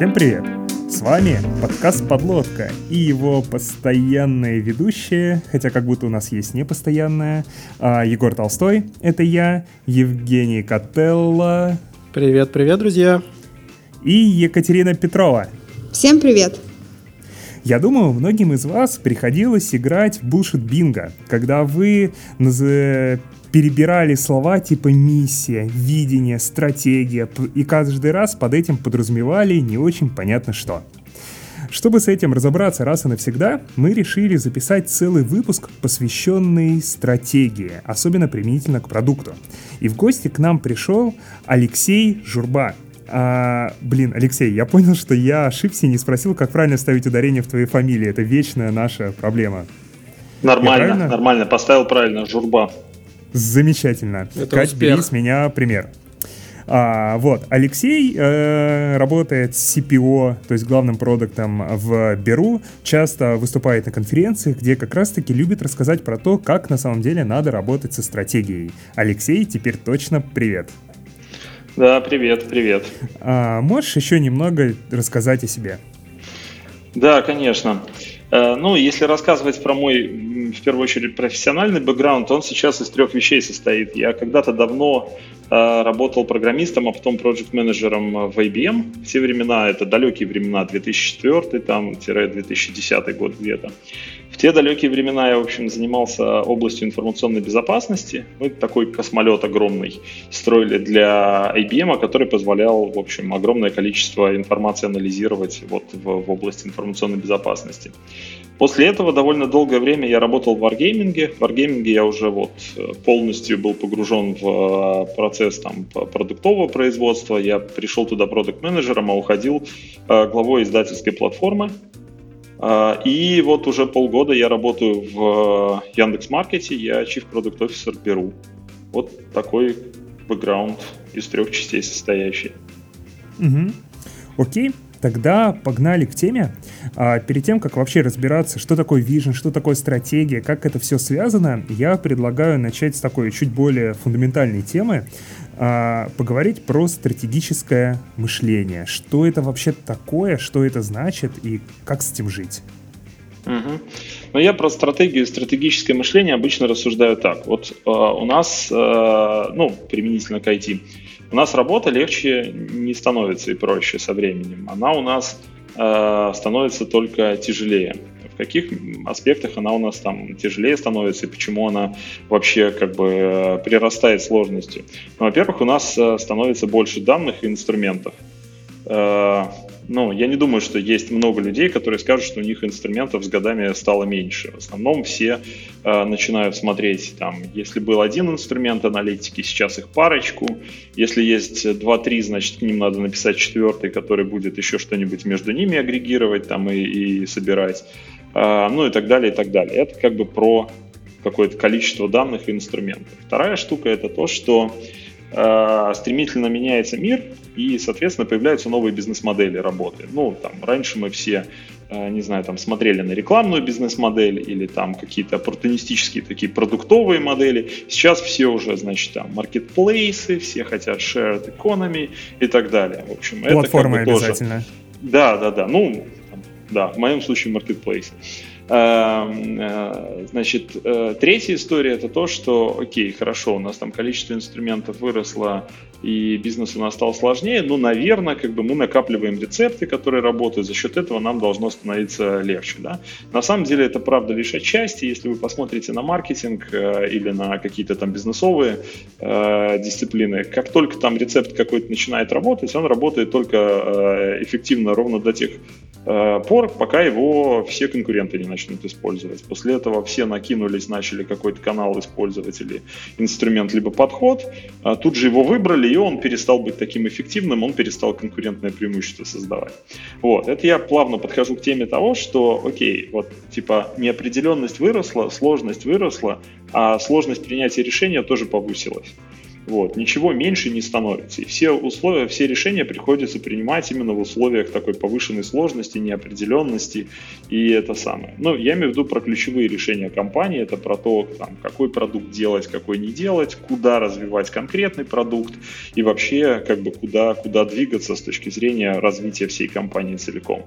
Всем привет! С вами подкаст «Подлодка» и его постоянные ведущие, хотя как будто у нас есть непостоянная, а, Егор Толстой, это я, Евгений Котелло. Привет, привет, друзья! И Екатерина Петрова. Всем привет! Я думаю, многим из вас приходилось играть в Bullshit Bingo, когда вы перебирали слова типа миссия, видение, стратегия, и каждый раз под этим подразумевали не очень понятно что. Чтобы с этим разобраться раз и навсегда, мы решили записать целый выпуск, посвященный стратегии, особенно применительно к продукту. И в гости к нам пришел Алексей Журба, а, блин, Алексей, я понял, что я ошибся и не спросил, как правильно ставить ударение в твоей фамилии. Это вечная наша проблема. Нормально, нормально. Поставил правильно, журба. Замечательно. Это Кать, успех. бери с меня пример. А, вот, Алексей э, работает с CPO, то есть главным продуктом в Беру, часто выступает на конференциях, где как раз-таки любит рассказать про то, как на самом деле надо работать со стратегией. Алексей, теперь точно привет. Да, привет, привет. А, можешь еще немного рассказать о себе? Да, конечно. Э, ну, если рассказывать про мой, в первую очередь, профессиональный бэкграунд, он сейчас из трех вещей состоит. Я когда-то давно э, работал программистом, а потом проект-менеджером в IBM. Все времена, это далекие времена, 2004 там, 2010 год где-то те далекие времена я, в общем, занимался областью информационной безопасности. Мы такой космолет огромный строили для IBM, который позволял, в общем, огромное количество информации анализировать вот в, в области информационной безопасности. После этого довольно долгое время я работал в Wargaming. В Wargaming я уже вот полностью был погружен в э, процесс там продуктового производства. Я пришел туда продукт-менеджером, а уходил э, главой издательской платформы. А, и вот уже полгода я работаю в э, Яндекс Маркете, я Chief Product Officer Беру. Вот такой бэкграунд из трех частей состоящий. Угу. Окей, тогда погнали к теме. А, перед тем, как вообще разбираться, что такое вижен, что такое стратегия, как это все связано, я предлагаю начать с такой чуть более фундаментальной темы а, поговорить про стратегическое мышление. Что это вообще такое, что это значит и как с этим жить? Угу. Но я про стратегию и стратегическое мышление обычно рассуждаю так. Вот э, у нас, э, ну, применительно к IT, у нас работа легче не становится и проще со временем. Она у нас э, становится только тяжелее каких аспектах она у нас там тяжелее становится и почему она вообще как бы э, прирастает сложностью. Ну, во-первых, у нас э, становится больше данных и инструментов. Э, ну, я не думаю, что есть много людей, которые скажут, что у них инструментов с годами стало меньше. В основном все э, начинают смотреть, там, если был один инструмент аналитики, сейчас их парочку. Если есть два-три, значит, к ним надо написать четвертый, который будет еще что-нибудь между ними агрегировать там и, и собирать. А, ну и так далее, и так далее. Это как бы про какое-то количество данных и инструментов. Вторая штука это то, что э, стремительно меняется мир, и, соответственно, появляются новые бизнес-модели работы. Ну, там, раньше мы все, э, не знаю, там, смотрели на рекламную бизнес-модель или там какие-то оппортунистические такие продуктовые модели. Сейчас все уже, значит, там, маркетплейсы, все хотят shared economy и так далее. В общем, Платформы это как бы обязательно. Тоже... Да, да, да. Ну, да, в моем случае marketplace. Эм, э, значит, э, третья история это то, что, окей, хорошо, у нас там количество инструментов выросло, и бизнес у нас стал сложнее, но, наверное, как бы мы накапливаем рецепты, которые работают, за счет этого нам должно становиться легче. Да? На самом деле это правда лишь отчасти, если вы посмотрите на маркетинг э, или на какие-то там бизнесовые дисциплины, как только там рецепт какой-то начинает работать, он работает только эффективно ровно до тех э, пор, пока его все конкуренты не начнут использовать. После этого все накинулись, начали какой-то канал использовать или инструмент, либо подход, а тут же его выбрали, и он перестал быть таким эффективным, он перестал конкурентное преимущество создавать. Вот, это я плавно подхожу к теме того, что, окей, вот, типа, неопределенность выросла, сложность выросла, а сложность принятия решения тоже повысилась. Вот, ничего меньше не становится. И все условия, все решения приходится принимать именно в условиях такой повышенной сложности, неопределенности и это самое. Ну, я имею в виду про ключевые решения компании, это про то, там, какой продукт делать, какой не делать, куда развивать конкретный продукт и вообще как бы куда, куда двигаться с точки зрения развития всей компании целиком.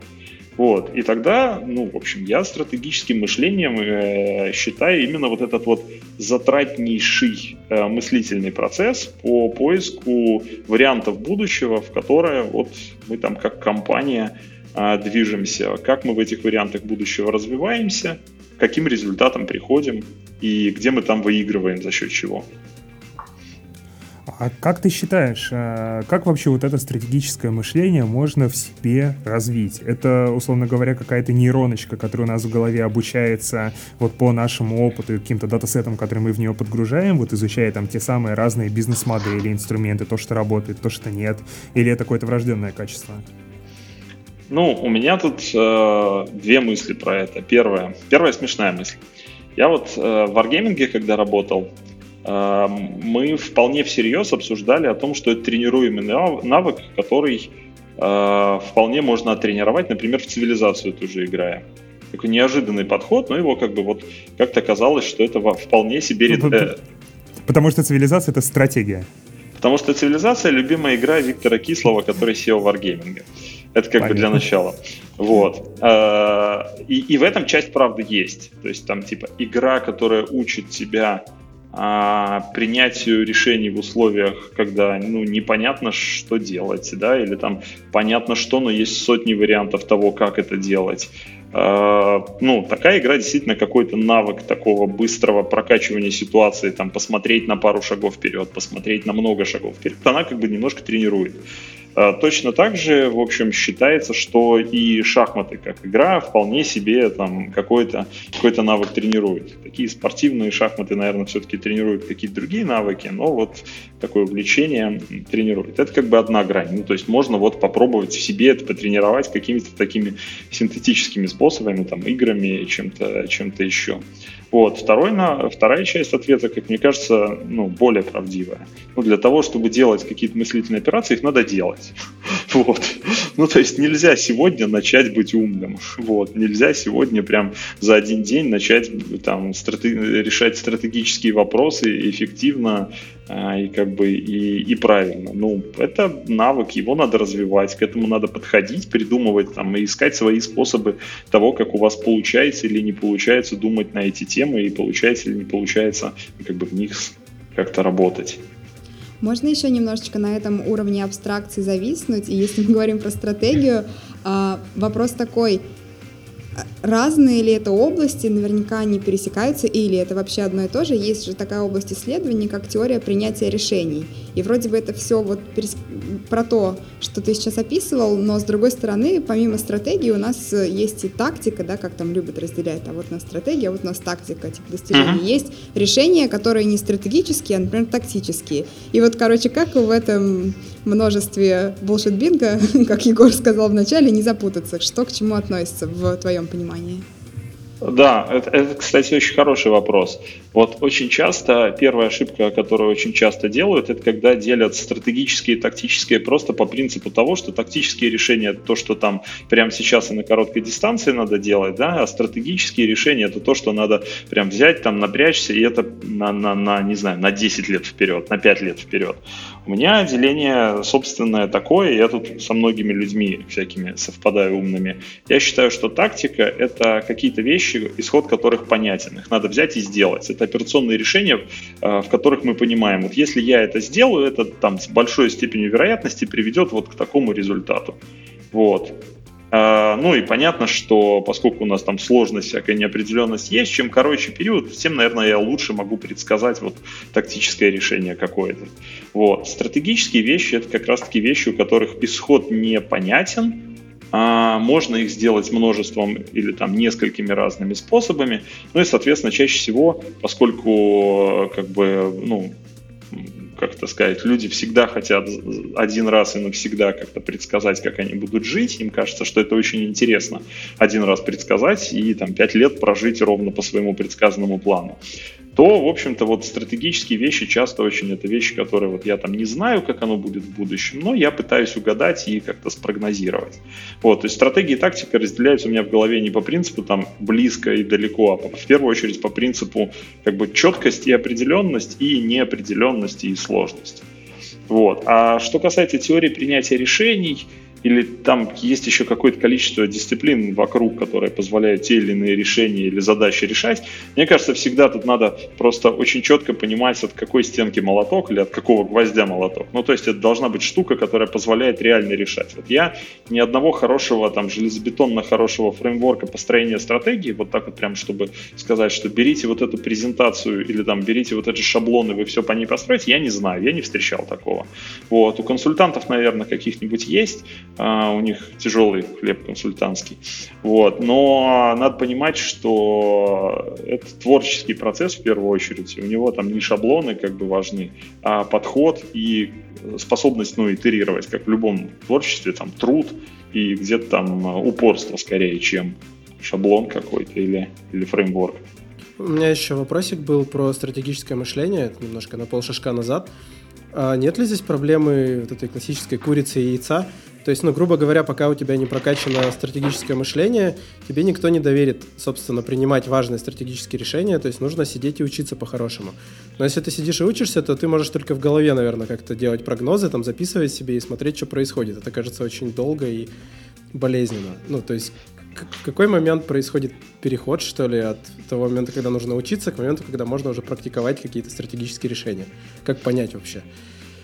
Вот. И тогда, ну, в общем, я стратегическим мышлением э, считаю именно вот этот вот затратнейший э, мыслительный процесс по поиску вариантов будущего, в которое вот мы там как компания э, движемся, как мы в этих вариантах будущего развиваемся, каким результатом приходим и где мы там выигрываем за счет чего. А как ты считаешь, э, как вообще вот это стратегическое мышление можно в себе развить? Это, условно говоря, какая-то нейроночка, которая у нас в голове обучается вот по нашему опыту и каким-то датасетам, которые мы в нее подгружаем, вот изучая там те самые разные бизнес-модели, инструменты, то, что работает, то, что нет, или это какое-то врожденное качество? Ну, у меня тут э, две мысли про это. Первая, первая смешная мысль. Я вот э, в Wargaming, когда работал, мы вполне всерьез обсуждали о том, что это тренируемый навык, который э, вполне можно оттренировать, например, в цивилизацию тоже играя. Такой неожиданный подход, но его как бы вот как-то казалось, что это вполне себе... Ну, потому что цивилизация — это стратегия. Потому что цивилизация — любимая игра Виктора Кислова, который SEO Wargaming. Это как Понятно. бы для начала. Вот. Э, и, и в этом часть правды есть. То есть там типа игра, которая учит тебя а, принятию решений в условиях, когда ну, непонятно, что делать, да, или там понятно что, но есть сотни вариантов того, как это делать. А, ну, такая игра действительно какой-то навык такого быстрого прокачивания ситуации, там, посмотреть на пару шагов вперед, посмотреть на много шагов вперед, она как бы немножко тренирует. А, точно так же, в общем, считается, что и шахматы как игра вполне себе там какой-то какой навык тренирует. Такие спортивные шахматы, наверное, все-таки тренируют какие-то другие навыки, но вот такое увлечение тренирует. Это как бы одна грань. Ну, то есть можно вот попробовать в себе это потренировать какими-то такими синтетическими способами, там, играми, чем-то чем еще. Вот. Второй на, вторая часть ответа, как мне кажется, ну, более правдивая. Ну, для того, чтобы делать какие-то мыслительные операции, их надо делать. Вот. Ну, то есть нельзя сегодня начать быть умным. Вот. Нельзя сегодня прям за один день начать там, страте- решать стратегические вопросы эффективно и как бы и, и правильно. Ну, это навык, его надо развивать, к этому надо подходить, придумывать там и искать свои способы того, как у вас получается или не получается думать на эти темы и получается или не получается как бы в них как-то работать. Можно еще немножечко на этом уровне абстракции зависнуть, и если мы говорим про стратегию, а, вопрос такой – разные ли это области, наверняка они пересекаются, или это вообще одно и то же. Есть же такая область исследований, как теория принятия решений. И вроде бы это все вот про то, что ты сейчас описывал, но с другой стороны, помимо стратегии, у нас есть и тактика, да, как там любят разделять, а вот у нас стратегия, а вот у нас тактика, типа достижений. Uh-huh. Есть решения, которые не стратегические, а, например, тактические. И вот, короче, как в этом множестве бинго, как Егор сказал вначале, не запутаться, что к чему относится в твоем понимании? Да, это, это, кстати, очень хороший вопрос. Вот очень часто, первая ошибка, которую очень часто делают, это когда делят стратегические и тактические просто по принципу того, что тактические решения это то, что там прямо сейчас и на короткой дистанции надо делать, да, а стратегические решения это то, что надо прям взять, там напрячься, и это на, на, на не знаю, на 10 лет вперед, на 5 лет вперед. У меня деление собственное такое, я тут со многими людьми всякими совпадаю умными. Я считаю, что тактика — это какие-то вещи, исход которых понятен. Их надо взять и сделать. Это операционные решения, э, в которых мы понимаем, вот если я это сделаю, это там с большой степенью вероятности приведет вот к такому результату. Вот. А, ну и понятно, что поскольку у нас там сложность, всякая неопределенность есть, чем короче период, тем, наверное, я лучше могу предсказать вот тактическое решение какое-то. Вот. Стратегические вещи — это как раз-таки вещи, у которых исход непонятен, а можно их сделать множеством или там несколькими разными способами. Ну и, соответственно, чаще всего, поскольку как бы, ну, как это сказать, люди всегда хотят один раз и навсегда как-то предсказать, как они будут жить. Им кажется, что это очень интересно. Один раз предсказать и там пять лет прожить ровно по своему предсказанному плану. То, в общем-то, вот стратегические вещи часто очень это вещи, которые вот я там не знаю, как оно будет в будущем, но я пытаюсь угадать и как-то спрогнозировать. Вот, то есть стратегия и тактика разделяются у меня в голове не по принципу там близко и далеко, а в первую очередь по принципу как бы четкость и определенность и неопределенность и сложность. Вот. А что касается теории принятия решений, или там есть еще какое-то количество дисциплин вокруг, которые позволяют те или иные решения или задачи решать. Мне кажется, всегда тут надо просто очень четко понимать, от какой стенки молоток или от какого гвоздя молоток. Ну, то есть это должна быть штука, которая позволяет реально решать. Вот я ни одного хорошего, там, железобетонно хорошего фреймворка построения стратегии, вот так вот прям, чтобы сказать, что берите вот эту презентацию или там берите вот эти шаблоны, вы все по ней построите, я не знаю, я не встречал такого. Вот, у консультантов, наверное, каких-нибудь есть, у них тяжелый хлеб консультантский. Вот. Но надо понимать, что это творческий процесс в первую очередь. У него там не шаблоны как бы важны, а подход и способность ну, итерировать, как в любом творчестве, там труд и где-то там упорство скорее, чем шаблон какой-то или, или фреймворк. У меня еще вопросик был про стратегическое мышление, это немножко на полшажка назад. А нет ли здесь проблемы вот этой классической курицы и яйца? То есть, ну, грубо говоря, пока у тебя не прокачано стратегическое мышление, тебе никто не доверит, собственно, принимать важные стратегические решения, то есть нужно сидеть и учиться по-хорошему. Но если ты сидишь и учишься, то ты можешь только в голове, наверное, как-то делать прогнозы, там, записывать себе и смотреть, что происходит. Это кажется очень долго и болезненно. Ну, то есть в какой момент происходит переход, что ли, от того момента, когда нужно учиться, к моменту, когда можно уже практиковать какие-то стратегические решения? Как понять вообще?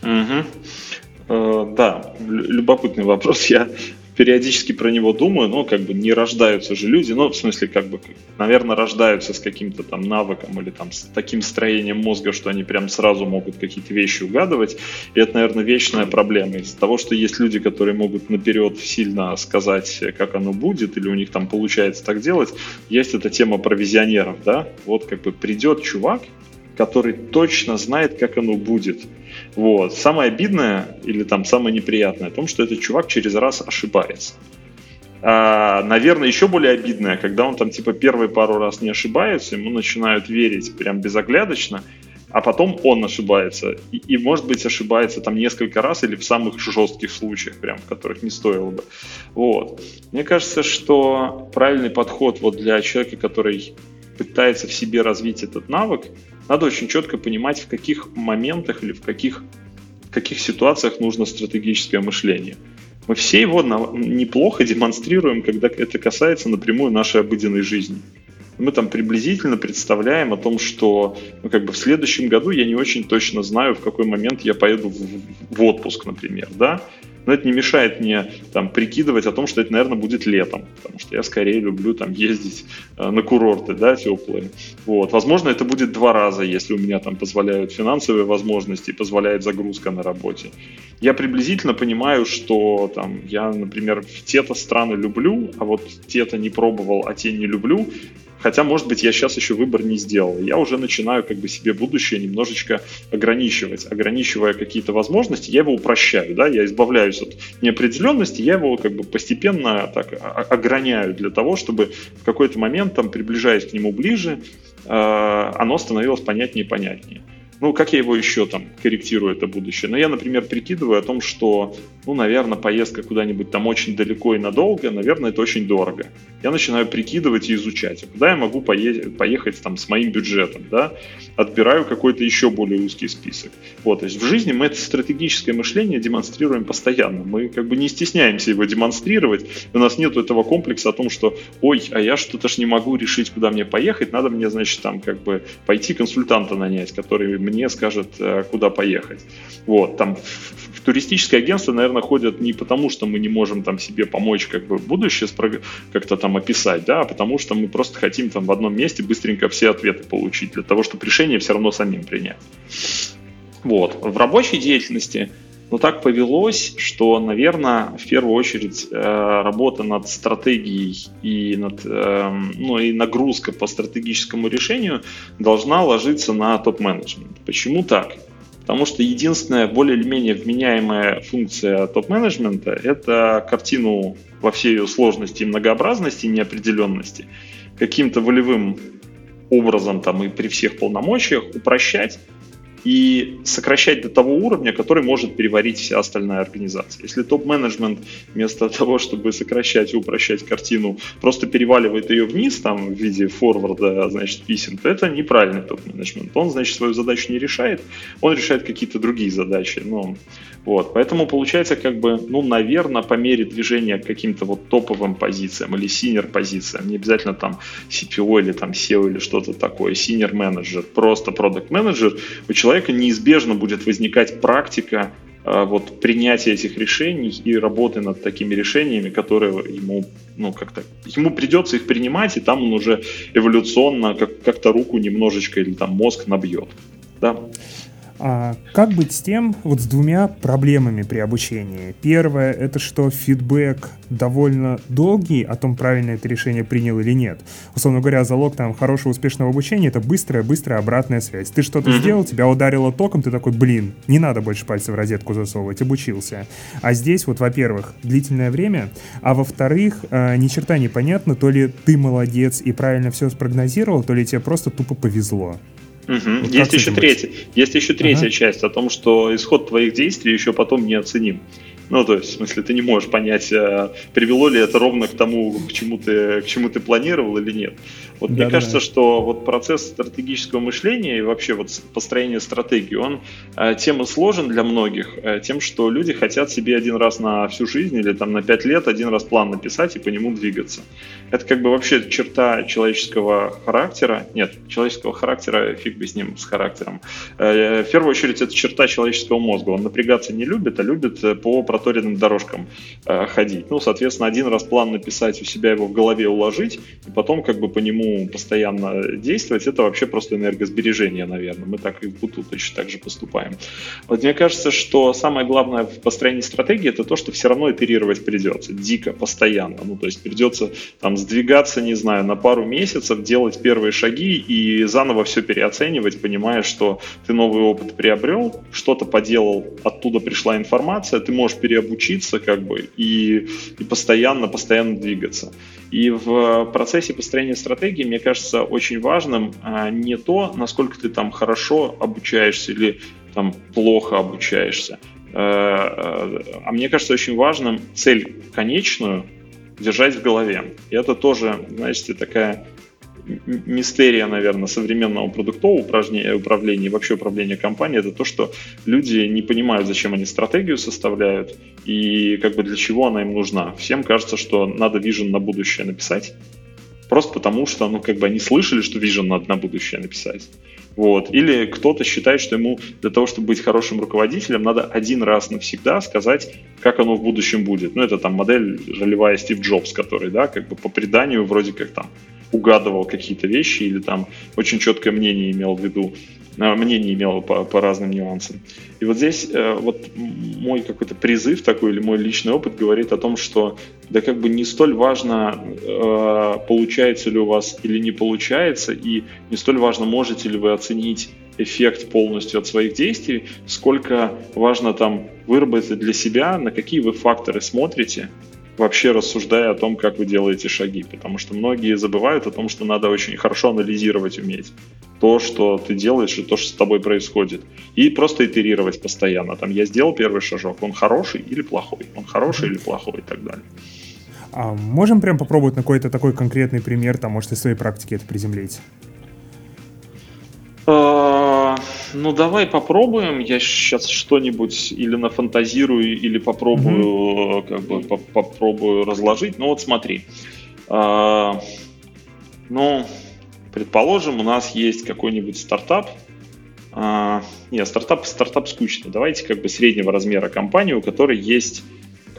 Угу. Э, да, любопытный вопрос. Я периодически про него думаю, но как бы не рождаются же люди, ну, в смысле, как бы, наверное, рождаются с каким-то там навыком или там с таким строением мозга, что они прям сразу могут какие-то вещи угадывать. И это, наверное, вечная проблема. Из-за того, что есть люди, которые могут наперед сильно сказать, как оно будет, или у них там получается так делать, есть эта тема про визионеров, да? Вот как бы придет чувак, который точно знает, как оно будет. Вот. Самое обидное или там самое неприятное в том, что этот чувак через раз ошибается. А, наверное, еще более обидное, когда он там типа первые пару раз не ошибается, ему начинают верить прям безоглядочно, а потом он ошибается. И, и, может быть, ошибается там несколько раз или в самых жестких случаях, прям, в которых не стоило бы. Вот. Мне кажется, что правильный подход вот для человека, который пытается в себе развить этот навык, надо очень четко понимать, в каких моментах или в каких, в каких ситуациях нужно стратегическое мышление. Мы все его неплохо демонстрируем, когда это касается напрямую нашей обыденной жизни. Мы там приблизительно представляем о том, что ну, как бы в следующем году я не очень точно знаю, в какой момент я поеду в, в отпуск, например, да, но это не мешает мне там прикидывать о том, что это, наверное, будет летом, потому что я скорее люблю там ездить э, на курорты, да, теплые. Вот. Возможно, это будет два раза, если у меня там позволяют финансовые возможности, позволяет загрузка на работе. Я приблизительно понимаю, что там я, например, те-то страны люблю, а вот те-то не пробовал, а те не люблю, Хотя, может быть, я сейчас еще выбор не сделал. Я уже начинаю как бы себе будущее немножечко ограничивать. Ограничивая какие-то возможности, я его упрощаю, да, я избавляюсь от неопределенности, я его как бы постепенно так ограняю для того, чтобы в какой-то момент, там, приближаясь к нему ближе, э, оно становилось понятнее и понятнее. Ну, как я его еще там корректирую это будущее? Ну, я, например, прикидываю о том, что, ну, наверное, поездка куда-нибудь там очень далеко и надолго, наверное, это очень дорого. Я начинаю прикидывать и изучать, а куда я могу пое- поехать там с моим бюджетом, да? Отбираю какой-то еще более узкий список. Вот, то есть в жизни мы это стратегическое мышление демонстрируем постоянно. Мы как бы не стесняемся его демонстрировать. У нас нет этого комплекса о том, что, ой, а я что-то ж не могу решить, куда мне поехать, надо мне, значит, там как бы пойти консультанта нанять, который мне скажет, э, куда поехать. Вот, там в туристическое агентство, наверное, ходят не потому, что мы не можем там себе помочь как бы будущее как-то там описать, да, а потому что мы просто хотим там в одном месте быстренько все ответы получить для того, чтобы решение все равно самим принять. Вот. В рабочей деятельности но так повелось, что, наверное, в первую очередь э, работа над стратегией и, над, э, ну, и нагрузка по стратегическому решению должна ложиться на топ-менеджмент. Почему так? Потому что единственная более или менее вменяемая функция топ-менеджмента – это картину во всей ее сложности и многообразности, неопределенности каким-то волевым образом там и при всех полномочиях упрощать и сокращать до того уровня, который может переварить вся остальная организация. Если топ-менеджмент вместо того, чтобы сокращать и упрощать картину, просто переваливает ее вниз там в виде форварда, значит, писем, то это неправильный топ-менеджмент. Он, значит, свою задачу не решает, он решает какие-то другие задачи. Ну, вот. Поэтому получается, как бы, ну, наверное, по мере движения к каким-то вот топовым позициям или синер позициям, не обязательно там CPO или там SEO или что-то такое, синер менеджер, просто продукт менеджер, у человека человека неизбежно будет возникать практика а, вот принятия этих решений и работы над такими решениями, которые ему, ну, как-то, ему придется их принимать, и там он уже эволюционно как- как-то руку немножечко или там мозг набьет. Да. А как быть с тем, вот с двумя проблемами при обучении? Первое, это что фидбэк довольно долгий о том, правильно это решение принял или нет. Условно говоря, залог там хорошего успешного обучения это быстрая, быстрая обратная связь. Ты что-то mm-hmm. сделал, тебя ударило током, ты такой, блин, не надо больше пальцы в розетку засовывать, обучился. А здесь вот, во-первых, длительное время, а во-вторых, э, ни черта не понятно, то ли ты молодец и правильно все спрогнозировал, то ли тебе просто тупо повезло. Угу. Вот есть, еще третья, есть еще третья ага. часть о том, что исход твоих действий еще потом неоценим. Ну, то есть, в смысле, ты не можешь понять, э, привело ли это ровно к тому, к чему ты, к чему ты планировал или нет. Вот да, мне кажется, да. что вот процесс стратегического мышления и вообще вот построение стратегии, он э, тем и сложен для многих, э, тем, что люди хотят себе один раз на всю жизнь или там на пять лет один раз план написать и по нему двигаться. Это как бы вообще черта человеческого характера. Нет, человеческого характера, фиг бы с ним, с характером. Э, в первую очередь, это черта человеческого мозга. Он напрягаться не любит, а любит по проторенным дорожкам ходить. Ну, соответственно, один раз план написать, у себя его в голове уложить, и потом как бы по нему постоянно действовать, это вообще просто энергосбережение, наверное. Мы так и в Буту точно так же поступаем. Вот мне кажется, что самое главное в построении стратегии это то, что все равно итерировать придется, дико, постоянно. Ну, то есть придется там сдвигаться, не знаю, на пару месяцев, делать первые шаги и заново все переоценивать, понимая, что ты новый опыт приобрел, что-то поделал, оттуда пришла информация, ты можешь переобучиться как бы и, и постоянно, постоянно двигаться. И в процессе построения стратегии, мне кажется, очень важным а, не то, насколько ты там хорошо обучаешься или там плохо обучаешься, э, э, а мне кажется очень важным цель конечную держать в голове. И это тоже, знаете, такая мистерия, наверное, современного продуктового управления и вообще управления компанией, это то, что люди не понимают, зачем они стратегию составляют и как бы для чего она им нужна. Всем кажется, что надо вижен на будущее написать, просто потому что, ну, как бы они слышали, что вижен надо на будущее написать. Вот. Или кто-то считает, что ему для того, чтобы быть хорошим руководителем, надо один раз навсегда сказать, как оно в будущем будет. Ну, это там модель ролевая Стив Джобс, который, да, как бы по преданию вроде как там угадывал какие-то вещи или там очень четкое мнение имел в виду, э, мнение имел по, по разным нюансам. И вот здесь э, вот мой какой-то призыв такой или мой личный опыт говорит о том, что да как бы не столь важно, э, получается ли у вас или не получается, и не столь важно, можете ли вы оценить эффект полностью от своих действий, сколько важно там выработать для себя, на какие вы факторы смотрите, вообще рассуждая о том, как вы делаете шаги, потому что многие забывают о том, что надо очень хорошо анализировать уметь то, что ты делаешь и то, что с тобой происходит. И просто итерировать постоянно. Там я сделал первый шажок, он хороший или плохой, он хороший или плохой и так далее. А можем прям попробовать на какой-то такой конкретный пример, там, может, из своей практики это приземлить? А, ну, давай попробуем. Я сейчас что-нибудь или нафантазирую, или попробую, mm-hmm. как бы, по попробую разложить. Ну, вот смотри. А, ну, предположим, у нас есть какой-нибудь стартап. А, нет, стартап, стартап скучно. Давайте как бы среднего размера компанию, у которой есть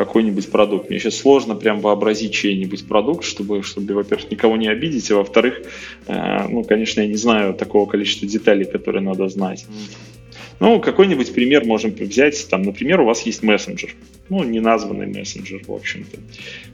какой-нибудь продукт. Мне сейчас сложно прям вообразить чей-нибудь продукт, чтобы, чтобы во-первых, никого не обидеть, а во-вторых, э, ну, конечно, я не знаю такого количества деталей, которые надо знать. Ну, какой-нибудь пример можем взять. Там, например, у вас есть мессенджер. Ну, не названный мессенджер, в общем-то.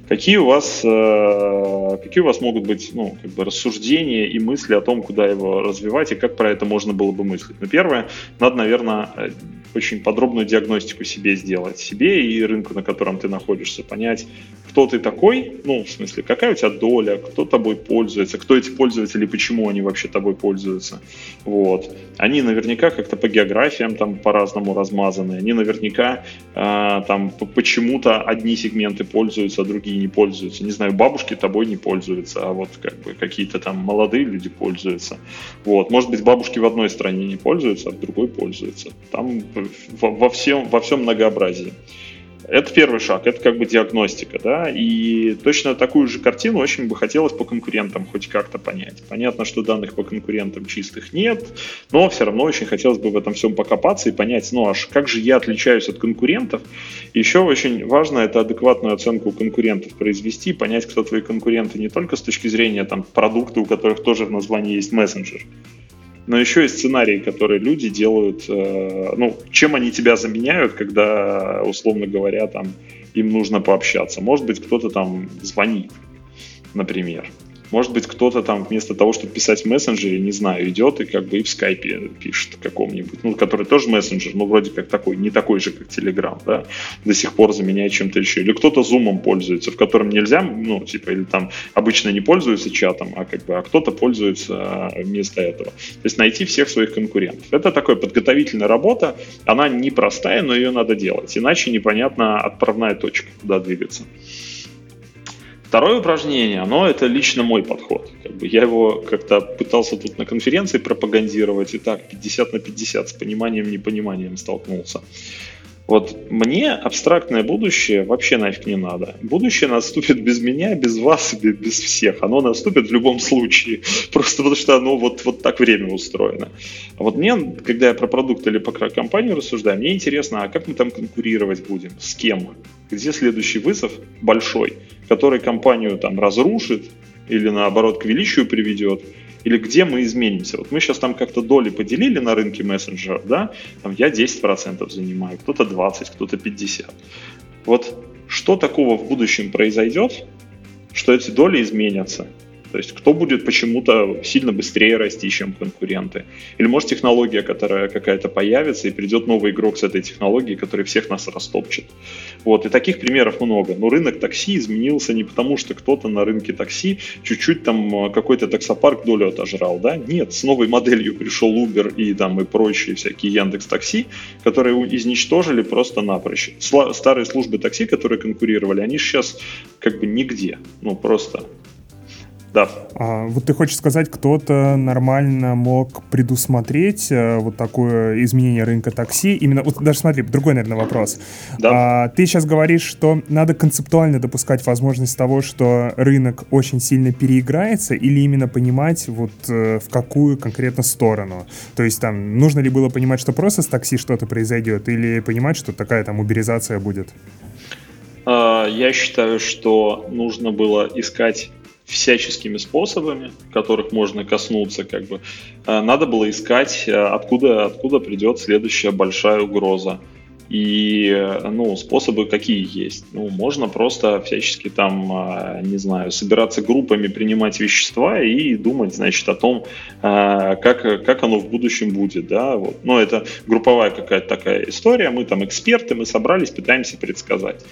Какие у вас, э, какие у вас могут быть, ну, как бы рассуждения и мысли о том, куда его развивать и как про это можно было бы мыслить? Ну, первое, надо, наверное, очень подробную диагностику себе сделать, себе и рынку, на котором ты находишься, понять, кто ты такой, ну, в смысле, какая у тебя доля, кто тобой пользуется, кто эти пользователи, почему они вообще тобой пользуются. Вот. Они наверняка как-то по географиям там по-разному размазаны, они наверняка э, там почему-то одни сегменты пользуются, а другие не пользуются. Не знаю, бабушки тобой не пользуются, а вот как бы какие-то там молодые люди пользуются. Вот. Может быть, бабушки в одной стране не пользуются, а в другой пользуются. Там во, всем, во всем многообразии. Это первый шаг, это как бы диагностика, да, и точно такую же картину очень бы хотелось по конкурентам хоть как-то понять. Понятно, что данных по конкурентам чистых нет, но все равно очень хотелось бы в этом всем покопаться и понять, ну аж как же я отличаюсь от конкурентов. еще очень важно это адекватную оценку конкурентов произвести, понять, кто твои конкуренты не только с точки зрения там продукта, у которых тоже в названии есть мессенджер, но еще и сценарии, которые люди делают, э, ну, чем они тебя заменяют, когда, условно говоря, там им нужно пообщаться. Может быть, кто-то там звонит, например. Может быть, кто-то там вместо того, чтобы писать в мессенджере, не знаю, идет и как бы и в скайпе пишет каком-нибудь, ну, который тоже мессенджер, но вроде как такой, не такой же, как Telegram, да, до сих пор заменяет чем-то еще. Или кто-то зумом пользуется, в котором нельзя, ну, типа, или там обычно не пользуются чатом, а как бы, а кто-то пользуется а, вместо этого. То есть найти всех своих конкурентов. Это такая подготовительная работа, она непростая, но ее надо делать, иначе непонятно отправная точка, куда двигаться. Второе упражнение, оно это лично мой подход. Как бы я его как-то пытался тут на конференции пропагандировать, и так 50 на 50 с пониманием, непониманием столкнулся. Вот мне абстрактное будущее вообще нафиг не надо. Будущее наступит без меня, без вас, без всех. Оно наступит в любом случае. Просто потому что оно вот, вот так время устроено. А вот мне, когда я про продукт или про компанию рассуждаю, мне интересно, а как мы там конкурировать будем? С кем? Где следующий вызов большой, который компанию там разрушит или наоборот к величию приведет? или где мы изменимся. Вот мы сейчас там как-то доли поделили на рынке мессенджеров, да, там я 10% занимаю, кто-то 20, кто-то 50. Вот что такого в будущем произойдет, что эти доли изменятся, то есть кто будет почему-то сильно быстрее расти, чем конкуренты. Или может технология, которая какая-то появится, и придет новый игрок с этой технологией, который всех нас растопчет. Вот, и таких примеров много. Но рынок такси изменился не потому, что кто-то на рынке такси чуть-чуть там э, какой-то таксопарк долю отожрал, да? Нет, с новой моделью пришел Uber и там и прочие всякие Яндекс Такси, которые изничтожили просто напрочь. Старые службы такси, которые конкурировали, они сейчас как бы нигде. Ну, просто да. А, вот ты хочешь сказать, кто-то нормально мог предусмотреть а, вот такое изменение рынка такси? Именно, вот даже смотри, другой, наверное, вопрос. Да. А, ты сейчас говоришь, что надо концептуально допускать возможность того, что рынок очень сильно переиграется, или именно понимать вот э, в какую конкретно сторону? То есть там нужно ли было понимать, что просто с такси что-то произойдет, или понимать, что такая там уберизация будет? А, я считаю, что нужно было искать всяческими способами, которых можно коснуться, как бы, э, надо было искать, э, откуда, откуда придет следующая большая угроза. И, э, ну, способы какие есть? Ну, можно просто всячески там, не знаю, собираться группами, принимать вещества и думать, значит, о том, как, как оно в будущем будет, да, вот. Но это групповая какая-то такая история, мы там эксперты, мы собрались, пытаемся предсказать.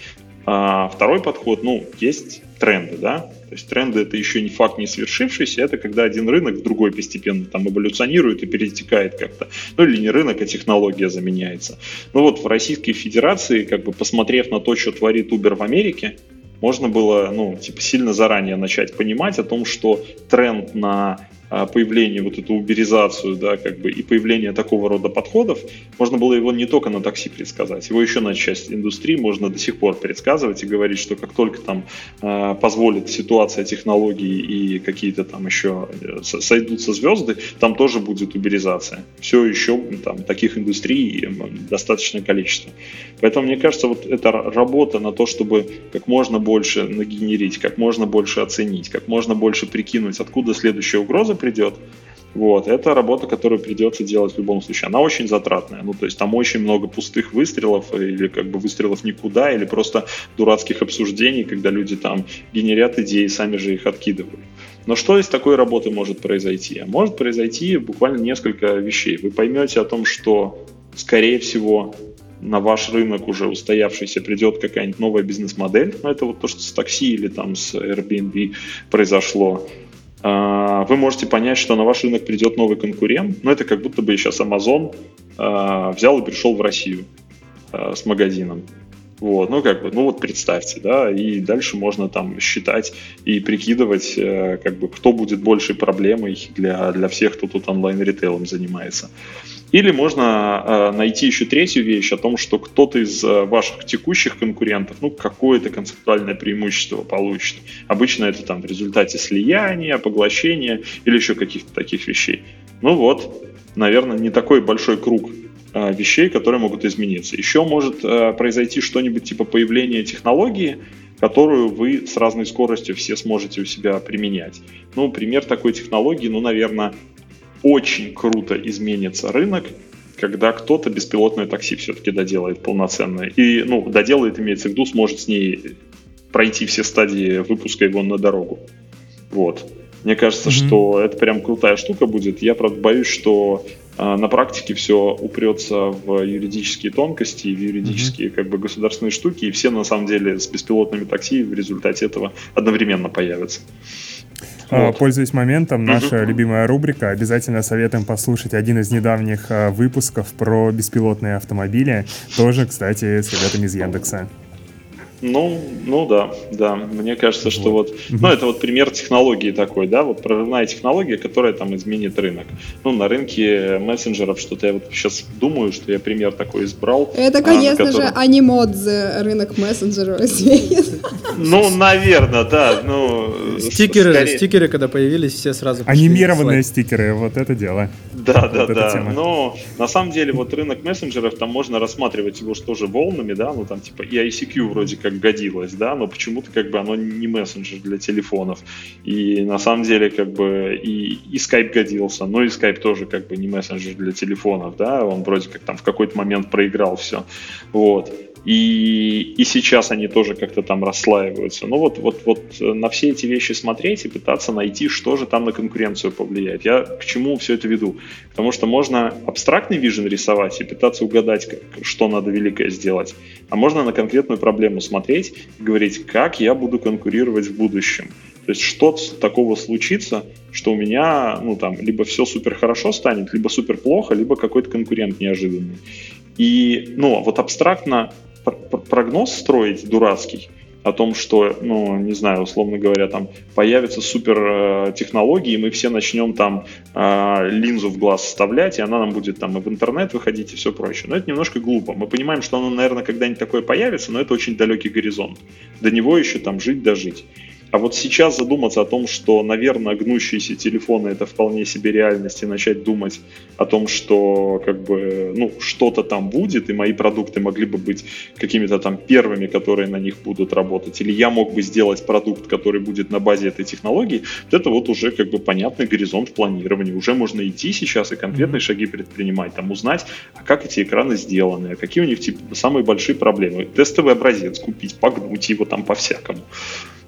А второй подход, ну, есть тренды, да, то есть тренды это еще не факт не свершившийся, это когда один рынок в другой постепенно там эволюционирует и перетекает как-то, ну или не рынок, а технология заменяется. Ну вот в Российской Федерации, как бы посмотрев на то, что творит Uber в Америке, можно было, ну, типа, сильно заранее начать понимать о том, что тренд на появление, вот эту уберизацию, да, как бы, и появление такого рода подходов, можно было его не только на такси предсказать, его еще на часть индустрии можно до сих пор предсказывать и говорить, что как только там э, позволит ситуация технологий и какие-то там еще э, сойдутся звезды, там тоже будет уберизация. Все еще там таких индустрий достаточное количество. Поэтому мне кажется, вот эта работа на то, чтобы как можно больше нагенерить, как можно больше оценить, как можно больше прикинуть, откуда следующая угроза придет, Вот, это работа, которую придется делать в любом случае. Она очень затратная. Ну, то есть там очень много пустых выстрелов, или как бы выстрелов никуда, или просто дурацких обсуждений, когда люди там генерят идеи, сами же их откидывают. Но что из такой работы может произойти? Может произойти буквально несколько вещей. Вы поймете о том, что, скорее всего, на ваш рынок уже устоявшийся придет какая-нибудь новая бизнес-модель. Ну, это вот то, что с такси или там с Airbnb произошло. А, вы можете понять, что на ваш рынок придет новый конкурент. Но это как будто бы сейчас Amazon а, взял и пришел в Россию а, с магазином. Вот, ну как бы, ну вот представьте, да, и дальше можно там считать и прикидывать, э, как бы, кто будет большей проблемой для, для всех, кто тут онлайн-ритейлом занимается. Или можно э, найти еще третью вещь о том, что кто-то из э, ваших текущих конкурентов, ну, какое-то концептуальное преимущество получит. Обычно это там в результате слияния, поглощения или еще каких-то таких вещей. Ну вот, наверное, не такой большой круг э, вещей, которые могут измениться. Еще может произойти что-нибудь типа появления технологии, которую вы с разной скоростью все сможете у себя применять. Ну, пример такой технологии, ну, наверное, очень круто изменится рынок, когда кто-то беспилотное такси все-таки доделает полноценное. И, ну, доделает, имеется в виду, сможет с ней пройти все стадии выпуска его на дорогу. Вот. Мне кажется, mm-hmm. что это прям крутая штука будет. Я, правда, боюсь, что э, на практике все упрется в юридические тонкости, в юридические mm-hmm. как бы государственные штуки, и все на самом деле с беспилотными такси в результате этого одновременно появятся. А, вот. Пользуясь моментом, наша угу. любимая рубрика. Обязательно советуем послушать один из недавних а, выпусков про беспилотные автомобили. Тоже, кстати, с ребятами из Яндекса. Ну, ну да, да. Мне кажется, что вот, вот ну это вот пример технологии такой, да, вот прорывная технология, которая там изменит рынок. Ну, на рынке мессенджеров что-то я вот сейчас думаю, что я пример такой избрал. Это, а, конечно а, который... же, анимодзе рынок мессенджеров изменит. Ну, наверное, да. Ну, стикеры, скорее... стикеры, когда появились, все сразу Анимированные стикеры, вот это дело. Да, да, вот да. Но на самом деле вот рынок мессенджеров, там можно рассматривать его что же волнами, да, ну там типа и ICQ вроде как годилось, да, но почему-то как бы оно не мессенджер для телефонов. И на самом деле как бы и, и Skype годился, но и Skype тоже как бы не мессенджер для телефонов, да, он вроде как там в какой-то момент проиграл все. Вот и, и сейчас они тоже как-то там расслаиваются. Ну вот, вот, вот э, на все эти вещи смотреть и пытаться найти, что же там на конкуренцию повлияет. Я к чему все это веду? Потому что можно абстрактный вижен рисовать и пытаться угадать, как, что надо великое сделать, а можно на конкретную проблему смотреть и говорить, как я буду конкурировать в будущем. То есть что-то такого случится, что у меня, ну там, либо все супер хорошо станет, либо супер плохо, либо какой-то конкурент неожиданный. И, ну, вот абстрактно прогноз строить дурацкий о том, что, ну, не знаю, условно говоря, там появятся супер э, технологии, мы все начнем там э, линзу в глаз вставлять, и она нам будет там и в интернет выходить и все прочее. Но это немножко глупо. Мы понимаем, что оно, наверное, когда-нибудь такое появится, но это очень далекий горизонт. До него еще там жить дожить. А вот сейчас задуматься о том, что, наверное, гнущиеся телефоны это вполне себе реальность, и начать думать о том, что как бы, ну, что-то там будет, и мои продукты могли бы быть какими-то там первыми, которые на них будут работать, или я мог бы сделать продукт, который будет на базе этой технологии, вот это вот уже как бы понятный горизонт планирования. Уже можно идти сейчас и конкретные шаги предпринимать, там узнать, а как эти экраны сделаны, а какие у них типа, самые большие проблемы. Тестовый образец купить, погнуть его там по-всякому.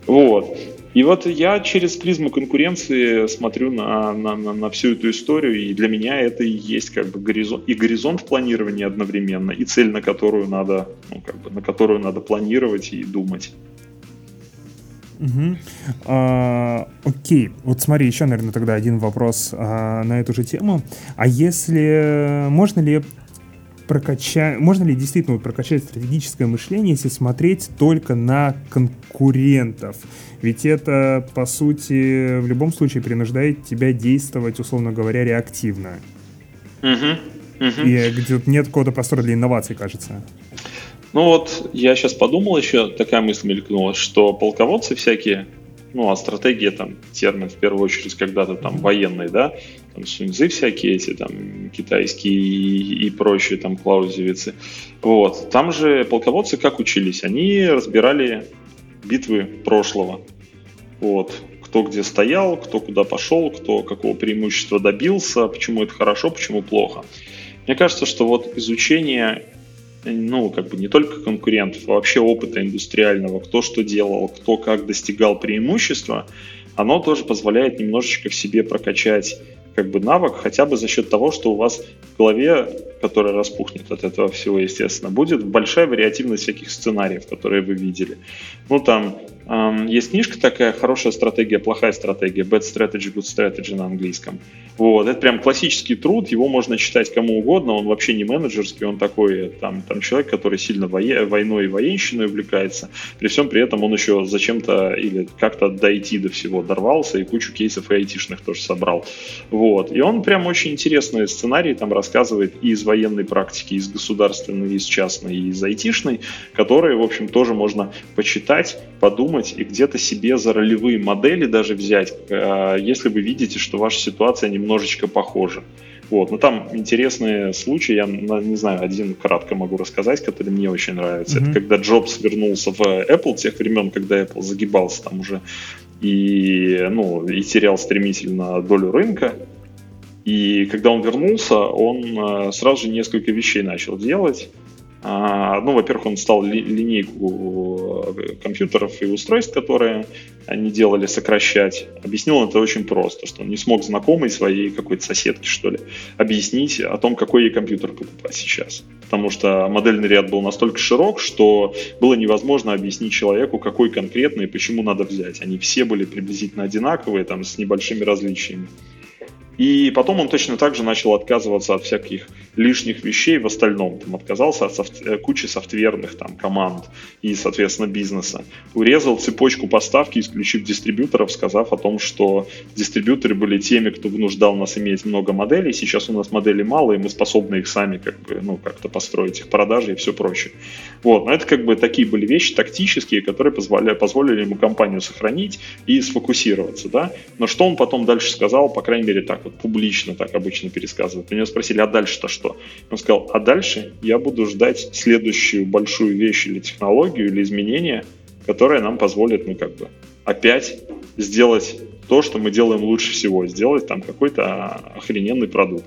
Вот. И вот я через призму конкуренции смотрю на, на, на, на всю эту историю, и для меня это и есть как бы горизонт, и горизонт в планировании одновременно, и цель, на которую надо, ну, как бы, на которую надо планировать и думать. Угу. А, окей, вот смотри, еще, наверное, тогда один вопрос а, на эту же тему. А если можно ли прокачать, можно ли действительно прокачать стратегическое мышление, если смотреть только на конкурентов? Ведь это, по сути, в любом случае принуждает тебя действовать, условно говоря, реактивно. Угу, угу. И где нет какого-то простора для инноваций, кажется. Ну вот, я сейчас подумал еще, такая мысль мелькнула, что полководцы всякие, ну, а стратегия там термин в первую очередь когда-то там военный, да, там суньзы всякие эти там китайские и, и прочие там клаузевицы. Вот. Там же полководцы как учились? Они разбирали битвы прошлого. Вот кто где стоял, кто куда пошел, кто какого преимущества добился, почему это хорошо, почему плохо. Мне кажется, что вот изучение ну, как бы не только конкурентов, а вообще опыта индустриального, кто что делал, кто как достигал преимущества, оно тоже позволяет немножечко в себе прокачать как бы навык хотя бы за счет того, что у вас в голове, которая распухнет от этого всего, естественно, будет большая вариативность всяких сценариев, которые вы видели. Ну, там есть книжка такая «Хорошая стратегия, плохая стратегия», «Bad Strategy, Good Strategy» на английском. Вот, это прям классический труд, его можно читать кому угодно, он вообще не менеджерский, он такой, там, там человек, который сильно вое, войной и военщиной увлекается, при всем при этом он еще зачем-то или как-то дойти до всего дорвался и кучу кейсов и айтишных тоже собрал. Вот, и он прям очень интересные сценарии там рассказывает и из военной практики, и из государственной, и из частной, и из айтишной, которые, в общем, тоже можно почитать, подумать и где-то себе за ролевые модели даже взять, э, если вы видите, что ваша ситуация немножечко похожи. Вот, но там интересные случаи, я не знаю, один кратко могу рассказать, который мне очень нравится. Mm-hmm. Это когда Джобс вернулся в Apple тех времен, когда Apple загибался там уже и, ну, и терял стремительно долю рынка. И когда он вернулся, он э, сразу же несколько вещей начал делать. А, ну, во-первых, он стал ли, линейку э, компьютеров и устройств, которые они делали, сокращать. Объяснил он это очень просто, что он не смог знакомой своей какой-то соседке, что ли, объяснить о том, какой ей компьютер покупать сейчас. Потому что модельный ряд был настолько широк, что было невозможно объяснить человеку, какой конкретно и почему надо взять. Они все были приблизительно одинаковые, там, с небольшими различиями. И потом он точно так же начал отказываться от всяких лишних вещей в остальном. Там отказался от софт... Э, кучи софтверных там, команд и, соответственно, бизнеса. Урезал цепочку поставки, исключив дистрибьюторов, сказав о том, что дистрибьюторы были теми, кто вынуждал нас иметь много моделей. Сейчас у нас моделей мало, и мы способны их сами как бы, ну, как-то построить, их продажи и все прочее. Вот. Но это как бы такие были вещи тактические, которые позволяли, позволили ему компанию сохранить и сфокусироваться. Да? Но что он потом дальше сказал, по крайней мере, так вот публично так обычно пересказывает. У него спросили, а дальше-то что? Он сказал, а дальше я буду ждать следующую большую вещь или технологию, или изменение, которое нам позволит, ну, как бы, опять сделать то, что мы делаем лучше всего, сделать там какой-то охрененный продукт.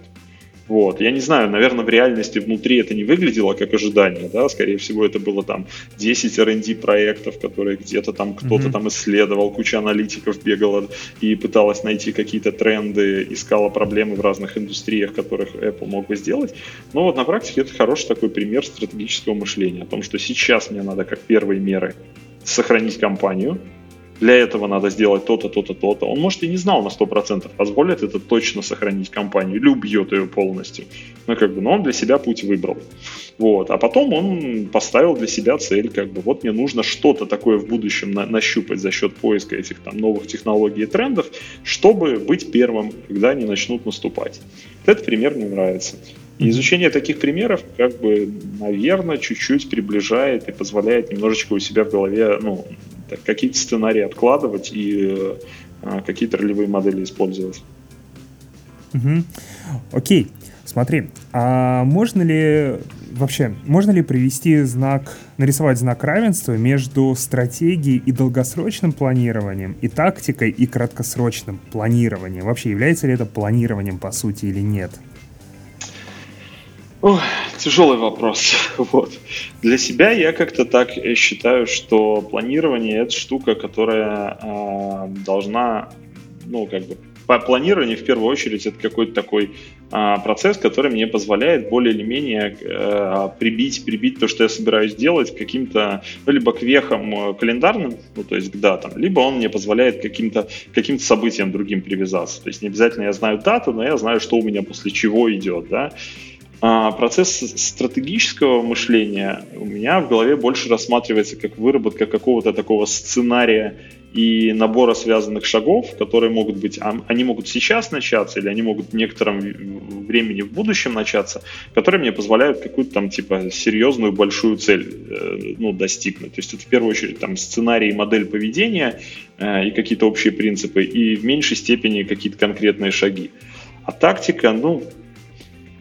Вот. Я не знаю, наверное, в реальности внутри это не выглядело как ожидание, да, скорее всего, это было там 10 R&D проектов, которые где-то там кто-то mm-hmm. там исследовал, куча аналитиков бегала и пыталась найти какие-то тренды, искала проблемы в разных индустриях, которых Apple мог бы сделать. Но вот на практике это хороший такой пример стратегического мышления, о том, что сейчас мне надо как первые меры сохранить компанию, для этого надо сделать то-то, то-то, то-то. Он, может, и не знал на 100%, позволит это точно сохранить компанию или убьет ее полностью. Ну, как бы, но он для себя путь выбрал. Вот. А потом он поставил для себя цель, как бы, вот мне нужно что-то такое в будущем на- нащупать за счет поиска этих там новых технологий и трендов, чтобы быть первым, когда они начнут наступать. Этот пример мне нравится. И изучение таких примеров, как бы, наверное, чуть-чуть приближает и позволяет немножечко у себя в голове, ну, какие-то сценарии откладывать и э, какие-то ролевые модели использовать. Угу. Окей, смотри, а можно ли вообще, можно ли привести знак, нарисовать знак равенства между стратегией и долгосрочным планированием, и тактикой и краткосрочным планированием? Вообще, является ли это планированием по сути или нет? Ой, тяжелый вопрос. Вот. Для себя я как-то так считаю, что планирование это штука, которая э, должна, ну, как бы, планирование в первую очередь это какой-то такой э, процесс, который мне позволяет более или менее э, прибить, прибить то, что я собираюсь делать, каким-то, ну, либо к вехам календарным, ну, то есть к датам, либо он мне позволяет каким-то каким событиям другим привязаться. То есть не обязательно я знаю дату, но я знаю, что у меня после чего идет, да. А, процесс стратегического мышления у меня в голове больше рассматривается как выработка какого-то такого сценария и набора связанных шагов, которые могут быть, а, они могут сейчас начаться или они могут в некотором времени в будущем начаться, которые мне позволяют какую-то там типа серьезную большую цель э, ну, достигнуть. То есть это в первую очередь там сценарий модель поведения э, и какие-то общие принципы, и в меньшей степени какие-то конкретные шаги. А тактика, ну,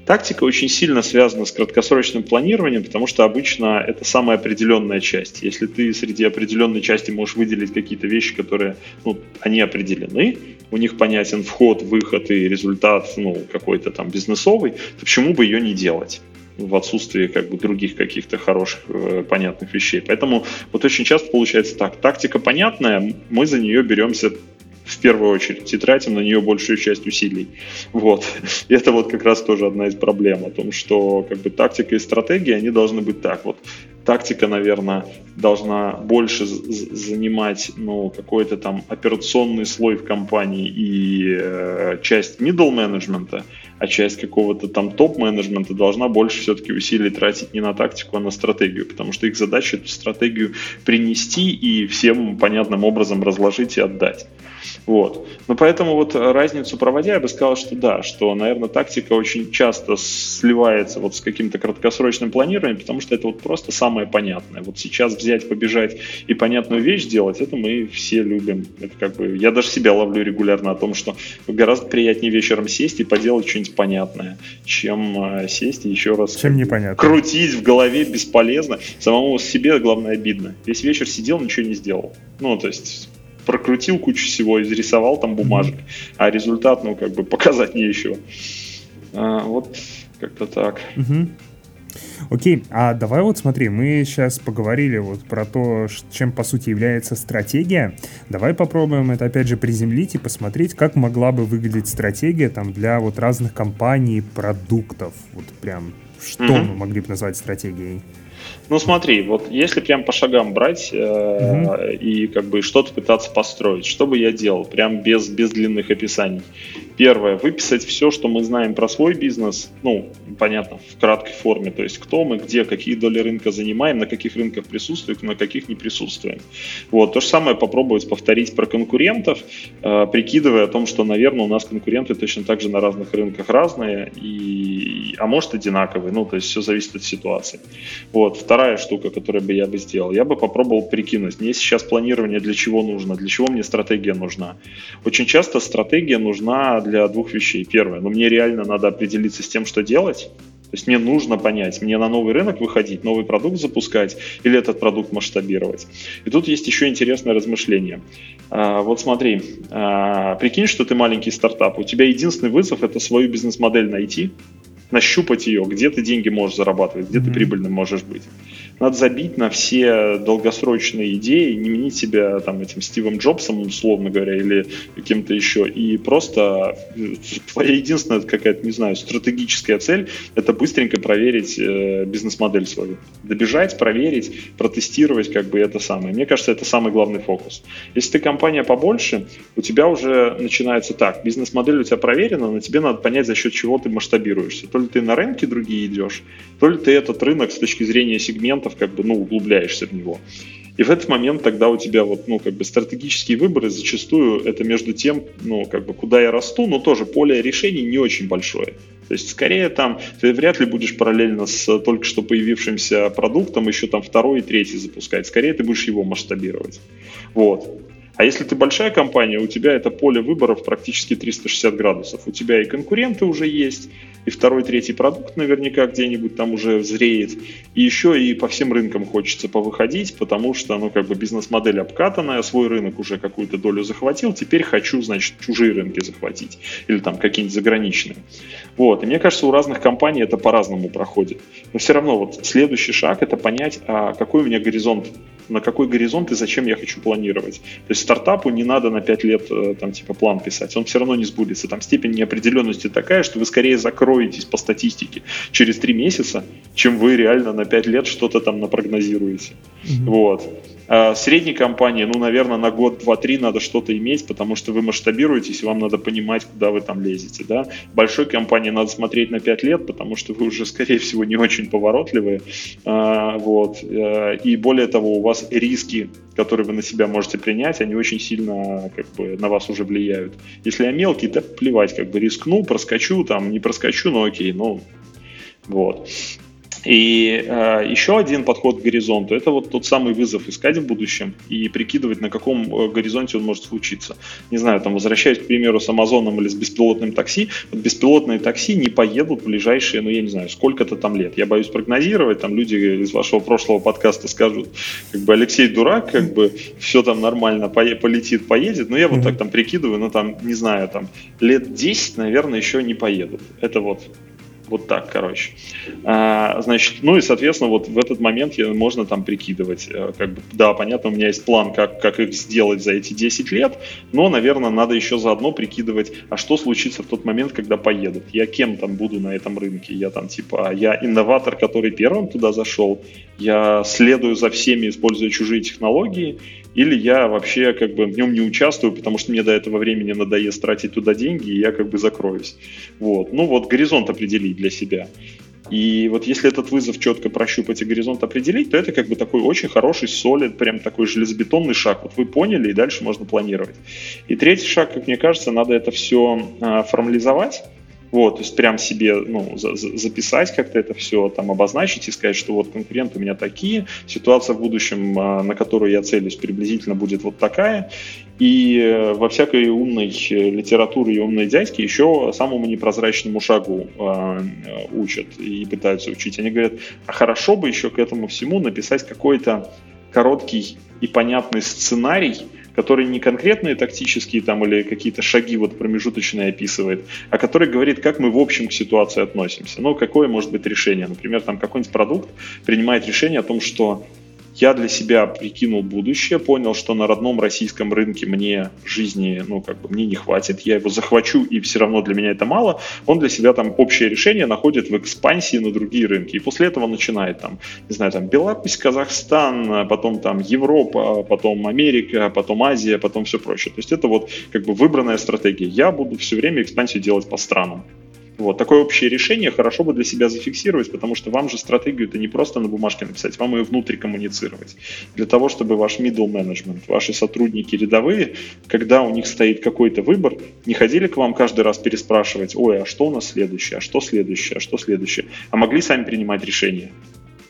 Тактика очень сильно связана с краткосрочным планированием, потому что обычно это самая определенная часть. Если ты среди определенной части можешь выделить какие-то вещи, которые, ну, они определены, у них понятен вход, выход и результат, ну, какой-то там бизнесовый, то почему бы ее не делать? в отсутствии как бы других каких-то хороших, э, понятных вещей. Поэтому вот очень часто получается так. Тактика понятная, мы за нее беремся в первую очередь и тратим на нее большую часть усилий. Вот. И это вот как раз тоже одна из проблем о том, что как бы тактика и стратегия, они должны быть так. Вот тактика, наверное, должна больше занимать ну, какой-то там операционный слой в компании и э, часть middle менеджмента, а часть какого-то там топ-менеджмента должна больше все-таки усилий тратить не на тактику, а на стратегию, потому что их задача эту стратегию принести и всем понятным образом разложить и отдать. Вот. Но поэтому вот разницу проводя, я бы сказал, что да, что, наверное, тактика очень часто сливается вот с каким-то краткосрочным планированием, потому что это вот просто самое понятное. Вот сейчас взять, побежать и понятную вещь сделать, это мы все любим. Это как бы, я даже себя ловлю регулярно о том, что гораздо приятнее вечером сесть и поделать что-нибудь понятное, чем э, сесть и еще раз чем непонятно. крутить в голове бесполезно. Самому себе, главное, обидно. Весь вечер сидел, ничего не сделал. Ну, то есть прокрутил кучу всего, изрисовал там бумажек, mm-hmm. а результат, ну, как бы показать не еще. А, вот как-то так. Mm-hmm. Окей, а давай вот смотри, мы сейчас поговорили вот про то, чем по сути является стратегия. Давай попробуем это опять же приземлить и посмотреть, как могла бы выглядеть стратегия там для вот разных компаний, продуктов. Вот прям что mm-hmm. мы могли бы назвать стратегией? Ну смотри, вот если прям по шагам брать э, угу. и как бы что-то пытаться построить, что бы я делал, прям без, без длинных описаний. Первое, выписать все, что мы знаем про свой бизнес, ну, понятно, в краткой форме, то есть кто мы, где, какие доли рынка занимаем, на каких рынках присутствуем, на каких не присутствуем. Вот, то же самое попробовать повторить про конкурентов, э, прикидывая о том, что, наверное, у нас конкуренты точно так же на разных рынках разные, и, а может одинаковые, ну, то есть все зависит от ситуации. Вот, вторая штука, которую бы я бы сделал, я бы попробовал прикинуть, мне сейчас планирование для чего нужно, для чего мне стратегия нужна. Очень часто стратегия нужна для двух вещей. Первое, ну мне реально надо определиться с тем, что делать. То есть мне нужно понять, мне на новый рынок выходить, новый продукт запускать или этот продукт масштабировать. И тут есть еще интересное размышление. А, вот смотри, а, прикинь, что ты маленький стартап, у тебя единственный вызов это свою бизнес-модель найти, нащупать ее, где ты деньги можешь зарабатывать, где mm-hmm. ты прибыльным можешь быть. Надо забить на все долгосрочные идеи, не менить себя там этим Стивом Джобсом, условно говоря, или каким-то еще. И просто твоя единственная какая-то, не знаю, стратегическая цель — это быстренько проверить э, бизнес-модель свою. Добежать, проверить, протестировать как бы это самое. Мне кажется, это самый главный фокус. Если ты компания побольше, у тебя уже начинается так. Бизнес-модель у тебя проверена, но тебе надо понять, за счет чего ты масштабируешься. То ли ты на рынке другие идешь, то ли ты этот рынок с точки зрения сегмента моментов как бы, ну, углубляешься в него. И в этот момент тогда у тебя вот, ну, как бы стратегические выборы зачастую это между тем, ну, как бы, куда я расту, но тоже поле решений не очень большое. То есть, скорее там, ты вряд ли будешь параллельно с только что появившимся продуктом еще там второй и третий запускать. Скорее ты будешь его масштабировать. Вот. А если ты большая компания, у тебя это поле выборов практически 360 градусов. У тебя и конкуренты уже есть, и второй, третий продукт наверняка где-нибудь там уже зреет. И еще и по всем рынкам хочется повыходить, потому что, ну, как бы бизнес-модель обкатанная, свой рынок уже какую-то долю захватил, теперь хочу, значит, чужие рынки захватить. Или там какие-нибудь заграничные. Вот. И мне кажется, у разных компаний это по-разному проходит. Но все равно вот следующий шаг это понять, а какой у меня горизонт на какой горизонт и зачем я хочу планировать. То есть стартапу не надо на 5 лет э, там типа план писать, он все равно не сбудется. Там степень неопределенности такая, что вы скорее закроетесь по статистике через 3 месяца, чем вы реально на 5 лет что-то там напрогнозируете. Mm-hmm. Вот. А средней компании, ну, наверное, на год, два, три надо что-то иметь, потому что вы масштабируетесь, и вам надо понимать, куда вы там лезете, да. Большой компании надо смотреть на пять лет, потому что вы уже, скорее всего, не очень поворотливые, а, вот. Э, и более того, у вас риски, которые вы на себя можете принять, они очень сильно, как бы, на вас уже влияют. Если я мелкий, то плевать, как бы, рискну, проскочу, там, не проскочу, но окей, ну, вот. И э, еще один подход к горизонту – это вот тот самый вызов искать в будущем и прикидывать, на каком э, горизонте он может случиться. Не знаю, там, возвращаясь, к примеру, с Амазоном или с беспилотным такси, вот беспилотные такси не поедут в ближайшие, ну, я не знаю, сколько-то там лет. Я боюсь прогнозировать, там люди из вашего прошлого подкаста скажут, как бы, Алексей дурак, как бы, все там нормально полетит, поедет, но я вот так там прикидываю, ну, там, не знаю, там, лет 10, наверное, еще не поедут. Это вот вот так, короче. А, значит, ну и, соответственно, вот в этот момент можно там прикидывать. Э, как бы, да, понятно, у меня есть план, как, как их сделать за эти 10 лет, но, наверное, надо еще заодно прикидывать, а что случится в тот момент, когда поедут. Я кем там буду на этом рынке? Я там типа, я инноватор, который первым туда зашел, я следую за всеми, используя чужие технологии, или я вообще как бы в нем не участвую, потому что мне до этого времени надоест тратить туда деньги, и я как бы закроюсь. Вот. Ну вот горизонт определить для себя. И вот если этот вызов четко прощупать и горизонт определить, то это как бы такой очень хороший, солид, прям такой железобетонный шаг. Вот вы поняли, и дальше можно планировать. И третий шаг, как мне кажется, надо это все а, формализовать вот, то есть прям себе ну, за, за, записать как-то это все, там обозначить и сказать, что вот конкуренты у меня такие, ситуация в будущем, а, на которую я целюсь, приблизительно будет вот такая. И э, во всякой умной литературе и умной дядьки еще самому непрозрачному шагу э, учат и пытаются учить. Они говорят, а хорошо бы еще к этому всему написать какой-то короткий и понятный сценарий, который не конкретные тактические там или какие-то шаги вот промежуточные описывает, а который говорит, как мы в общем к ситуации относимся. Ну, какое может быть решение. Например, там какой-нибудь продукт принимает решение о том, что я для себя прикинул будущее, понял, что на родном российском рынке мне жизни, ну, как бы мне не хватит, я его захвачу, и все равно для меня это мало. Он для себя там общее решение находит в экспансии на другие рынки. И после этого начинает там, не знаю, там Беларусь, Казахстан, потом там Европа, потом Америка, потом Азия, потом все прочее. То есть это вот как бы выбранная стратегия. Я буду все время экспансию делать по странам. Вот, такое общее решение хорошо бы для себя зафиксировать, потому что вам же стратегию это не просто на бумажке написать, вам ее внутри коммуницировать. Для того, чтобы ваш middle management, ваши сотрудники рядовые, когда у них стоит какой-то выбор, не ходили к вам каждый раз переспрашивать, ой, а что у нас следующее, а что следующее, а что следующее, а могли сами принимать решения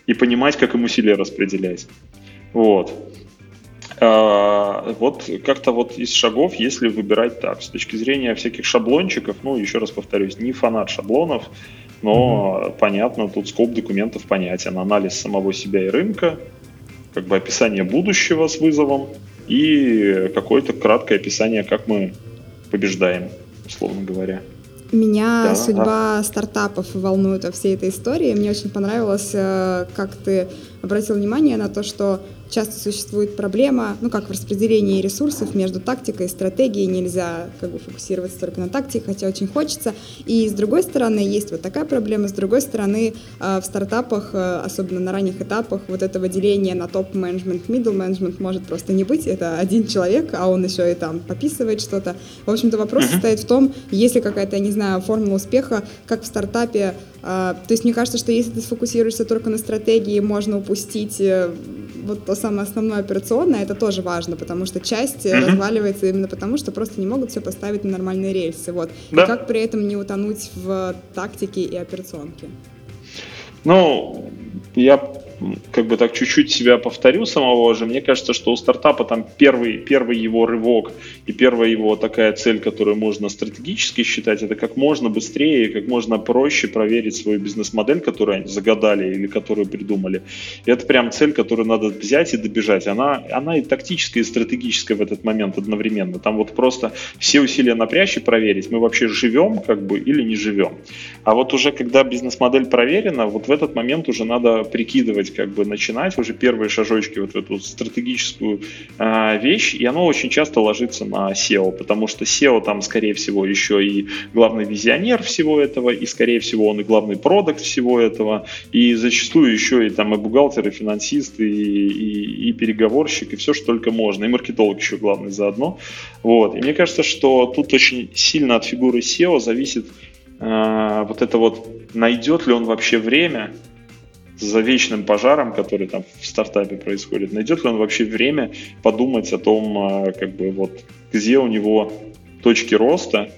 и понимать, как им усилия распределять. Вот. А, вот как-то вот из шагов, если выбирать так, с точки зрения всяких шаблончиков, ну, еще раз повторюсь, не фанат шаблонов, но mm-hmm. понятно, тут скоп документов понятен, анализ самого себя и рынка, как бы описание будущего с вызовом и какое-то краткое описание, как мы побеждаем, условно говоря. Меня да, судьба да. стартапов волнует во всей этой истории. Мне очень понравилось, э, как ты обратил внимание на то, что часто существует проблема, ну как в распределении ресурсов между тактикой и стратегией, нельзя как бы фокусироваться только на тактике, хотя очень хочется. И с другой стороны есть вот такая проблема, с другой стороны э, в стартапах, э, особенно на ранних этапах, вот это выделение на топ-менеджмент, middle менеджмент может просто не быть, это один человек, а он еще и там пописывает что-то. В общем-то вопрос uh-huh. состоит в том, есть ли какая-то, не знаю, формула успеха, как в стартапе то есть мне кажется, что если ты сфокусируешься только на стратегии, можно упустить э, вот то самое основное операционное, это тоже важно, потому что часть mm-hmm. разваливается именно потому, что просто не могут все поставить на нормальные рельсы. Вот. Да. И как при этом не утонуть в тактике и операционке? Ну, я как бы так чуть-чуть себя повторю самого же, мне кажется, что у стартапа там первый, первый его рывок и первая его такая цель, которую можно стратегически считать, это как можно быстрее и как можно проще проверить свою бизнес-модель, которую они загадали или которую придумали. И это прям цель, которую надо взять и добежать. Она, она и тактическая, и стратегическая в этот момент одновременно. Там вот просто все усилия напрячь и проверить, мы вообще живем как бы или не живем. А вот уже когда бизнес-модель проверена, вот в этот момент уже надо прикидывать, начать как бы начинать уже первые шажочки вот в эту стратегическую э, вещь, и оно очень часто ложится на SEO, потому что SEO там, скорее всего, еще и главный визионер всего этого, и, скорее всего, он и главный продукт всего этого, и зачастую еще и там и бухгалтер, и финансист, и, и, и переговорщик, и все, что только можно, и маркетолог еще главный заодно. Вот. И мне кажется, что тут очень сильно от фигуры SEO зависит э, вот это вот, найдет ли он вообще время за вечным пожаром, который там в стартапе происходит, найдет ли он вообще время подумать о том, а, как бы вот где у него точки роста,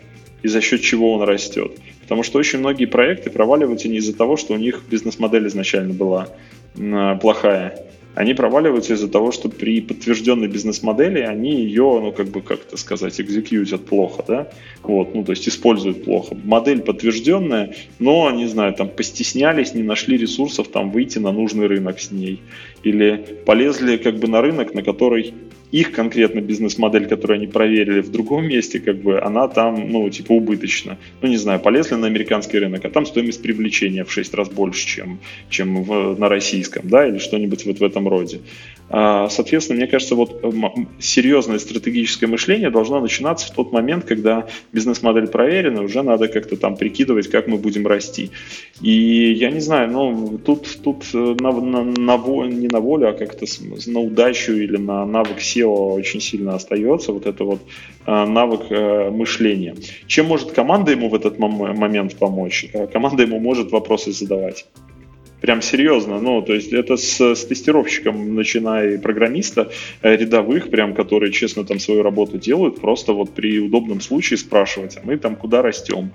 и за счет чего он растет. Потому что очень многие проекты проваливаются не из-за того, что у них бизнес-модель изначально была плохая, они проваливаются из-за того, что при подтвержденной бизнес-модели они ее, ну, как бы, как это сказать, экзекьютят плохо, да, вот, ну, то есть используют плохо. Модель подтвержденная, но, не знаю, там, постеснялись, не нашли ресурсов там выйти на нужный рынок с ней. Или полезли, как бы, на рынок, на который их конкретно бизнес-модель, которую они проверили в другом месте, как бы она там, ну, типа убыточна. Ну, не знаю, полезли на американский рынок, а там стоимость привлечения в 6 раз больше, чем, чем в, на российском, да, или что-нибудь вот в этом роде. А, соответственно, мне кажется, вот серьезное стратегическое мышление должно начинаться в тот момент, когда бизнес-модель проверена, уже надо как-то там прикидывать, как мы будем расти. И я не знаю, ну, тут, тут э, на, на, на, не на волю, а как-то на удачу или на навык SEO очень сильно остается вот это вот э, навык э, мышления. Чем может команда ему в этот момент помочь? Команда ему может вопросы задавать. Прям серьезно, ну, то есть это с, с тестировщиком, начиная программиста, э, рядовых, прям, которые честно там свою работу делают, просто вот при удобном случае спрашивать, а мы там куда растем,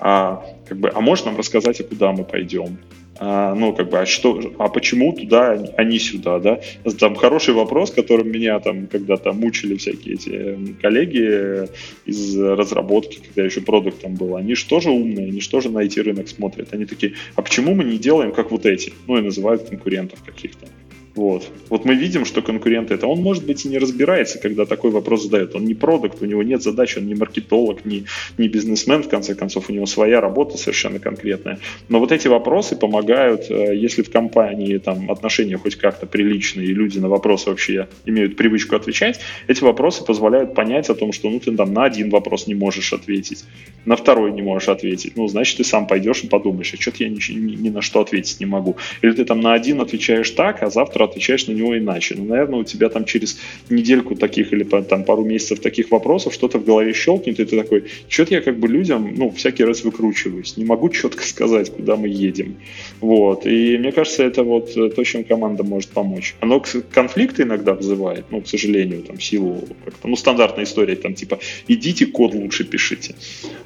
а, как бы, а можешь нам рассказать, а куда мы пойдем? А, ну, как бы, а что, а почему туда, а не сюда, да? Там хороший вопрос, которым меня там когда-то мучили всякие эти коллеги из разработки, когда еще продуктом был. Они же тоже умные, они же тоже на эти рынок смотрят. Они такие, а почему мы не делаем как вот эти? Ну, и называют конкурентов каких-то. Вот. вот мы видим, что конкурент это. Он, может быть, и не разбирается, когда такой вопрос задает. Он не продукт, у него нет задачи, он не маркетолог, не, не бизнесмен, в конце концов, у него своя работа совершенно конкретная. Но вот эти вопросы помогают, э, если в компании там отношения хоть как-то приличные, и люди на вопросы вообще имеют привычку отвечать, эти вопросы позволяют понять о том, что ну, ты там на один вопрос не можешь ответить, на второй не можешь ответить. Ну, значит, ты сам пойдешь и подумаешь, а что-то я ни, ни, ни на что ответить не могу. Или ты там на один отвечаешь так, а завтра завтра отвечаешь на него иначе. Ну, наверное, у тебя там через недельку таких или там пару месяцев таких вопросов что-то в голове щелкнет, и ты такой, что-то я как бы людям, ну, всякий раз выкручиваюсь, не могу четко сказать, куда мы едем. Вот. И мне кажется, это вот то, чем команда может помочь. Оно конфликты иногда вызывает, ну, к сожалению, там, силу как-то, ну, стандартная история, там, типа, идите код лучше пишите.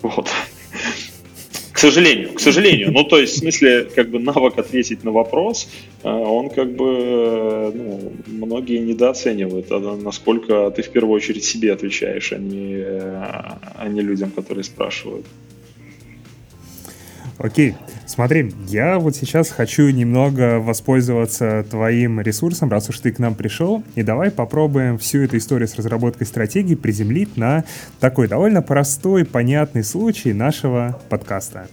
Вот. К сожалению, к сожалению. Ну, то есть, в смысле, как бы навык ответить на вопрос, э, он как бы, э, ну, многие недооценивают, а насколько ты в первую очередь себе отвечаешь, а не, э, а не людям, которые спрашивают. Окей, смотри, я вот сейчас хочу немного воспользоваться твоим ресурсом, раз уж ты к нам пришел, и давай попробуем всю эту историю с разработкой стратегии приземлить на такой довольно простой, понятный случай нашего подкаста.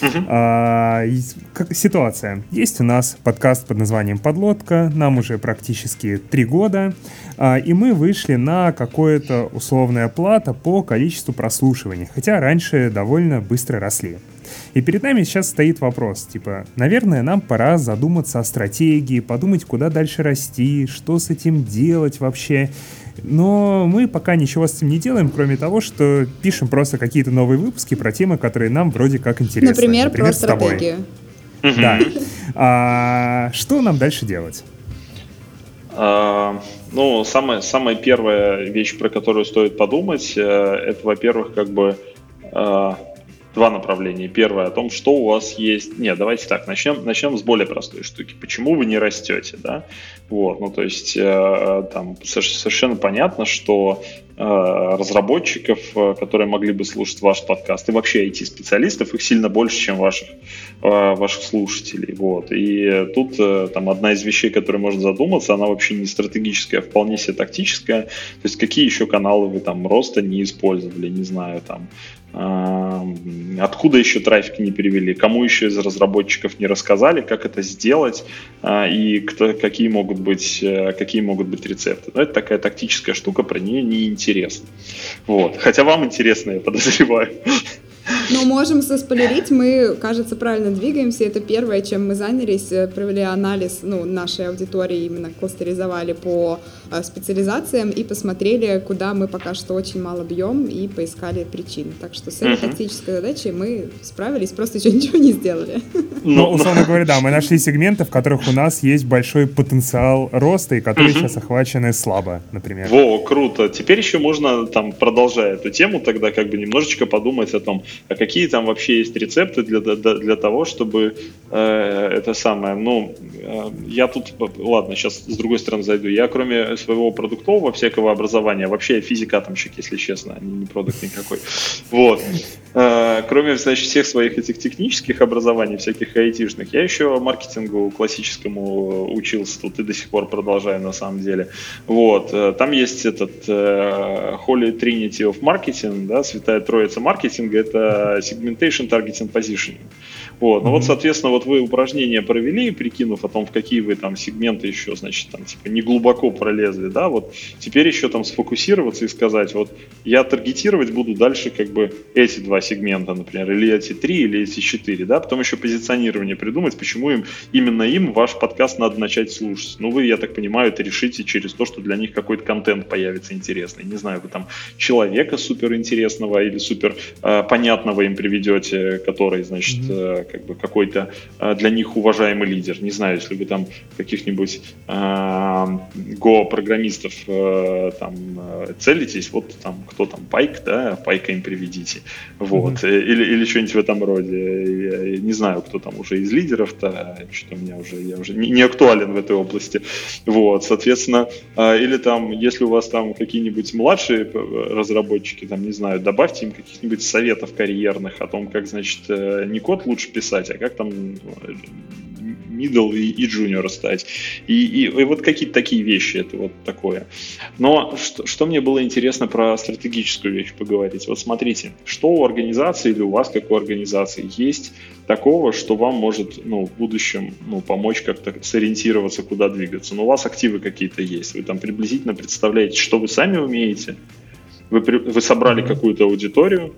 Uh-huh. А, как, ситуация. Есть у нас подкаст под названием «Подлодка», нам уже практически три года, а, и мы вышли на какое-то условное плата по количеству прослушиваний, хотя раньше довольно быстро росли. И перед нами сейчас стоит вопрос, типа, наверное, нам пора задуматься о стратегии, подумать, куда дальше расти, что с этим делать вообще. Но мы пока ничего с этим не делаем, кроме того, что пишем просто какие-то новые выпуски про темы, которые нам вроде как интересны. Например, Например про стратегию. Да. А, что нам дальше делать? А, ну, самая, самая первая вещь, про которую стоит подумать, э, это, во-первых, как бы а, два направления. Первое о том, что у вас есть. Нет, давайте так, начнем, начнем с более простой штуки. Почему вы не растете, да? Вот, ну то есть э, там совершенно понятно, что э, разработчиков, э, которые могли бы слушать ваш подкаст, и вообще IT-специалистов, их сильно больше, чем ваших, э, ваших слушателей. Вот. И тут э, там одна из вещей, которой можно задуматься, она вообще не стратегическая, а вполне себе тактическая. То есть какие еще каналы вы там роста не использовали, не знаю, там Откуда еще трафик не перевели? Кому еще из разработчиков не рассказали, как это сделать а, и кто, какие, могут быть, э, какие могут быть рецепты? Но это такая тактическая штука, про нее не интересно. Вот. Хотя вам интересно, я подозреваю. Но можем заспойлерить, мы, кажется, правильно двигаемся. Это первое, чем мы занялись, э, провели анализ ну, нашей аудитории, именно кластеризовали по э, специализациям и посмотрели, куда мы пока что очень мало бьем и поискали причины. Так что с этой uh-huh. тактической задачей мы справились, просто еще ничего не сделали. Ну, условно говоря, да, мы нашли сегменты, в которых у нас есть большой потенциал роста и которые uh-huh. сейчас охвачены слабо, например. Во, круто. Теперь еще можно там, продолжая эту тему, тогда как бы немножечко подумать о том, а какие там вообще есть рецепты для, для, для того, чтобы э, это самое, ну, э, я тут, ладно, сейчас с другой стороны зайду, я кроме своего продуктового всякого образования, вообще физикатомщик, если честно, а не продукт никакой, вот, э, кроме, значит, всех своих этих технических образований, всяких айтишных, я еще маркетингу классическому учился тут и до сих пор продолжаю на самом деле, вот, э, там есть этот э, Holy Trinity of Marketing, да, Святая Троица маркетинга, это segmentation, targeting, positioning. Вот. Ну вот, соответственно, вот вы упражнения провели, прикинув о том, в какие вы там сегменты еще, значит, там, типа, не глубоко пролезли, да, вот теперь еще там сфокусироваться и сказать, вот я таргетировать буду дальше как бы эти два сегмента, например, или эти три, или эти четыре, да, потом еще позиционирование придумать, почему им, именно им ваш подкаст надо начать слушать. Ну, вы, я так понимаю, это решите через то, что для них какой-то контент появится интересный. Не знаю, вы там человека супер интересного или супер э, понятного им приведете, который, значит, mm-hmm как бы какой-то а, для них уважаемый лидер. Не знаю, если вы там каких-нибудь Go-программистов э, там э, целитесь, вот там кто там Пайк, да, Пайка им приведите, вот, mm-hmm. или, или что-нибудь в этом роде. Я не знаю, кто там уже из лидеров-то, что-то у меня уже, я уже не, не актуален в этой области, вот, соответственно, э, или там, если у вас там какие-нибудь младшие разработчики, там, не знаю, добавьте им каких-нибудь советов карьерных о том, как, значит, не код лучше писать, а как там middle и, и junior стать. И, и, и вот какие-то такие вещи, это вот такое. Но что, что мне было интересно про стратегическую вещь поговорить. Вот смотрите, что у организации или у вас, как у организации, есть такого, что вам может ну, в будущем ну, помочь как-то сориентироваться, куда двигаться. Но у вас активы какие-то есть. Вы там приблизительно представляете, что вы сами умеете. Вы, вы собрали какую-то аудиторию,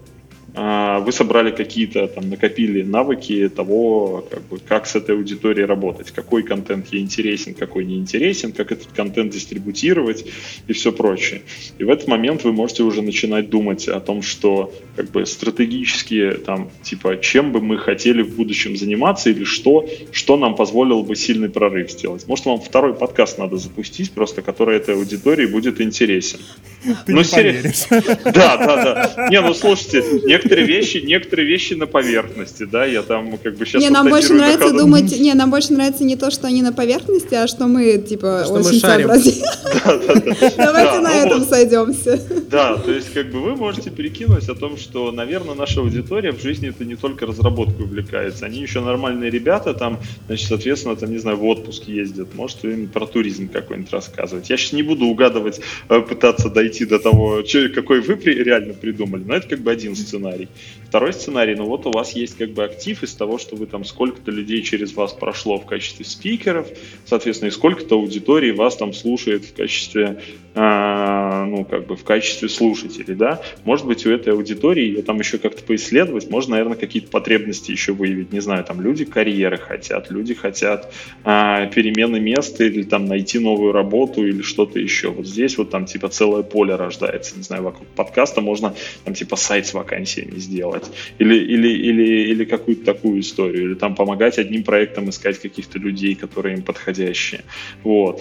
вы собрали какие-то, там, накопили навыки того, как, бы, как с этой аудиторией работать, какой контент ей интересен, какой не интересен, как этот контент дистрибутировать и все прочее. И в этот момент вы можете уже начинать думать о том, что как бы стратегически, там, типа, чем бы мы хотели в будущем заниматься или что, что нам позволило бы сильный прорыв сделать. Может, вам второй подкаст надо запустить, просто который этой аудитории будет интересен. Ты ну, не поверишь. Да, да, да. Не, ну слушайте, некоторые вещи, некоторые вещи на поверхности, да, я там как бы сейчас... Не, нам больше нравится ходу. думать, не, нам больше нравится не то, что они на поверхности, а что мы, типа, что очень сообразим. Да, да, да. Давайте на ну этом сойдемся. Да, то есть как бы вы можете перекинуть о том, что, наверное, наша аудитория в жизни это не только разработкой увлекается, они еще нормальные ребята, там, значит, соответственно, там, не знаю, в отпуск ездят, может, им про туризм какой-нибудь рассказывать. Я сейчас не буду угадывать, э, пытаться дойти до того, какой вы реально придумали, но это как бы один сценарий. Второй сценарий, ну вот у вас есть как бы актив из того, что вы там сколько-то людей через вас прошло в качестве спикеров, соответственно, и сколько-то аудитории вас там слушает в качестве, э, ну, как бы в качестве слушателей, да. Может быть, у этой аудитории ее там еще как-то поисследовать, можно, наверное, какие-то потребности еще выявить, не знаю, там люди карьеры хотят, люди хотят э, перемены места или там найти новую работу или что-то еще. Вот здесь вот там типа целое поле рождается, не знаю, вокруг подкаста можно там типа сайт с вакансиями сделать или, или, или, или какую-то такую историю, или там помогать одним проектам искать каких-то людей, которые им подходящие. Вот.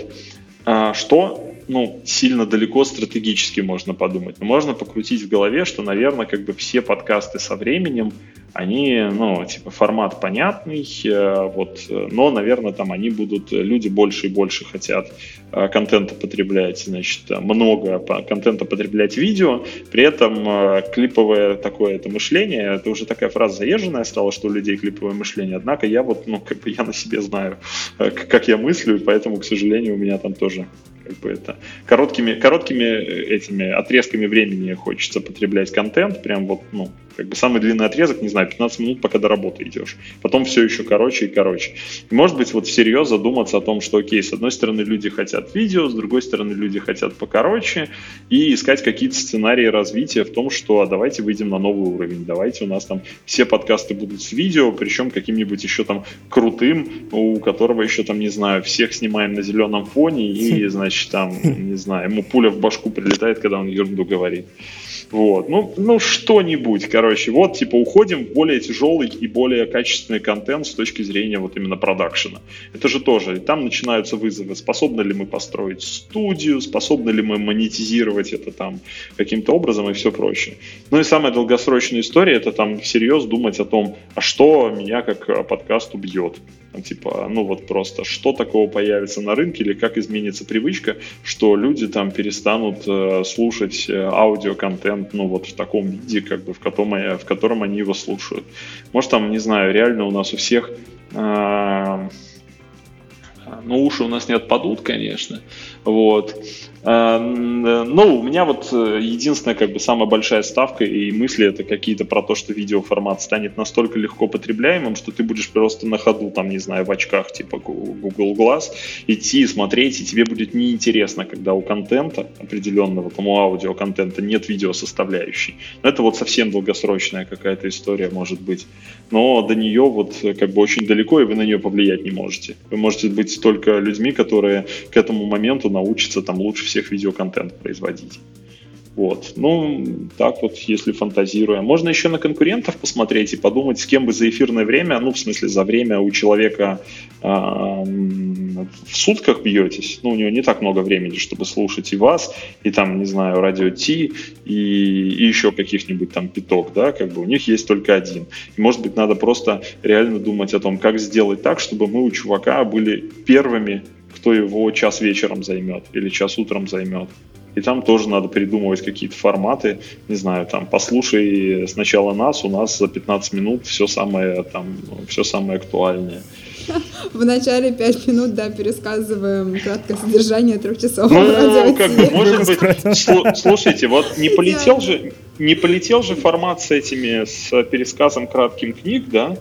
А, что ну, сильно далеко стратегически можно подумать. Но можно покрутить в голове, что, наверное, как бы все подкасты со временем, они, ну, типа, формат понятный, э, вот, но, наверное, там они будут, люди больше и больше хотят э, контента потреблять, значит, много контента потреблять видео, при этом э, клиповое такое это мышление, это уже такая фраза заезженная стала, что у людей клиповое мышление, однако я вот, ну, как бы я на себе знаю, как я мыслю, и поэтому, к сожалению, у меня там тоже как бы это короткими, короткими этими отрезками времени хочется потреблять контент, прям вот, ну, Как бы самый длинный отрезок, не знаю, 15 минут, пока до работы идешь. Потом все еще короче и короче. И может быть вот всерьез задуматься о том, что окей, с одной стороны люди хотят видео, с другой стороны люди хотят покороче, и искать какие-то сценарии развития в том, что а давайте выйдем на новый уровень, давайте у нас там все подкасты будут с видео, причем каким-нибудь еще там крутым, у которого еще там, не знаю, всех снимаем на зеленом фоне, и, значит, там, не знаю, ему пуля в башку прилетает, когда он ерунду говорит. Вот. Ну, ну что-нибудь, короче. Вот, типа, уходим в более тяжелый и более качественный контент с точки зрения вот именно продакшена. Это же тоже, и там начинаются вызовы. Способны ли мы построить студию, способны ли мы монетизировать это там каким-то образом и все прочее. Ну и самая долгосрочная история, это там всерьез думать о том, а что меня как подкаст убьет. Типа, ну вот просто, что такого появится на рынке или как изменится привычка, что люди там перестанут э, слушать э, аудиоконтент, ну вот в таком виде, как бы, в котором, в котором они его слушают. Может там, не знаю, реально у нас у всех э, ну, уши у нас не отпадут, конечно. Вот. А, ну, у меня вот э, единственная, как бы, самая большая ставка и мысли это какие-то про то, что видеоформат станет настолько легко потребляемым, что ты будешь просто на ходу, там, не знаю, в очках типа Google Glass идти, смотреть, и тебе будет неинтересно, когда у контента определенного, там, у аудиоконтента нет видеосоставляющей. Но это вот совсем долгосрочная какая-то история может быть. Но до нее вот э, как бы очень далеко, и вы на нее повлиять не можете. Вы можете быть только людьми, которые к этому моменту научатся там лучше всех видеоконтент производить. Вот. Ну, так вот, если фантазируя. Можно еще на конкурентов посмотреть и подумать, с кем бы за эфирное время, ну, в смысле, за время у человека э, в сутках бьетесь. Ну, у него не так много времени, чтобы слушать и вас, и там, не знаю, радио Ти, и, и еще каких-нибудь там пяток, да, как бы у них есть только один. И, может быть, надо просто реально думать о том, как сделать так, чтобы мы у чувака были первыми кто его час вечером займет или час утром займет. И там тоже надо придумывать какие-то форматы. Не знаю, там, послушай сначала нас, у нас за 15 минут все самое, там, все самое актуальное. В начале 5 минут, да, пересказываем краткое содержание трех часов. Ну, как бы, может быть, слушайте, вот не полетел же, не полетел же формат с этими, с пересказом кратким книг, да?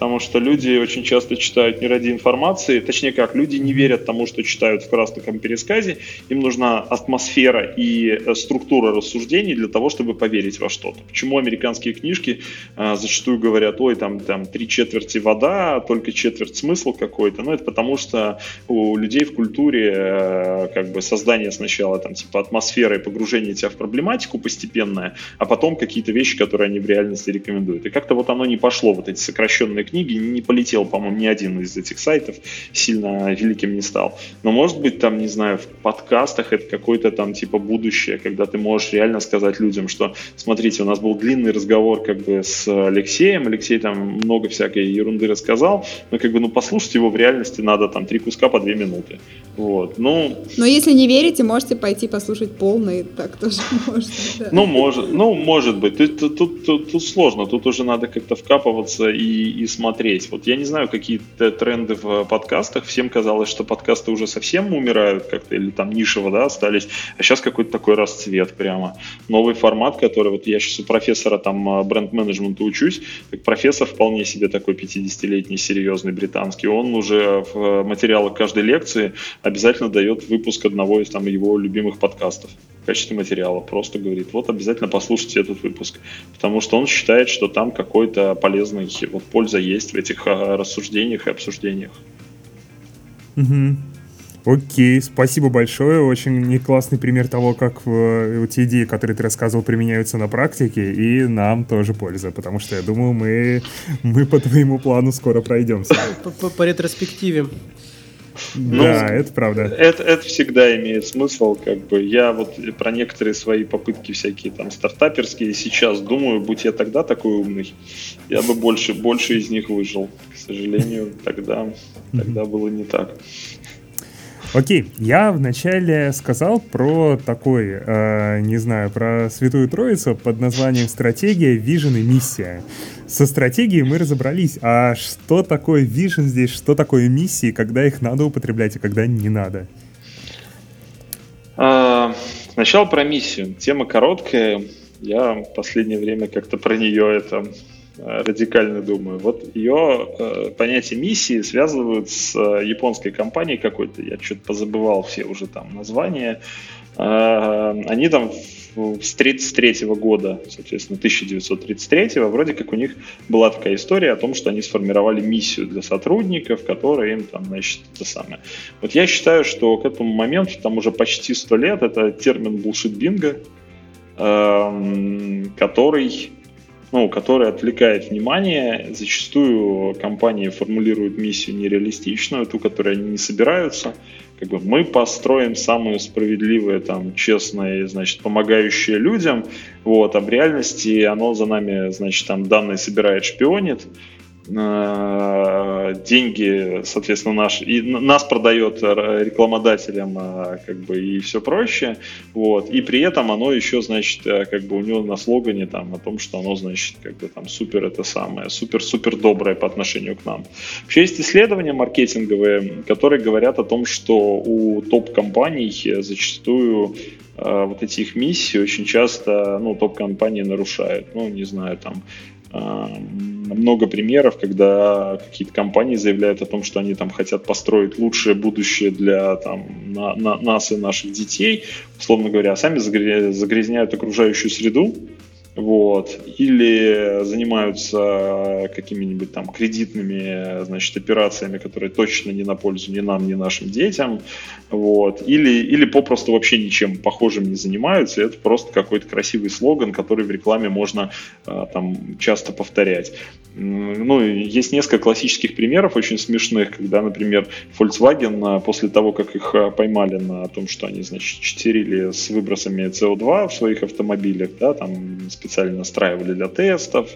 Потому что люди очень часто читают не ради информации, точнее как, люди не верят тому, что читают в кратком пересказе, им нужна атмосфера и э, структура рассуждений для того, чтобы поверить во что-то. Почему американские книжки а, зачастую говорят, ой, там, там три четверти вода, только четверть смысл какой-то, ну это потому что у людей в культуре а, как бы создание сначала там типа атмосферы и погружение тебя в проблематику постепенное, а потом какие-то вещи, которые они в реальности рекомендуют. И как-то вот оно не пошло, вот эти сокращенные книги, не полетел, по-моему, ни один из этих сайтов, сильно великим не стал. Но может быть там, не знаю, в подкастах это какое-то там типа будущее, когда ты можешь реально сказать людям, что смотрите, у нас был длинный разговор как бы с Алексеем, Алексей там много всякой ерунды рассказал, но как бы ну послушать его в реальности надо там три куска по две минуты. Вот, ну... Но если не верите, можете пойти послушать полный, так тоже можно. Да. Ну, может, ну, может быть. Тут, тут, тут, тут сложно, тут уже надо как-то вкапываться и, и смотреть. Вот я не знаю, какие тренды в подкастах. Всем казалось, что подкасты уже совсем умирают как-то, или там нишево, да, остались. А сейчас какой-то такой расцвет прямо. Новый формат, который вот я сейчас у профессора там а, бренд-менеджмента учусь, так профессор вполне себе такой 50-летний, серьезный британский. Он уже в материалах каждой лекции обязательно дает выпуск одного из там его любимых подкастов качестве материала. Просто говорит, вот обязательно послушайте этот выпуск. Потому что он считает, что там какой-то полезный, вот польза есть в этих а, рассуждениях и обсуждениях. Угу. Окей, спасибо большое. Очень классный пример того, как э, те идеи, которые ты рассказывал, применяются на практике, и нам тоже польза, потому что я думаю, мы, мы по твоему плану скоро пройдемся. По, по, по ретроспективе. Ну, да, это правда. Это, это всегда имеет смысл, как бы. Я вот про некоторые свои попытки всякие там стартаперские сейчас думаю, будь я тогда такой умный, я бы больше, больше из них выжил. К сожалению, тогда, тогда было не так. Окей, я вначале сказал про такой, э, не знаю, про Святую Троицу под названием «Стратегия, вижен и миссия». Со стратегией мы разобрались, а что такое вижен здесь, что такое миссии, когда их надо употреблять, а когда не надо? А, сначала про миссию. Тема короткая, Я в последнее время как-то про нее это э, радикально думаю. Вот ее э, понятие миссии связывают с э, японской компанией какой-то, я что-то позабывал все уже там названия. Они там с 33 года, соответственно, 1933 вроде как у них была такая история о том, что они сформировали миссию для сотрудников, которая им там, значит, это самое. Вот я считаю, что к этому моменту, там уже почти 100 лет, это термин bullshit бинго, эм, который ну, который отвлекает внимание. Зачастую компании формулируют миссию нереалистичную, ту, которой они не собираются. Как бы мы построим самое справедливое, там, честное, значит, помогающее людям, вот, а в реальности оно за нами, значит, там данные собирает, шпионит, деньги, соответственно, наш, и нас продает рекламодателям э, как бы и все проще, вот, и при этом оно еще, значит, э, как бы у него на слогане там о том, что оно, значит, как бы там супер это самое, супер-супер доброе по отношению к нам. Вообще есть исследования маркетинговые, которые говорят о том, что у топ-компаний зачастую вот эти их миссии очень часто, ну, топ-компании нарушают. Ну, не знаю, там, много примеров, когда какие-то компании заявляют о том, что они там хотят построить лучшее будущее для там, на, на, нас и наших детей, условно говоря, а сами загрязняют окружающую среду, вот, или занимаются какими-нибудь там кредитными, значит, операциями, которые точно не на пользу ни нам, ни нашим детям, вот, или, или попросту вообще ничем похожим не занимаются, это просто какой-то красивый слоган, который в рекламе можно а, там часто повторять. Ну, есть несколько классических примеров очень смешных, когда, например, Volkswagen после того, как их поймали на том, что они, значит, читерили с выбросами CO2 в своих автомобилях, да, там специально настраивали для тестов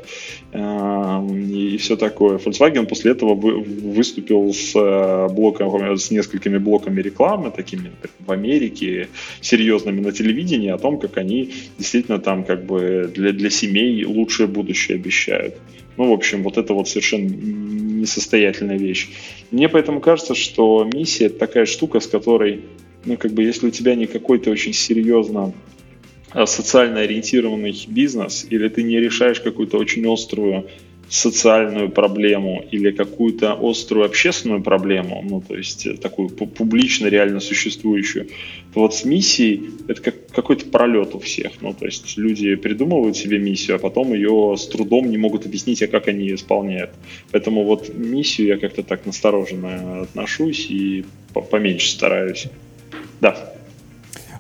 эм, и, все такое. Volkswagen после этого выступил с э, блоком, с несколькими блоками рекламы, такими в Америке, серьезными на телевидении, о том, как они действительно там как бы для, для семей лучшее будущее обещают. Ну, в общем, вот это вот совершенно несостоятельная вещь. Мне поэтому кажется, что миссия это такая штука, с которой, ну, как бы, если у тебя не какой-то очень серьезно Э, социально ориентированный бизнес, или ты не решаешь какую-то очень острую социальную проблему или какую-то острую общественную проблему, ну, то есть э, такую публично реально существующую, то вот с миссией это как какой-то пролет у всех. Ну, то есть люди придумывают себе миссию, а потом ее с трудом не могут объяснить, а как они ее исполняют. Поэтому вот миссию я как-то так настороженно отношусь и поменьше стараюсь. Да.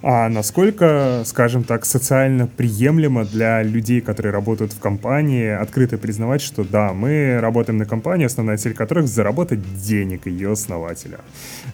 А насколько, скажем так, социально приемлемо для людей, которые работают в компании, открыто признавать, что да, мы работаем на компании, основная цель которых заработать денег ее основателя.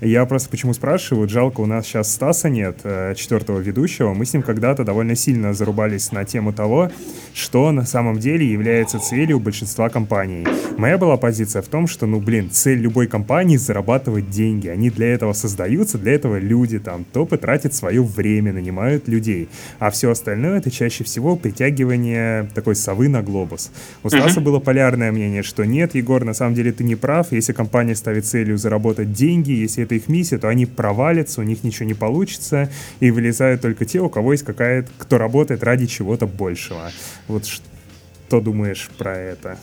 Я просто почему спрашиваю, жалко, у нас сейчас Стаса нет, э, четвертого ведущего, мы с ним когда-то довольно сильно зарубались на тему того, что на самом деле является целью большинства компаний. Моя была позиция в том, что, ну, блин, цель любой компании — зарабатывать деньги. Они для этого создаются, для этого люди там топы тратят свое время время, нанимают людей. А все остальное это чаще всего притягивание такой совы на глобус. У Стаса uh-huh. было полярное мнение, что нет, Егор, на самом деле ты не прав. Если компания ставит целью заработать деньги, если это их миссия, то они провалятся, у них ничего не получится, и вылезают только те, у кого есть какая-то, кто работает ради чего-то большего. Вот что думаешь про это?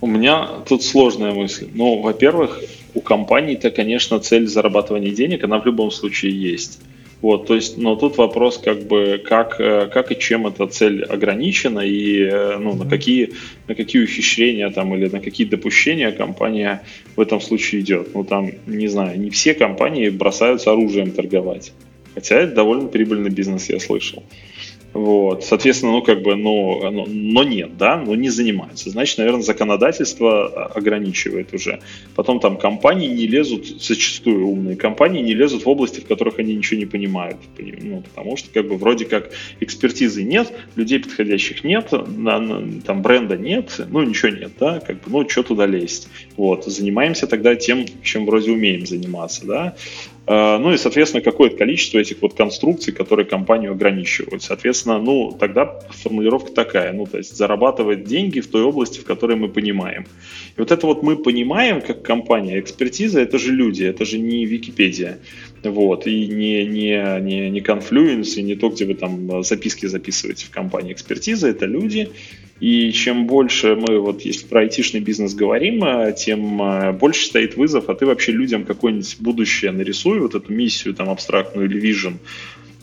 У меня тут сложная мысль. Ну, во-первых, у компании-то, конечно, цель зарабатывания денег, она в любом случае есть. Вот, то есть, но тут вопрос, как бы, как, э, как и чем эта цель ограничена, и э, ну, на, какие, на какие ухищрения там, или на какие допущения компания в этом случае идет. Ну, там, не знаю, не все компании бросаются оружием торговать. Хотя это довольно прибыльный бизнес, я слышал. Вот, соответственно, ну как бы, но, но, но нет, да, но не занимаются. Значит, наверное, законодательство ограничивает уже. Потом там компании не лезут, зачастую умные компании не лезут в области, в которых они ничего не понимают. Ну, потому что как бы вроде как экспертизы нет, людей подходящих нет, там бренда нет, ну ничего нет, да, как бы, ну что туда лезть. Вот, занимаемся тогда тем, чем вроде умеем заниматься, да. А, ну и, соответственно, какое-то количество этих вот конструкций, которые компанию ограничивают. Соответственно, ну, тогда формулировка такая, ну, то есть зарабатывать деньги в той области, в которой мы понимаем. И вот это вот мы понимаем, как компания, экспертиза, это же люди, это же не Википедия. Вот, и не, не, не, не Confluence, и не то, где вы там записки записываете в компании экспертизы, это люди, и чем больше мы, вот если про айтишный бизнес говорим, э, тем э, больше стоит вызов, а ты вообще людям какое-нибудь будущее нарисуй, вот эту миссию там абстрактную или вижен,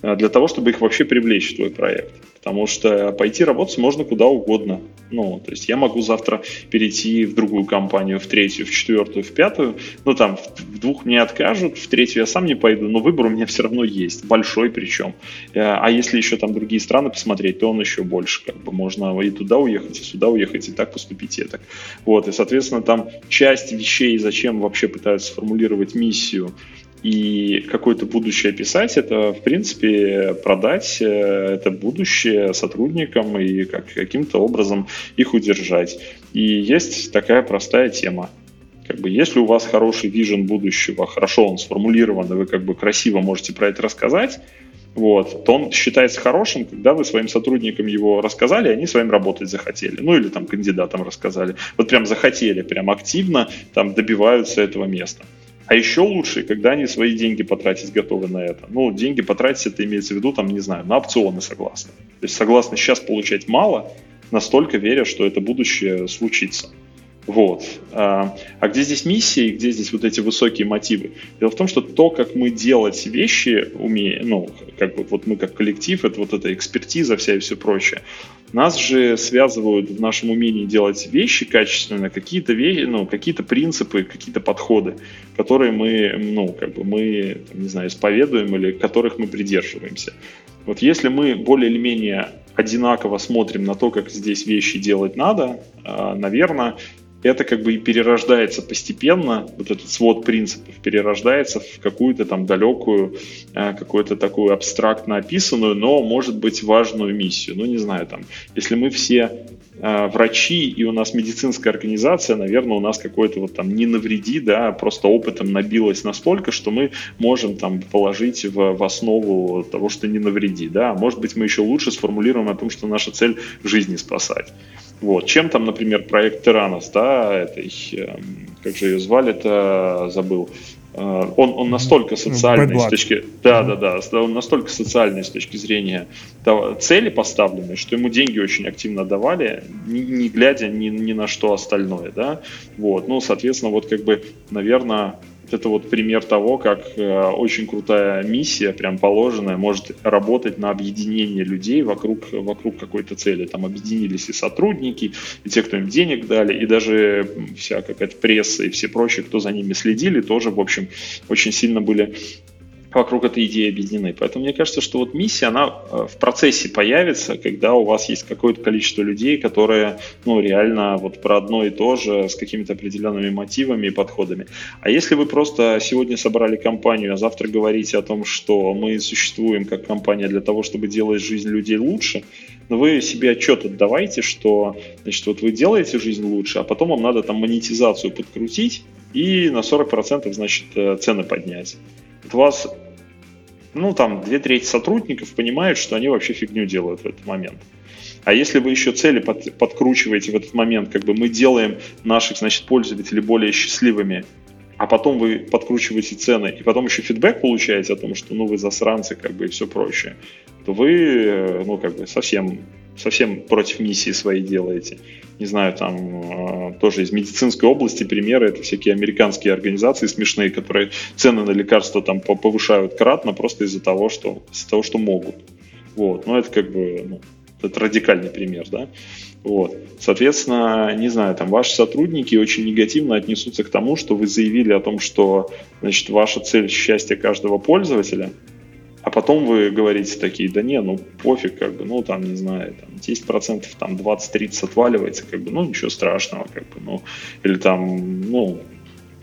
для того, чтобы их вообще привлечь в твой проект потому что пойти работать можно куда угодно. Ну, то есть я могу завтра перейти в другую компанию, в третью, в четвертую, в пятую. Ну, там, в двух мне откажут, в третью я сам не пойду, но выбор у меня все равно есть, большой причем. Э, а если еще там другие страны посмотреть, то он еще больше. Как бы можно и туда уехать, и сюда уехать, и так поступить, и так. Вот, и, соответственно, там часть вещей, зачем вообще пытаются сформулировать миссию, и какое-то будущее писать, это, в принципе, продать э, это будущее сотрудникам и как, каким-то образом их удержать. И есть такая простая тема. Как бы, если у вас хороший вижен будущего, хорошо он сформулирован, и вы как бы красиво можете про это рассказать, вот, то он считается хорошим, когда вы своим сотрудникам его рассказали, и они с вами работать захотели. Ну, или там кандидатам рассказали. Вот прям захотели, прям активно там добиваются этого места. А еще лучше, когда они свои деньги потратить готовы на это. Ну, деньги потратить, это имеется в виду, там, не знаю, на опционы согласны. То есть согласны сейчас получать мало, настолько веря, что это будущее случится. Вот. А, а где здесь миссия и где здесь вот эти высокие мотивы? Дело в том, что то, как мы делать вещи умеем, ну, как бы вот мы как коллектив, это вот эта экспертиза вся и все прочее, нас же связывают в нашем умении делать вещи качественно, какие-то вещи, ну, какие-то принципы, какие-то подходы, которые мы, ну, как бы мы, не знаю, исповедуем или которых мы придерживаемся. Вот если мы более или менее одинаково смотрим на то, как здесь вещи делать надо, а, наверное, это как бы и перерождается постепенно, вот этот свод принципов перерождается в какую-то там далекую, э, какую-то такую абстрактно описанную, но, может быть, важную миссию. Ну, не знаю, там, если мы все э, врачи и у нас медицинская организация, наверное, у нас какой-то вот там не навреди, да, просто опытом набилось настолько, что мы можем там положить в, в основу того, что не навреди, да. Может быть, мы еще лучше сформулируем о том, что наша цель жизни спасать. Вот. Чем там, например, проект Тиранос, да, этой, эм, как же ее звали-то, забыл. Э, он, он настолько социальный с точки... Да, да, да, он настолько социальный с точки зрения цели поставленной, что ему деньги очень активно давали, не, не глядя ни, ни на что остальное, да. Вот, ну, соответственно, вот как бы, наверное, это вот пример того, как э, очень крутая миссия, прям положенная, может работать на объединение людей вокруг, вокруг какой-то цели. Там объединились и сотрудники, и те, кто им денег дали, и даже вся какая-то пресса и все прочие, кто за ними следили, тоже, в общем, очень сильно были вокруг этой идеи объединены. Поэтому мне кажется, что вот миссия, она э, в процессе появится, когда у вас есть какое-то количество людей, которые, ну, реально вот про одно и то же, с какими-то определенными мотивами и подходами. А если вы просто сегодня собрали компанию, а завтра говорите о том, что мы существуем как компания для того, чтобы делать жизнь людей лучше, но вы себе отчет отдавайте, что, значит, вот вы делаете жизнь лучше, а потом вам надо там монетизацию подкрутить и на 40% значит э, цены поднять. У вас ну, там, две трети сотрудников понимают, что они вообще фигню делают в этот момент. А если вы еще цели под, подкручиваете в этот момент, как бы мы делаем наших, значит, пользователей более счастливыми, а потом вы подкручиваете цены, и потом еще фидбэк получаете о том, что, ну, вы засранцы, как бы, и все прочее, то вы, э, ну, как бы, совсем, совсем против миссии своей делаете не знаю, там э, тоже из медицинской области примеры, это всякие американские организации смешные, которые цены на лекарства там повышают кратно просто из-за того, что, из-за того, что могут. Вот, ну это как бы, ну, это радикальный пример, да. Вот. Соответственно, не знаю, там ваши сотрудники очень негативно отнесутся к тому, что вы заявили о том, что значит, ваша цель счастье каждого пользователя – а потом вы говорите такие, да не, ну пофиг, как бы, ну там, не знаю, там 10%, там 20-30 отваливается, как бы, ну ничего страшного, как бы, ну, или там, ну,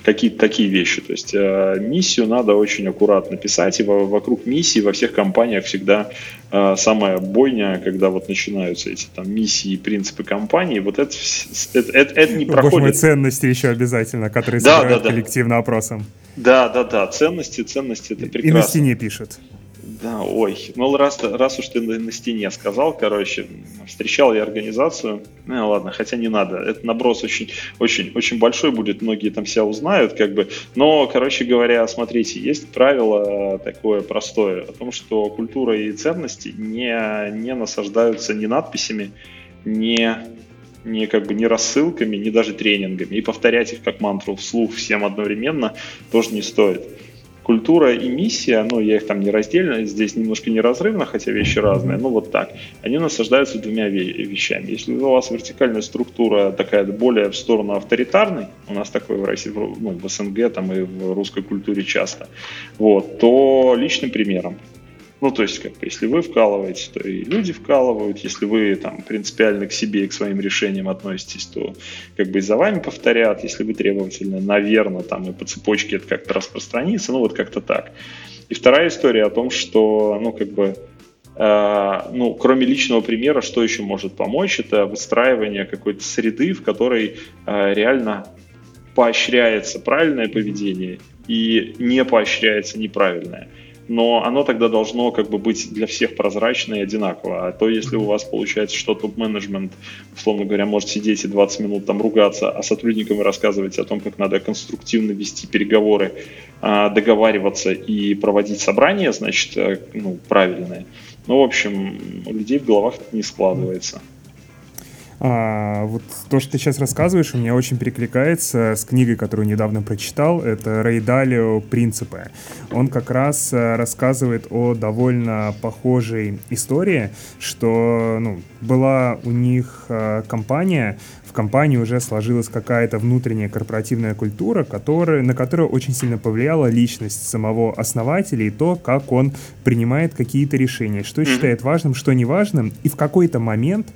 какие-то такие вещи. То есть э, миссию надо очень аккуратно писать, и во, вокруг миссии во всех компаниях всегда э, самая бойня, когда вот начинаются эти там миссии и принципы компании, вот это, это, это, это не проходит. Боже мой, ценности еще обязательно, которые собирают да, да, коллективно опросом. Да, да, да, ценности, ценности, это прекрасно. И на стене пишет. Да, ой, ну раз, раз уж ты на, на стене сказал, короче, встречал я организацию, ну ладно, хотя не надо, это наброс очень, очень, очень большой будет, многие там себя узнают, как бы, но, короче говоря, смотрите, есть правило такое простое, о том, что культура и ценности не, не насаждаются ни надписями, не не как бы не рассылками, не даже тренингами. И повторять их как мантру вслух всем одновременно тоже не стоит культура и миссия, ну, я их там не раздельно, здесь немножко неразрывно, хотя вещи разные, ну, вот так, они насаждаются двумя вещами. Если у вас вертикальная структура такая более в сторону авторитарной, у нас такое в России, ну, в СНГ там и в русской культуре часто, вот, то личным примером. Ну, то есть, как бы, если вы вкалываете, то и люди вкалывают. Если вы там принципиально к себе и к своим решениям относитесь, то как бы и за вами повторят. Если вы требовательны, наверное, там и по цепочке это как-то распространится. Ну, вот как-то так. И вторая история о том, что, ну, как бы, э, ну, кроме личного примера, что еще может помочь? Это выстраивание какой-то среды, в которой э, реально поощряется правильное поведение и не поощряется неправильное но оно тогда должно как бы быть для всех прозрачно и одинаково. А то, если у вас получается, что топ-менеджмент, условно говоря, может сидеть и 20 минут там ругаться, а сотрудникам рассказывать о том, как надо конструктивно вести переговоры, а, договариваться и проводить собрания, значит, э, ну, правильные. Ну, в общем, у людей в головах это не складывается. А, вот то, что ты сейчас рассказываешь, у меня очень перекликается с книгой, которую недавно прочитал. Это Рэй Далио «Принципы». Он как раз э, рассказывает о довольно похожей истории, что ну, была у них э, компания, в компании уже сложилась какая-то внутренняя корпоративная культура, которая, на которую очень сильно повлияла личность самого основателя и то, как он принимает какие-то решения, что считает важным, что не важным, и в какой-то момент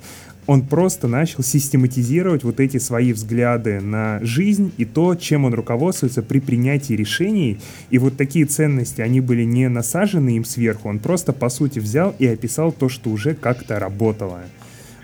он просто начал систематизировать вот эти свои взгляды на жизнь и то, чем он руководствуется при принятии решений. И вот такие ценности, они были не насажены им сверху, он просто, по сути, взял и описал то, что уже как-то работало.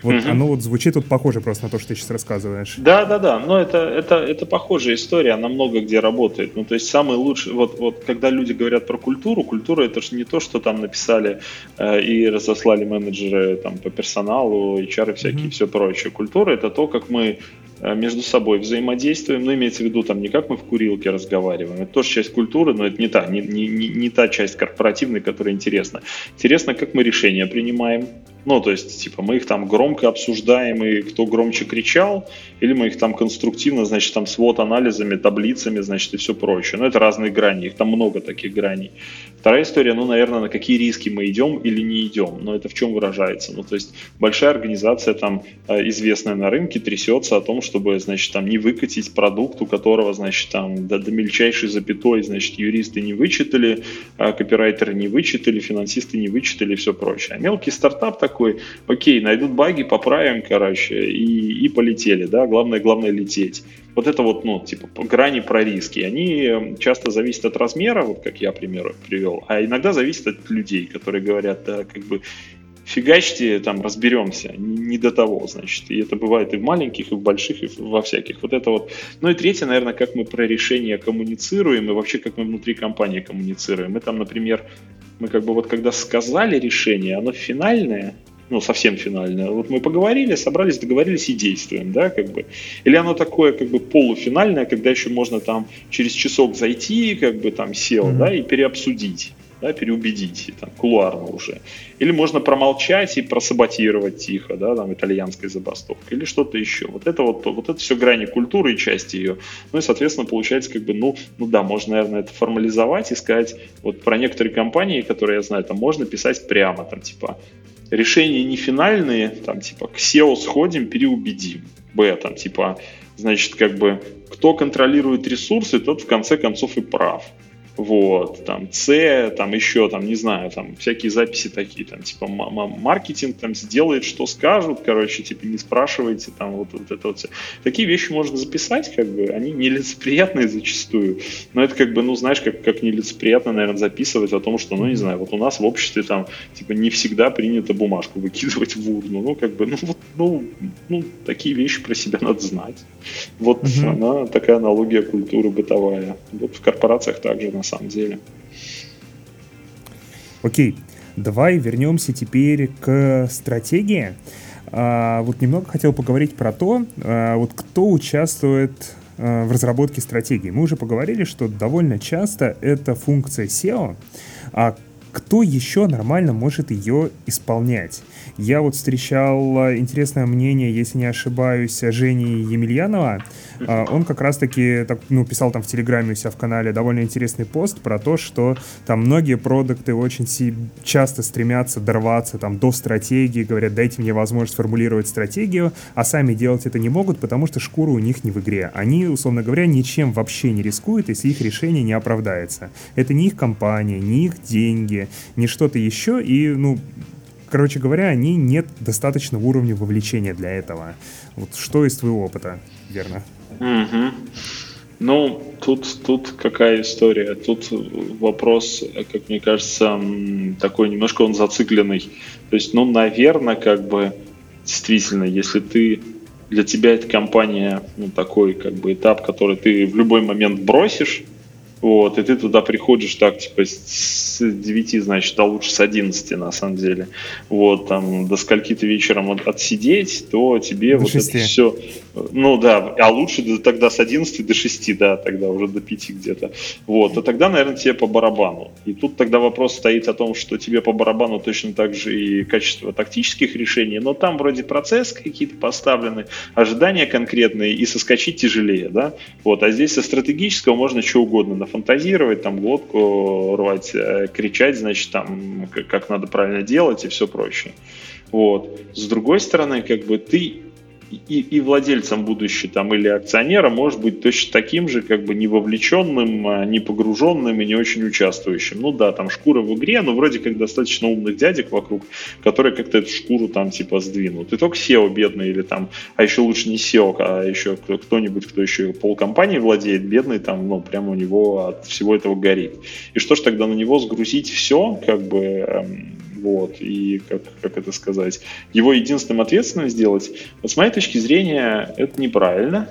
Вот угу. оно вот звучит вот похоже просто на то, что ты сейчас рассказываешь. Да, да, да. Но это, это, это похожая история, она много где работает. Ну, то есть самый лучший, вот, вот когда люди говорят про культуру, культура это же не то, что там написали э, и разослали менеджеры там по персоналу, HR и всякие, угу. все прочее. Культура это то, как мы Э, между собой взаимодействуем, ну, имеется в виду там не как мы в курилке разговариваем, это тоже часть культуры, но это не та, не, не, не та часть корпоративной, которая интересна. Интересно, как мы решения принимаем, ну, то есть, типа, мы их там громко обсуждаем, и кто громче кричал, или мы их там конструктивно, значит, там свод анализами, таблицами, значит, и все прочее. Но это разные грани, их там много таких граней. Вторая история, ну, наверное, на какие риски мы идем или не идем. Но это в чем выражается? Ну, то есть, большая организация там, э, известная на рынке, трясется о том, чтобы, значит, там не выкатить продукт, у которого, значит, там до, до мельчайшей запятой, значит, юристы не вычитали, а копирайтеры не вычитали, финансисты не вычитали и все прочее. А мелкий стартап так такой, окей, найдут баги, поправим, короче, и, и полетели, да, главное, главное лететь. Вот это вот, ну, типа, грани про риски, они часто зависят от размера, вот как я пример привел, а иногда зависят от людей, которые говорят, да, как бы, фигачьте, там, разберемся, не, не до того, значит, и это бывает и в маленьких, и в больших, и во всяких, вот это вот. Ну и третье, наверное, как мы про решения коммуницируем, и вообще, как мы внутри компании коммуницируем. Мы там, например, мы как бы вот когда сказали решение, оно финальное, ну, совсем финальное. Вот мы поговорили, собрались, договорились и действуем, да, как бы. Или оно такое, как бы, полуфинальное, когда еще можно там через часок зайти, как бы там сел, mm-hmm. да, и переобсудить да, переубедить, там, кулуарно уже. Или можно промолчать и просаботировать тихо, да, там, итальянской забастовкой, или что-то еще. Вот это вот, вот это все грани культуры и части ее. Ну и, соответственно, получается, как бы, ну, ну да, можно, наверное, это формализовать и сказать, вот про некоторые компании, которые я знаю, там можно писать прямо, там, типа, решения не финальные, там, типа, к SEO сходим, переубедим. Б, там, типа, значит, как бы, кто контролирует ресурсы, тот в конце концов и прав вот, там, С, там, еще, там, не знаю, там, всякие записи такие, там, типа, маркетинг, там, сделает, что скажут, короче, типа, не спрашивайте, там, вот, вот это вот все. Такие вещи можно записать, как бы, они нелицеприятные зачастую, но это, как бы, ну, знаешь, как, как нелицеприятно, наверное, записывать о том, что, ну, не знаю, вот у нас в обществе, там, типа, не всегда принято бумажку выкидывать в урну, ну, как бы, ну, вот, ну, ну, такие вещи про себя надо знать. Вот угу. она, такая аналогия культуры бытовая. Вот в корпорациях также, на самом деле. Окей. Давай вернемся теперь к стратегии. А, вот немного хотел поговорить про то, а, вот кто участвует а, в разработке стратегии. Мы уже поговорили, что довольно часто это функция SEO, а кто еще нормально может ее исполнять? Я вот встречал интересное мнение, если не ошибаюсь, Жени Емельянова. А, он как раз-таки так, ну, писал там в Телеграме у себя в канале довольно интересный пост про то, что там многие продукты очень часто стремятся дорваться там до стратегии, говорят, дайте мне возможность формулировать стратегию, а сами делать это не могут, потому что шкура у них не в игре. Они, условно говоря, ничем вообще не рискуют, если их решение не оправдается. Это не их компания, не их деньги, не что-то еще, и, ну, короче говоря, они нет достаточного уровня вовлечения для этого. Вот что из твоего опыта, верно? Угу. Ну, тут, тут какая история? Тут вопрос, как мне кажется, такой немножко он зацикленный. То есть, ну, наверное, как бы действительно, если ты для тебя эта компания, ну, такой как бы этап, который ты в любой момент бросишь, вот, и ты туда приходишь так, типа, с 9, значит, а лучше с 11, на самом деле. Вот, там, до скольки ты вечером от, отсидеть, то тебе до вот 6. это все... Ну, да, а лучше тогда с 11 до 6, да, тогда уже до 5 где-то. Вот, а тогда, наверное, тебе по барабану. И тут тогда вопрос стоит о том, что тебе по барабану точно так же и качество тактических решений, но там вроде процесс какие-то поставлены, ожидания конкретные, и соскочить тяжелее, да. Вот, а здесь со стратегического можно что угодно фантазировать, там глотку рвать, э, кричать, значит, там, как надо правильно делать и все прочее. Вот. С другой стороны, как бы ты и, и владельцем будущий там или акционером может быть точно таким же, как бы не вовлеченным, а не погруженным и не очень участвующим. Ну да, там шкура в игре, но вроде как достаточно умных дядек вокруг, которые как-то эту шкуру там типа сдвинут. И только SEO бедный или там, а еще лучше не SEO, а еще кто-нибудь, кто еще полкомпании владеет, бедный там, ну прямо у него от всего этого горит. И что ж тогда на него сгрузить все, как бы эм, вот, и как, как это сказать, его единственным ответственным сделать, вот с моей точки зрения, это неправильно,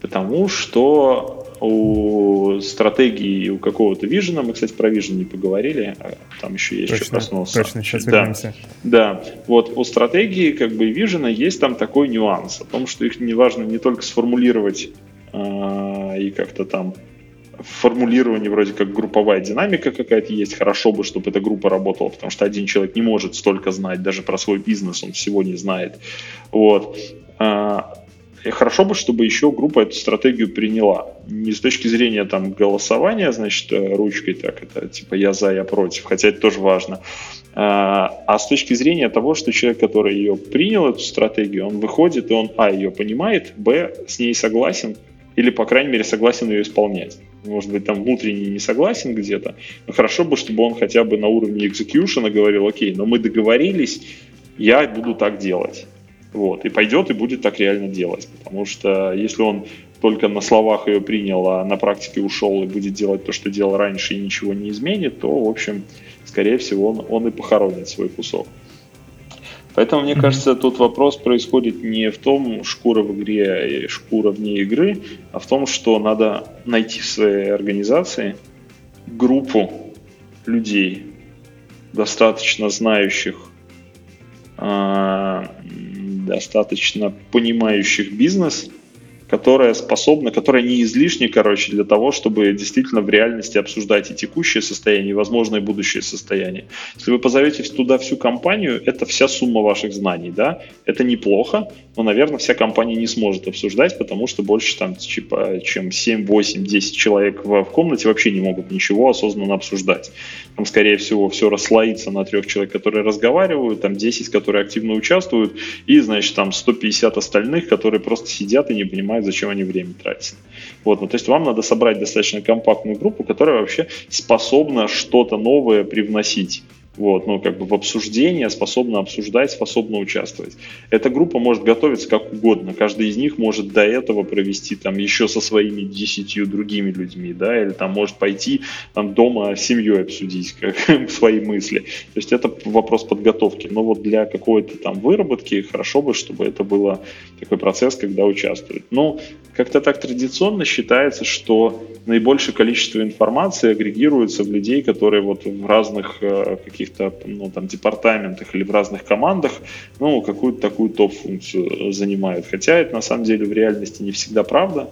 потому что у стратегии у какого-то вижена, мы, кстати, про вижен не поговорили, а там еще есть точно, что коснулся. Точно, сейчас вернемся. Да, да, вот у стратегии как бы вижена есть там такой нюанс, о том, что их не важно не только сформулировать э, и как-то там формулировании вроде как групповая динамика какая-то есть. Хорошо бы, чтобы эта группа работала, потому что один человек не может столько знать, даже про свой бизнес он всего не знает. Вот. А, и хорошо бы, чтобы еще группа эту стратегию приняла. Не с точки зрения там голосования, значит, э, ручкой так, это типа я за, я против, хотя это тоже важно. А, а с точки зрения того, что человек, который ее принял, эту стратегию, он выходит и он, а, ее понимает, б, с ней согласен, или, по крайней мере, согласен ее исполнять может быть, там внутренне не согласен где-то, но хорошо бы, чтобы он хотя бы на уровне экзекьюшена говорил, окей, но мы договорились, я буду так делать. Вот, и пойдет и будет так реально делать. Потому что если он только на словах ее принял, а на практике ушел и будет делать то, что делал раньше и ничего не изменит, то, в общем, скорее всего, он, он и похоронит свой кусок. Поэтому, мне кажется, тут вопрос происходит не в том, шкура в игре шкура вне игры, а в том, что надо найти в своей организации группу людей, достаточно знающих, а, достаточно понимающих бизнес – которая способна, которая не излишне, короче, для того, чтобы действительно в реальности обсуждать и текущее состояние, и возможное будущее состояние. Если вы позовете туда всю компанию, это вся сумма ваших знаний, да, это неплохо, но, наверное, вся компания не сможет обсуждать, потому что больше там, типа, чем 7, 8, 10 человек в, в комнате вообще не могут ничего осознанно обсуждать. Там, скорее всего, все расслоится на трех человек, которые разговаривают, там 10, которые активно участвуют, и, значит, там 150 остальных, которые просто сидят и не понимают, зачем они время тратят. Вот, ну, то есть вам надо собрать достаточно компактную группу, которая вообще способна что-то новое привносить вот, ну, как бы в обсуждение, способна обсуждать, способна участвовать. Эта группа может готовиться как угодно. Каждый из них может до этого провести там еще со своими десятью другими людьми, да, или там может пойти там дома с семьей обсудить как, свои мысли. То есть это вопрос подготовки. Но вот для какой-то там выработки хорошо бы, чтобы это было такой процесс, когда участвуют. Но как-то так традиционно считается, что наибольшее количество информации агрегируется в людей, которые вот в разных э, каких-то ну, там, департаментах или в разных командах ну, какую-то такую топ-функцию занимают. Хотя это на самом деле в реальности не всегда правда.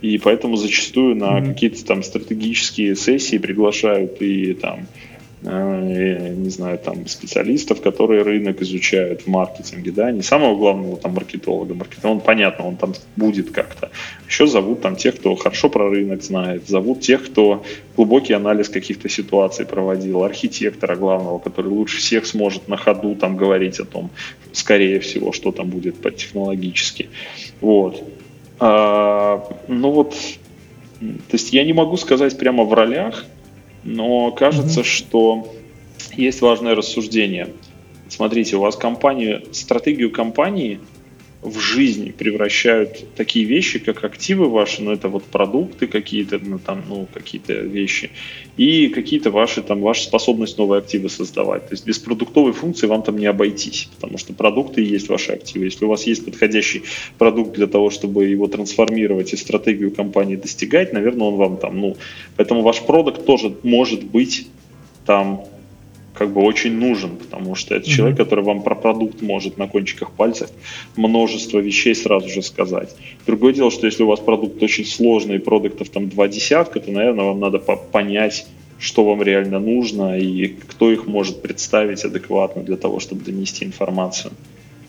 И поэтому зачастую на mm-hmm. какие-то там стратегические сессии приглашают и там не знаю, там, специалистов, которые рынок изучают в маркетинге, да, не самого главного там маркетолога, маркетолог, он понятно, он там будет как-то. Еще зовут там тех, кто хорошо про рынок знает, зовут тех, кто глубокий анализ каких-то ситуаций проводил, архитектора главного, который лучше всех сможет на ходу там говорить о том, скорее всего, что там будет по технологически. Вот. А, ну вот, то есть я не могу сказать прямо в ролях, но кажется, mm-hmm. что есть важное рассуждение. Смотрите, у вас компания, стратегию компании в жизни превращают такие вещи, как активы ваши, ну это вот продукты какие-то, ну там, ну какие-то вещи, и какие-то ваши там, ваша способность новые активы создавать. То есть без продуктовой функции вам там не обойтись, потому что продукты и есть ваши активы. Если у вас есть подходящий продукт для того, чтобы его трансформировать и стратегию компании достигать, наверное, он вам там, ну, поэтому ваш продукт тоже может быть там как бы очень нужен, потому что это mm-hmm. человек, который вам про продукт может на кончиках пальцев множество вещей сразу же сказать. Другое дело, что если у вас продукт очень сложный, продуктов там два десятка, то, наверное, вам надо понять, что вам реально нужно и кто их может представить адекватно для того, чтобы донести информацию.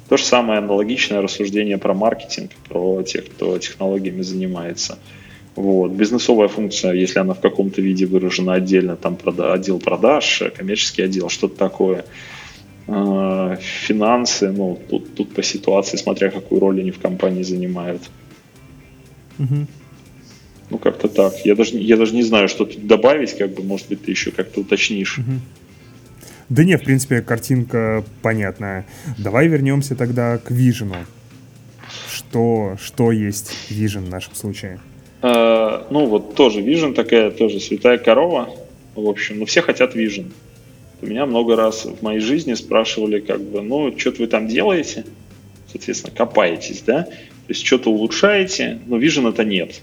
То же самое аналогичное рассуждение про маркетинг, про тех, кто технологиями занимается. Вот. Бизнесовая функция, если она в каком-то виде выражена отдельно, там прода- отдел продаж, коммерческий отдел, что-то такое. А, финансы, ну, тут, тут по ситуации, смотря какую роль они в компании занимают. Угу. Ну, как-то так. Я даже, я даже не знаю, что тут добавить, как бы, может быть, ты еще как-то уточнишь. Угу. Да нет, в принципе, картинка понятная. Давай вернемся тогда к Вижену. Что, что есть Vision в нашем случае? Э, ну вот тоже Vision такая, тоже святая корова. В общем, ну все хотят Vision. Меня много раз в моей жизни спрашивали, как бы, ну, что вы там делаете? Соответственно, копаетесь, да? То есть что-то улучшаете, но Vision это нет.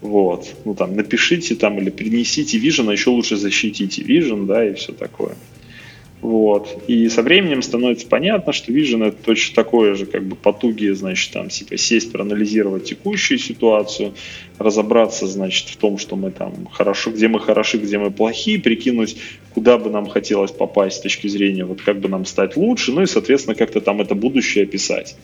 Вот. Ну там напишите там или принесите Vision, а еще лучше защитите Vision, да, и все такое. Вот. И со временем становится понятно, что Vision это точно такое же, как бы потуги, значит, там, типа, сесть, проанализировать текущую ситуацию, разобраться, значит, в том, что мы там хорошо, где мы хороши, где мы плохи, прикинуть, куда бы нам хотелось попасть с точки зрения, вот как бы нам стать лучше, ну и, соответственно, как-то там это будущее описать.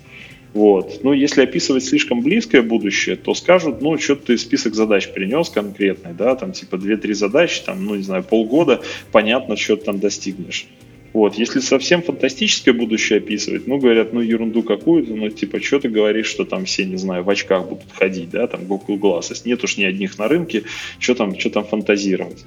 Вот. Ну, если описывать слишком близкое будущее, то скажут, ну, что ты список задач принес конкретный, да, там типа 2-3 задачи, там, ну, не знаю, полгода, понятно, что ты там достигнешь. Вот, если совсем фантастическое будущее описывать, ну, говорят, ну, ерунду какую-то, ну, типа, что ты говоришь, что там все, не знаю, в очках будут ходить, да, там, Google Glasses, нет уж ни одних на рынке, что там, что там фантазировать.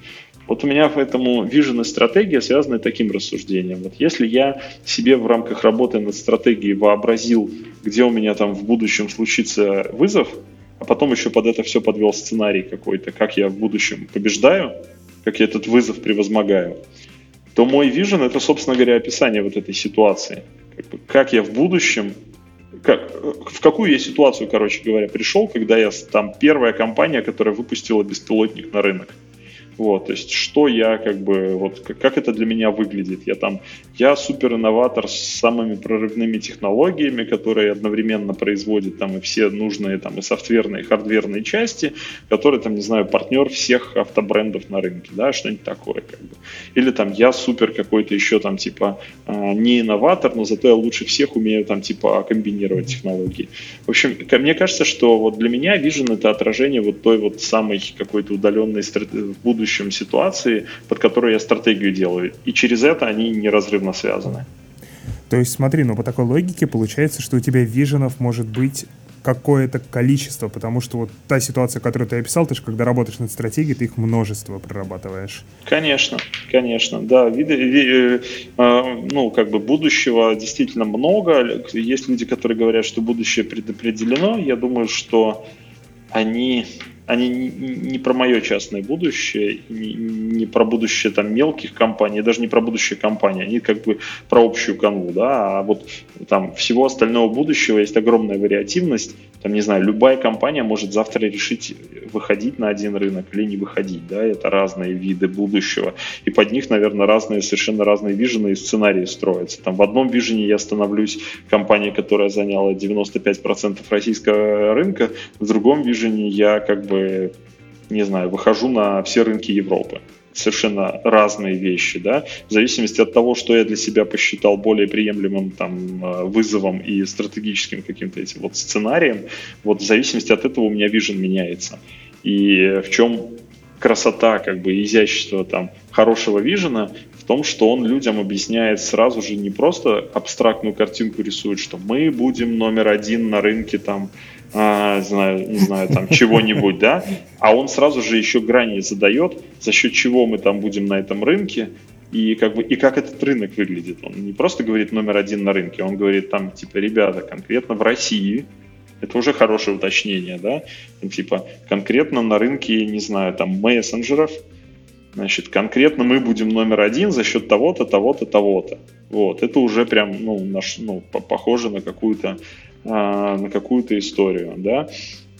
Вот у меня поэтому vision и стратегия связаны таким рассуждением. Вот если я себе в рамках работы над стратегией вообразил, где у меня там в будущем случится вызов, а потом еще под это все подвел сценарий какой-то, как я в будущем побеждаю, как я этот вызов превозмогаю, то мой вижен это, собственно говоря, описание вот этой ситуации. Как, я в будущем, как, в какую я ситуацию, короче говоря, пришел, когда я там первая компания, которая выпустила беспилотник на рынок. Вот, то есть, что я как бы, вот, как это для меня выглядит. Я там, я супер инноватор с самыми прорывными технологиями, которые одновременно производят там и все нужные там и софтверные, и хардверные части, которые там, не знаю, партнер всех автобрендов на рынке, да, что-нибудь такое как бы. Или там я супер какой-то еще там типа а, не инноватор, но зато я лучше всех умею там типа комбинировать технологии. В общем, мне кажется, что вот для меня Vision это отражение вот той вот самой какой-то удаленной будущей будущем ситуации, под которую я стратегию делаю. И через это они неразрывно связаны. То есть смотри, ну по такой логике получается, что у тебя виженов может быть какое-то количество, потому что вот та ситуация, которую ты описал, ты же когда работаешь над стратегией, ты их множество прорабатываешь. Конечно, конечно, да. Виды, ви, э, ну, как бы будущего действительно много. Есть люди, которые говорят, что будущее предопределено. Я думаю, что они они не про мое частное будущее, не, про будущее там мелких компаний, даже не про будущее компании, они как бы про общую канву, да, а вот там всего остального будущего есть огромная вариативность, Там, не знаю, любая компания может завтра решить выходить на один рынок или не выходить, да, это разные виды будущего, и под них, наверное, разные, совершенно разные вижены и сценарии строятся. Там в одном вижене я становлюсь компанией, которая заняла 95% российского рынка, в другом вижене я как бы, не знаю, выхожу на все рынки Европы совершенно разные вещи, да, в зависимости от того, что я для себя посчитал более приемлемым там э, вызовом и стратегическим каким-то этим вот сценарием, вот в зависимости от этого у меня вижен меняется. И в чем красота, как бы изящество там хорошего вижена в том, что он людям объясняет сразу же не просто абстрактную картинку рисует, что мы будем номер один на рынке там а, знаю, не знаю, там чего-нибудь, да, а он сразу же еще грани задает, за счет чего мы там будем на этом рынке, и как бы и как этот рынок выглядит. Он не просто говорит номер один на рынке, он говорит там типа ребята конкретно в России это уже хорошее уточнение, да, типа конкретно на рынке, не знаю, там мессенджеров, значит конкретно мы будем номер один за счет того-то, того-то, того-то. Вот это уже прям ну наш ну похоже на какую-то на какую-то историю, да.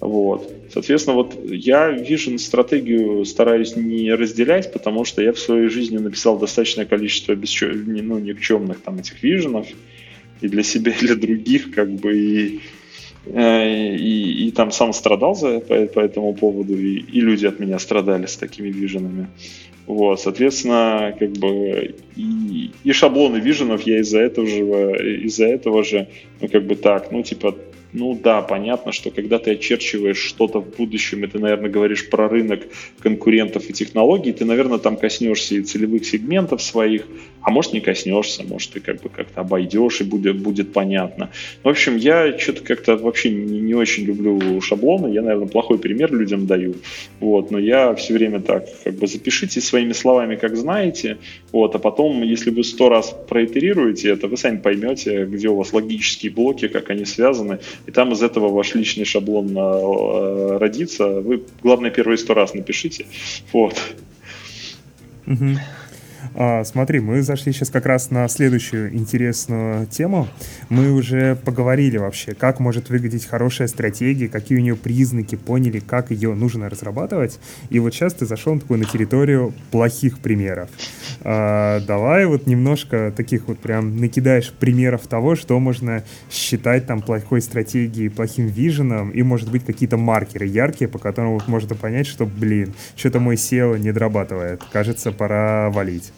Вот. Соответственно, вот я Vision стратегию стараюсь не разделять, потому что я в своей жизни написал достаточное количество бесчё... ну, никчемных там этих виженов и для себя, и для других, как бы, и, э, и, и там сам страдал за, по, по этому поводу, и, и люди от меня страдали с такими виженами. Вот, соответственно, как бы и, и шаблоны виженов я из-за этого же, из-за этого же, ну, как бы так, ну, типа, ну да, понятно, что когда ты очерчиваешь что-то в будущем, и ты, наверное, говоришь про рынок конкурентов и технологий, ты, наверное, там коснешься и целевых сегментов своих, а может не коснешься, может ты как бы как-то обойдешь и будет, будет понятно. В общем, я что-то как-то вообще не, не очень люблю шаблоны, я, наверное, плохой пример людям даю, вот, но я все время так, как бы запишите своими словами, как знаете, вот, а потом, если вы сто раз проитерируете это, вы сами поймете, где у вас логические блоки, как они связаны, и там из этого ваш личный шаблон э, родится. Вы, главное, первые сто раз напишите. Вот. Угу. А, смотри, мы зашли сейчас как раз на следующую интересную тему. Мы уже поговорили вообще, как может выглядеть хорошая стратегия, какие у нее признаки, поняли, как ее нужно разрабатывать. И вот сейчас ты зашел такой на территорию плохих примеров. А, давай вот немножко таких вот прям накидаешь примеров того, что можно считать там плохой стратегией, плохим виженом, и может быть какие-то маркеры яркие, по которым вот можно понять, что, блин, что-то мой SEO не дорабатывает. Кажется, пора валить.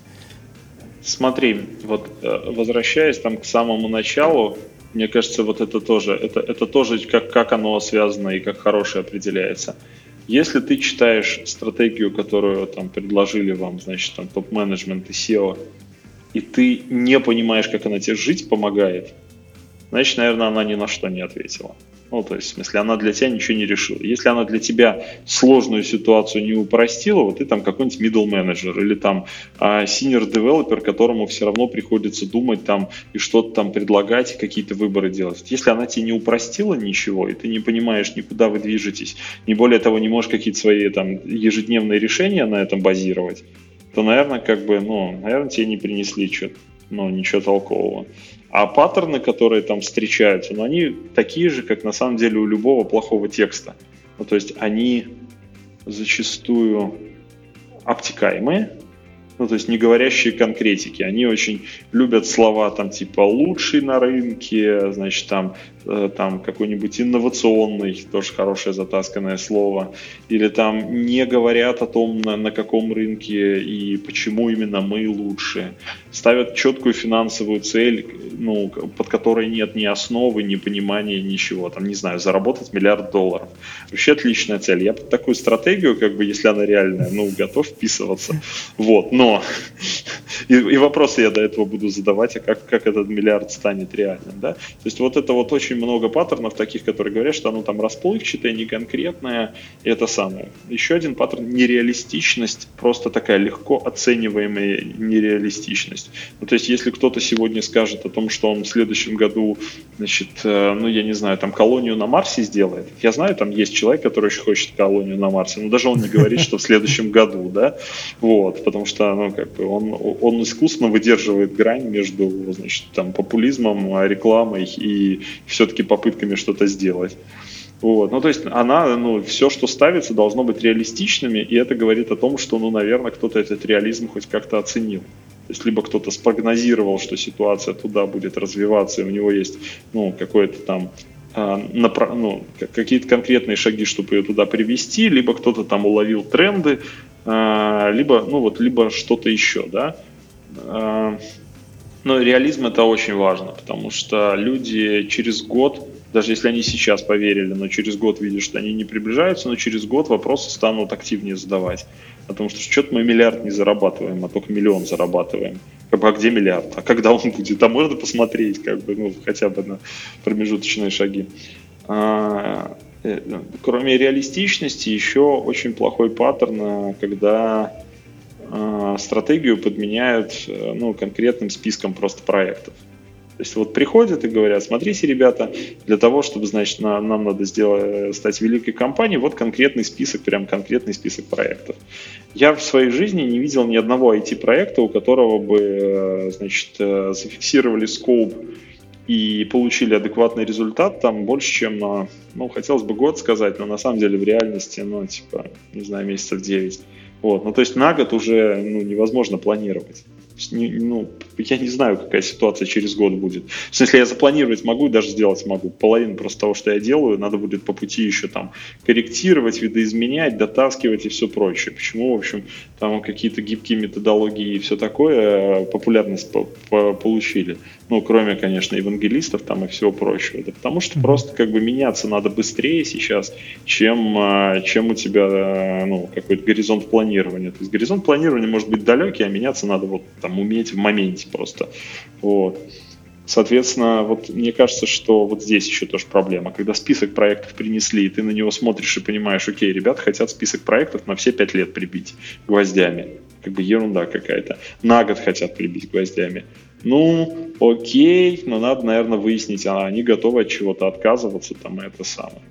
Смотри, вот э, возвращаясь там к самому началу, мне кажется, вот это тоже, это, это тоже как, как оно связано и как хорошее определяется. Если ты читаешь стратегию, которую там предложили вам, значит, там топ-менеджмент и SEO, и ты не понимаешь, как она тебе жить помогает, значит, наверное, она ни на что не ответила. Ну, то есть, в смысле, она для тебя ничего не решила. Если она для тебя сложную ситуацию не упростила, вот ты там какой-нибудь middle менеджер или там а, senior developer, которому все равно приходится думать там и что-то там предлагать, и какие-то выборы делать. Если она тебе не упростила ничего, и ты не понимаешь, никуда вы движетесь, не более того, не можешь какие-то свои там ежедневные решения на этом базировать, то, наверное, как бы, ну, наверное, тебе не принесли что-то, ну, ничего толкового. А паттерны, которые там встречаются, ну, они такие же, как на самом деле у любого плохого текста. Ну, то есть они зачастую обтекаемые, ну, то есть не говорящие конкретики. Они очень любят слова там типа лучший на рынке, значит, там Э, там какой-нибудь инновационный, тоже хорошее затасканное слово, или там не говорят о том, на, на каком рынке и почему именно мы лучше. Ставят четкую финансовую цель, ну, под которой нет ни основы, ни понимания, ничего. Там, не знаю, заработать миллиард долларов. Вообще отличная цель. Я под такую стратегию, как бы, если она реальная, ну, готов вписываться. Вот, но и, и вопросы я до этого буду задавать, а как, как этот миллиард станет реальным, да? То есть вот это вот очень много паттернов таких, которые говорят, что оно там расплывчатое, неконкретное, и это самое. Еще один паттерн – нереалистичность, просто такая легко оцениваемая нереалистичность. Ну, то есть если кто-то сегодня скажет о том, что он в следующем году, значит, э, ну, я не знаю, там колонию на Марсе сделает, я знаю, там есть человек, который очень хочет колонию на Марсе, но даже он не говорит, что в следующем году, да, вот, потому что, ну, как бы он, он искусно выдерживает грань между, значит, там, популизмом, рекламой и все-таки попытками что-то сделать. Вот. Ну, то есть она, ну, все, что ставится, должно быть реалистичными, и это говорит о том, что, ну, наверное, кто-то этот реализм хоть как-то оценил. То есть либо кто-то спрогнозировал, что ситуация туда будет развиваться, и у него есть, ну, какое-то там а, ну, какие-то конкретные шаги, чтобы ее туда привести, либо кто-то там уловил тренды, а, либо, ну вот, либо что-то еще, да. А, но реализм это очень важно, потому что люди через год, даже если они сейчас поверили, но через год видят, что они не приближаются, но через год вопросы станут активнее задавать. Потому что что-то мы миллиард не зарабатываем, а только миллион зарабатываем как бы, а где миллиард? А когда он будет? А можно посмотреть, как бы, ну, хотя бы на промежуточные шаги. А, э, кроме реалистичности, еще очень плохой паттерн, а, когда а, стратегию подменяют э, ну, конкретным списком просто проектов. Есть вот приходят и говорят, смотрите, ребята, для того, чтобы, значит, на, нам надо сделать, стать великой компанией, вот конкретный список, прям конкретный список проектов. Я в своей жизни не видел ни одного IT-проекта, у которого бы, э, значит, э, зафиксировали скоп и получили адекватный результат там больше, чем, ну, хотелось бы год сказать, но на самом деле в реальности, ну, типа, не знаю, месяцев 9. Вот, ну, то есть на год уже, ну, невозможно планировать ну, я не знаю, какая ситуация через год будет. В смысле, я запланировать могу даже сделать могу. Половину просто того, что я делаю, надо будет по пути еще там корректировать, видоизменять, дотаскивать и все прочее. Почему, в общем, там какие-то гибкие методологии и все такое э, популярность по по получили. Ну, кроме, конечно, евангелистов там и всего прочего. Да потому что просто как бы меняться надо быстрее сейчас, чем, э, чем у тебя э, ну, какой-то горизонт планирования. То есть горизонт планирования может быть далекий, а меняться надо вот там уметь в моменте просто. Вот. Соответственно, вот мне кажется, что вот здесь еще тоже проблема. Когда список проектов принесли, и ты на него смотришь и понимаешь, окей, ребята хотят список проектов на все пять лет прибить гвоздями. Как бы ерунда какая-то. На год хотят прибить гвоздями. Ну, окей, но надо, наверное, выяснить, а они готовы от чего-то отказываться, там, это самое.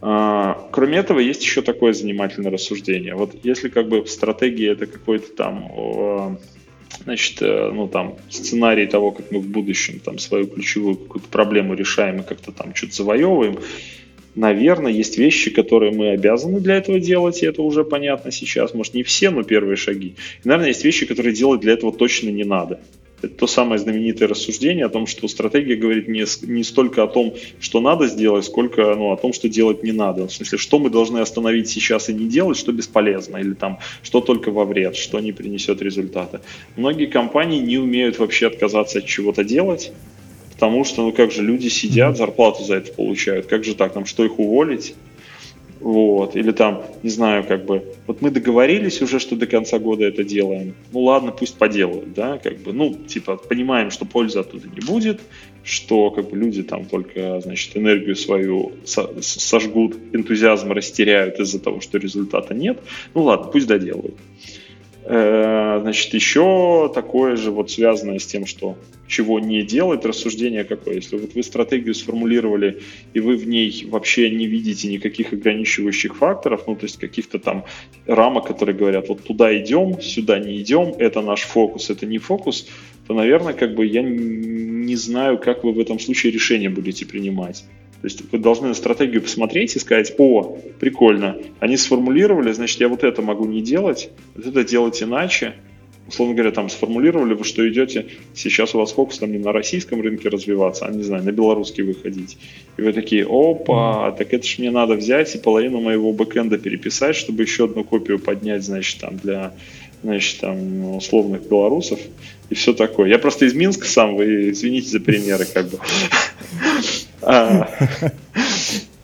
А, кроме этого, есть еще такое занимательное рассуждение. Вот если как бы стратегия это какой-то там значит, э, ну, там, сценарий того, как мы в будущем там свою ключевую какую-то проблему решаем и как-то там что-то завоевываем, наверное, есть вещи, которые мы обязаны для этого делать, и это уже понятно сейчас. Может, не все, но первые шаги. И, наверное, есть вещи, которые делать для этого точно не надо. Это то самое знаменитое рассуждение о том, что стратегия говорит не, не столько о том, что надо сделать, сколько ну, о том, что делать не надо. В смысле, что мы должны остановить сейчас и не делать, что бесполезно, или там, что только во вред, что не принесет результата. Многие компании не умеют вообще отказаться от чего-то делать, потому что, ну как же, люди сидят, зарплату за это получают, как же так, нам что их уволить? Вот, или там, не знаю, как бы, вот мы договорились уже, что до конца года это делаем, ну ладно, пусть поделают, да, как бы, ну, типа, понимаем, что пользы оттуда не будет, что, как бы, люди там только, значит, энергию свою сожгут, энтузиазм растеряют из-за того, что результата нет, ну ладно, пусть доделают. Э, значит, еще такое же вот связанное с тем, что чего не делать, рассуждение какое. Если вот вы стратегию сформулировали, и вы в ней вообще не видите никаких ограничивающих факторов, ну, то есть каких-то там рамок, которые говорят, вот туда идем, сюда не идем, это наш фокус, это не фокус, то, наверное, как бы я не знаю, как вы в этом случае решение будете принимать. То есть вы должны на стратегию посмотреть и сказать, о, прикольно, они сформулировали, значит, я вот это могу не делать, вот это делать иначе. Условно говоря, там сформулировали вы, что идете, сейчас у вас фокус там не на российском рынке развиваться, а, не знаю, на белорусский выходить. И вы такие, опа, так это ж мне надо взять и половину моего бэкэнда переписать, чтобы еще одну копию поднять, значит, там для значит, там, условных белорусов и все такое. Я просто из Минска сам, вы извините за примеры, как бы. А,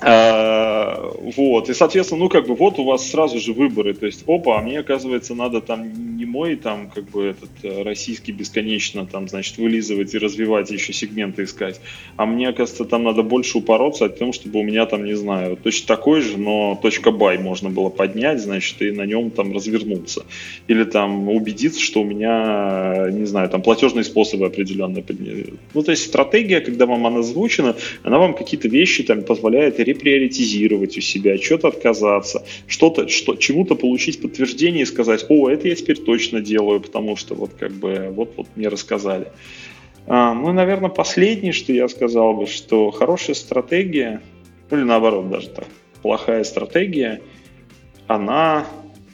а, вот, и, соответственно, ну, как бы, вот у вас сразу же выборы, то есть, опа, а мне, оказывается, надо там не мой, там, как бы, этот э, российский бесконечно, там, значит, вылизывать и развивать, еще сегменты искать, а мне, оказывается, там надо больше упороться о том, чтобы у меня там, не знаю, точно такой же, но точка бай можно было поднять, значит, и на нем там развернуться. Или там убедиться, что у меня, не знаю, там платежные способы определенные. Ну, то есть, стратегия, когда вам она озвучена, она вам какие-то вещи там позволяет реприоритизировать у себя, что-то отказаться, что-то, что, чему-то получить подтверждение и сказать, о, это я теперь точно делаю, потому что вот как бы вот, вот мне рассказали. А, ну, наверное, последнее, что я сказал бы, что хорошая стратегия или наоборот даже так, плохая стратегия, она,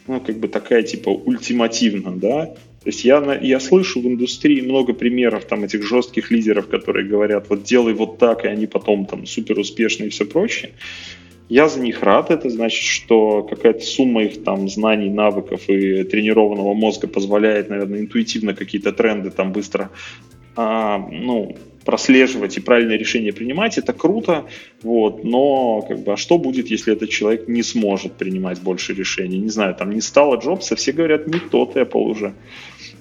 ну, как бы такая, типа, ультимативна, да, то есть я, я слышу в индустрии много примеров там этих жестких лидеров, которые говорят, вот делай вот так, и они потом там супер успешные и все прочее. Я за них рад, это значит, что какая-то сумма их там знаний, навыков и тренированного мозга позволяет, наверное, интуитивно какие-то тренды там быстро а, ну, прослеживать и правильное решение принимать, это круто, вот, но как бы, а что будет, если этот человек не сможет принимать больше решений? Не знаю, там не стало Джобса, все говорят, не тот Apple уже.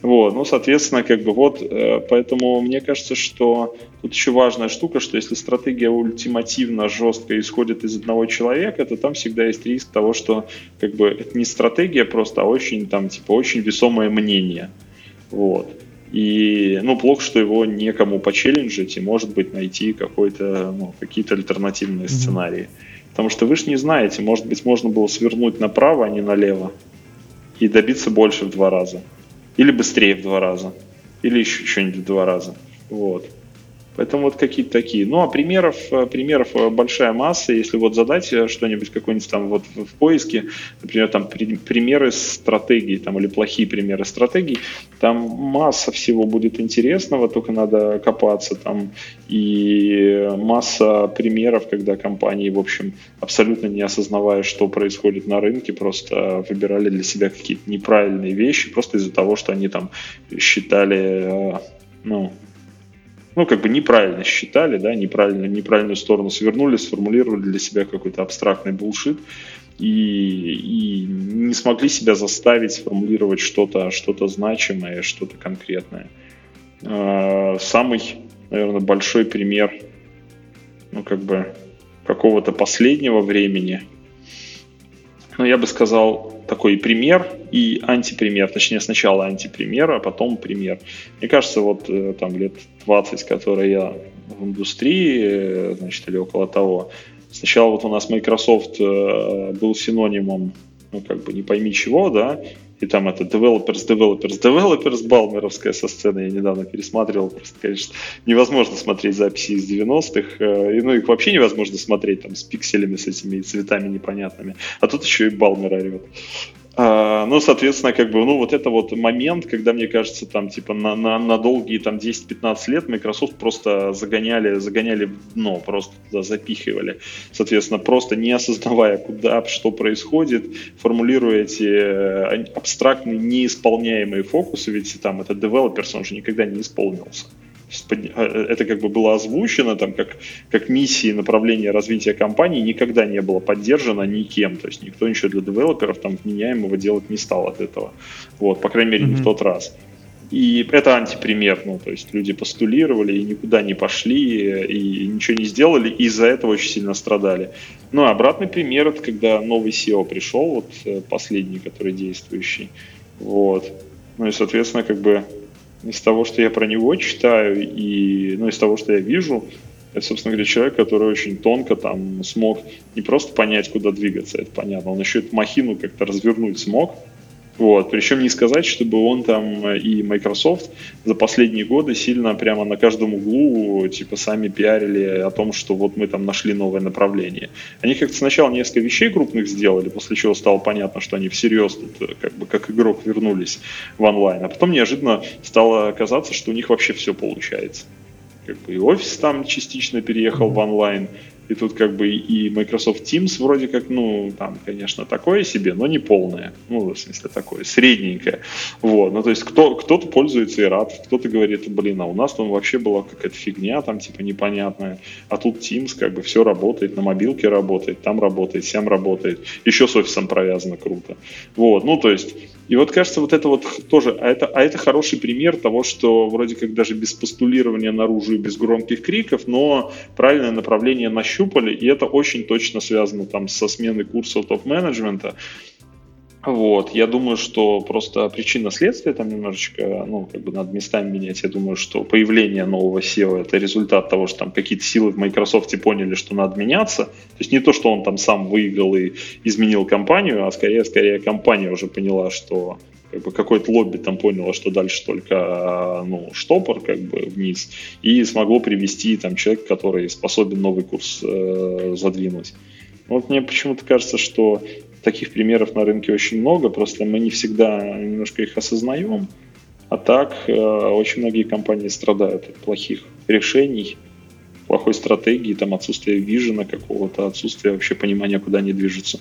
Вот, ну, соответственно, как бы вот, э, поэтому мне кажется, что тут еще важная штука, что если стратегия ультимативно жестко исходит из одного человека, то там всегда есть риск того, что как бы это не стратегия просто, а очень там, типа, очень весомое мнение. Вот. И, ну, плохо, что его некому почелленджить и, может быть, найти какой-то, ну, какие-то альтернативные mm-hmm. сценарии. Потому что вы же не знаете, может быть, можно было свернуть направо, а не налево и добиться больше в два раза. Или быстрее в два раза. Или еще что-нибудь в два раза. Вот. Поэтому вот какие-то такие. Ну, а примеров, э, примеров э, большая масса. Если вот задать э, что-нибудь какой-нибудь там вот в поиске, например, там при, примеры стратегий там, или плохие примеры стратегий, там масса всего будет интересного, только надо копаться там. И масса примеров, когда компании, в общем, абсолютно не осознавая, что происходит на рынке, просто выбирали для себя какие-то неправильные вещи, просто из-за того, что они там считали, ну, ну, как бы неправильно считали, да, неправильно, неправильную сторону свернули, сформулировали для себя какой-то абстрактный булшит и, и не смогли себя заставить сформулировать что-то что значимое, что-то конкретное. А, самый, наверное, большой пример, ну, как бы, какого-то последнего времени, ну, я бы сказал, такой пример и антипример, точнее сначала антипример, а потом пример. Мне кажется, вот э, там лет 20, которые я в индустрии, э, значит, или около того, сначала вот у нас Microsoft э, был синонимом, ну, как бы не пойми чего, да, и там это developers, developers, developers, балмеровская со сцены, я недавно пересматривал, просто, конечно, невозможно смотреть записи из 90-х, и, ну, их вообще невозможно смотреть там с пикселями, с этими цветами непонятными, а тут еще и Балмер орет. А, ну, соответственно, как бы, ну, вот это вот момент, когда, мне кажется, там, типа, на, на, на долгие, там, 10-15 лет Microsoft просто загоняли, загоняли в дно, просто туда запихивали. Соответственно, просто не осознавая, куда, что происходит, формулируя эти э, абстрактные, неисполняемые фокусы, ведь там, это developers, он же никогда не исполнился. Э, это как бы было озвучено, там, как, как миссии направления развития компании никогда не было поддержано никем, то есть никто ничего для девелоперов там вменяемого делать не стал от этого, вот, по крайней мере, mm-hmm. не в тот раз. И это антипример, ну, то есть люди постулировали и никуда не пошли, и ничего не сделали, и из-за этого очень сильно страдали. Ну, а обратный пример, это когда новый SEO пришел, вот э, последний, который действующий, вот. Ну и, соответственно, как бы из того, что я про него читаю, и ну, из того, что я вижу, это, собственно говоря, человек, который очень тонко там смог не просто понять, куда двигаться, это понятно, он еще эту махину как-то развернуть смог, вот. Причем не сказать, чтобы он там э, и Microsoft за последние годы сильно прямо на каждом углу типа сами пиарили о том, что вот мы там нашли новое направление. Они как-то сначала несколько вещей крупных сделали, после чего стало понятно, что они всерьез тут э, как бы как игрок вернулись в онлайн. А потом неожиданно стало казаться, что у них вообще все получается. Как бы и офис там частично переехал в онлайн, и тут как бы и Microsoft Teams вроде как, ну, там, конечно, такое себе, но не полное. Ну, в смысле, такое, средненькое. Вот, ну, то есть кто, кто-то пользуется и рад, кто-то говорит, блин, а у нас там вообще была какая-то фигня там, типа, непонятная. А тут Teams как бы все работает, на мобилке работает, там работает, сям работает. Еще с офисом провязано круто. Вот, ну, то есть и вот кажется, вот это вот тоже, а это, а это хороший пример того, что вроде как даже без постулирования наружу и без громких криков, но правильное направление нащупали, и это очень точно связано там со сменой курса топ-менеджмента. Вот, я думаю, что просто причина следствия там немножечко, ну, как бы надо местами менять. Я думаю, что появление нового SEO это результат того, что там какие-то силы в Microsoft поняли, что надо меняться. То есть не то, что он там сам выиграл и изменил компанию, а скорее, скорее компания уже поняла, что как бы какой-то лобби там поняло, что дальше только ну, штопор как бы вниз, и смогло привести там человека, который способен новый курс э, задвинуть. Вот мне почему-то кажется, что таких примеров на рынке очень много, просто мы не всегда немножко их осознаем, а так э, очень многие компании страдают от плохих решений, плохой стратегии, там отсутствия вижена какого-то, отсутствия вообще понимания, куда они движутся.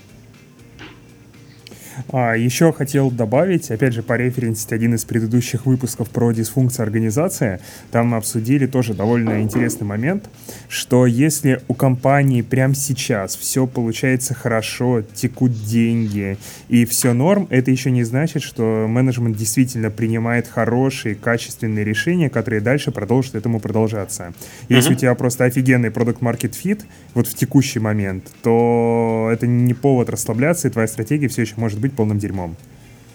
А, еще хотел добавить, опять же, пореференсить один из предыдущих выпусков про дисфункцию организации. Там мы обсудили тоже довольно интересный момент, что если у компании прямо сейчас все получается хорошо, текут деньги и все норм, это еще не значит, что менеджмент действительно принимает хорошие, качественные решения, которые дальше продолжат этому продолжаться. Если uh-huh. у тебя просто офигенный продукт market fit вот в текущий момент, то это не повод расслабляться, и твоя стратегия все еще может быть полным дерьмом.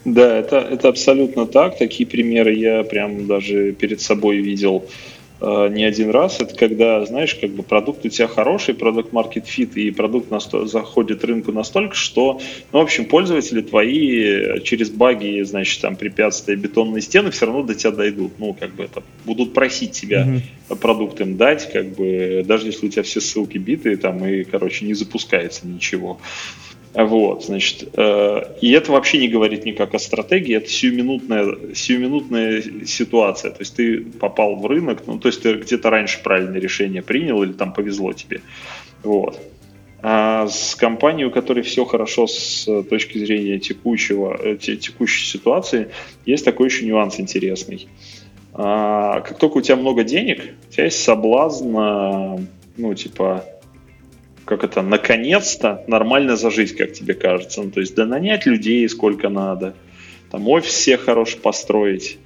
Да, это, это абсолютно так. Такие примеры я прям даже перед собой видел э, не один раз. Это когда, знаешь, как бы продукт у тебя хороший, продукт market fit, и продукт насто- заходит рынку настолько, что, ну, в общем, пользователи твои через баги, значит, там, препятствия, бетонные стены все равно до тебя дойдут. Ну, как бы это будут просить тебя mm-hmm. продукт им дать, как бы, даже если у тебя все ссылки битые, там, и, короче, не запускается ничего. Вот, значит, э, и это вообще не говорит никак о стратегии, это сиюминутная, сиюминутная ситуация. То есть ты попал в рынок, ну, то есть ты где-то раньше правильное решение принял или там повезло тебе. Вот. А с компанией, у которой все хорошо с точки зрения текущего, э, текущей ситуации, есть такой еще нюанс интересный. А, как только у тебя много денег, у тебя есть соблазн, ну, типа, как это, наконец-то нормально зажить, как тебе кажется. Ну, то есть, да нанять людей сколько надо, там офис все хороший построить,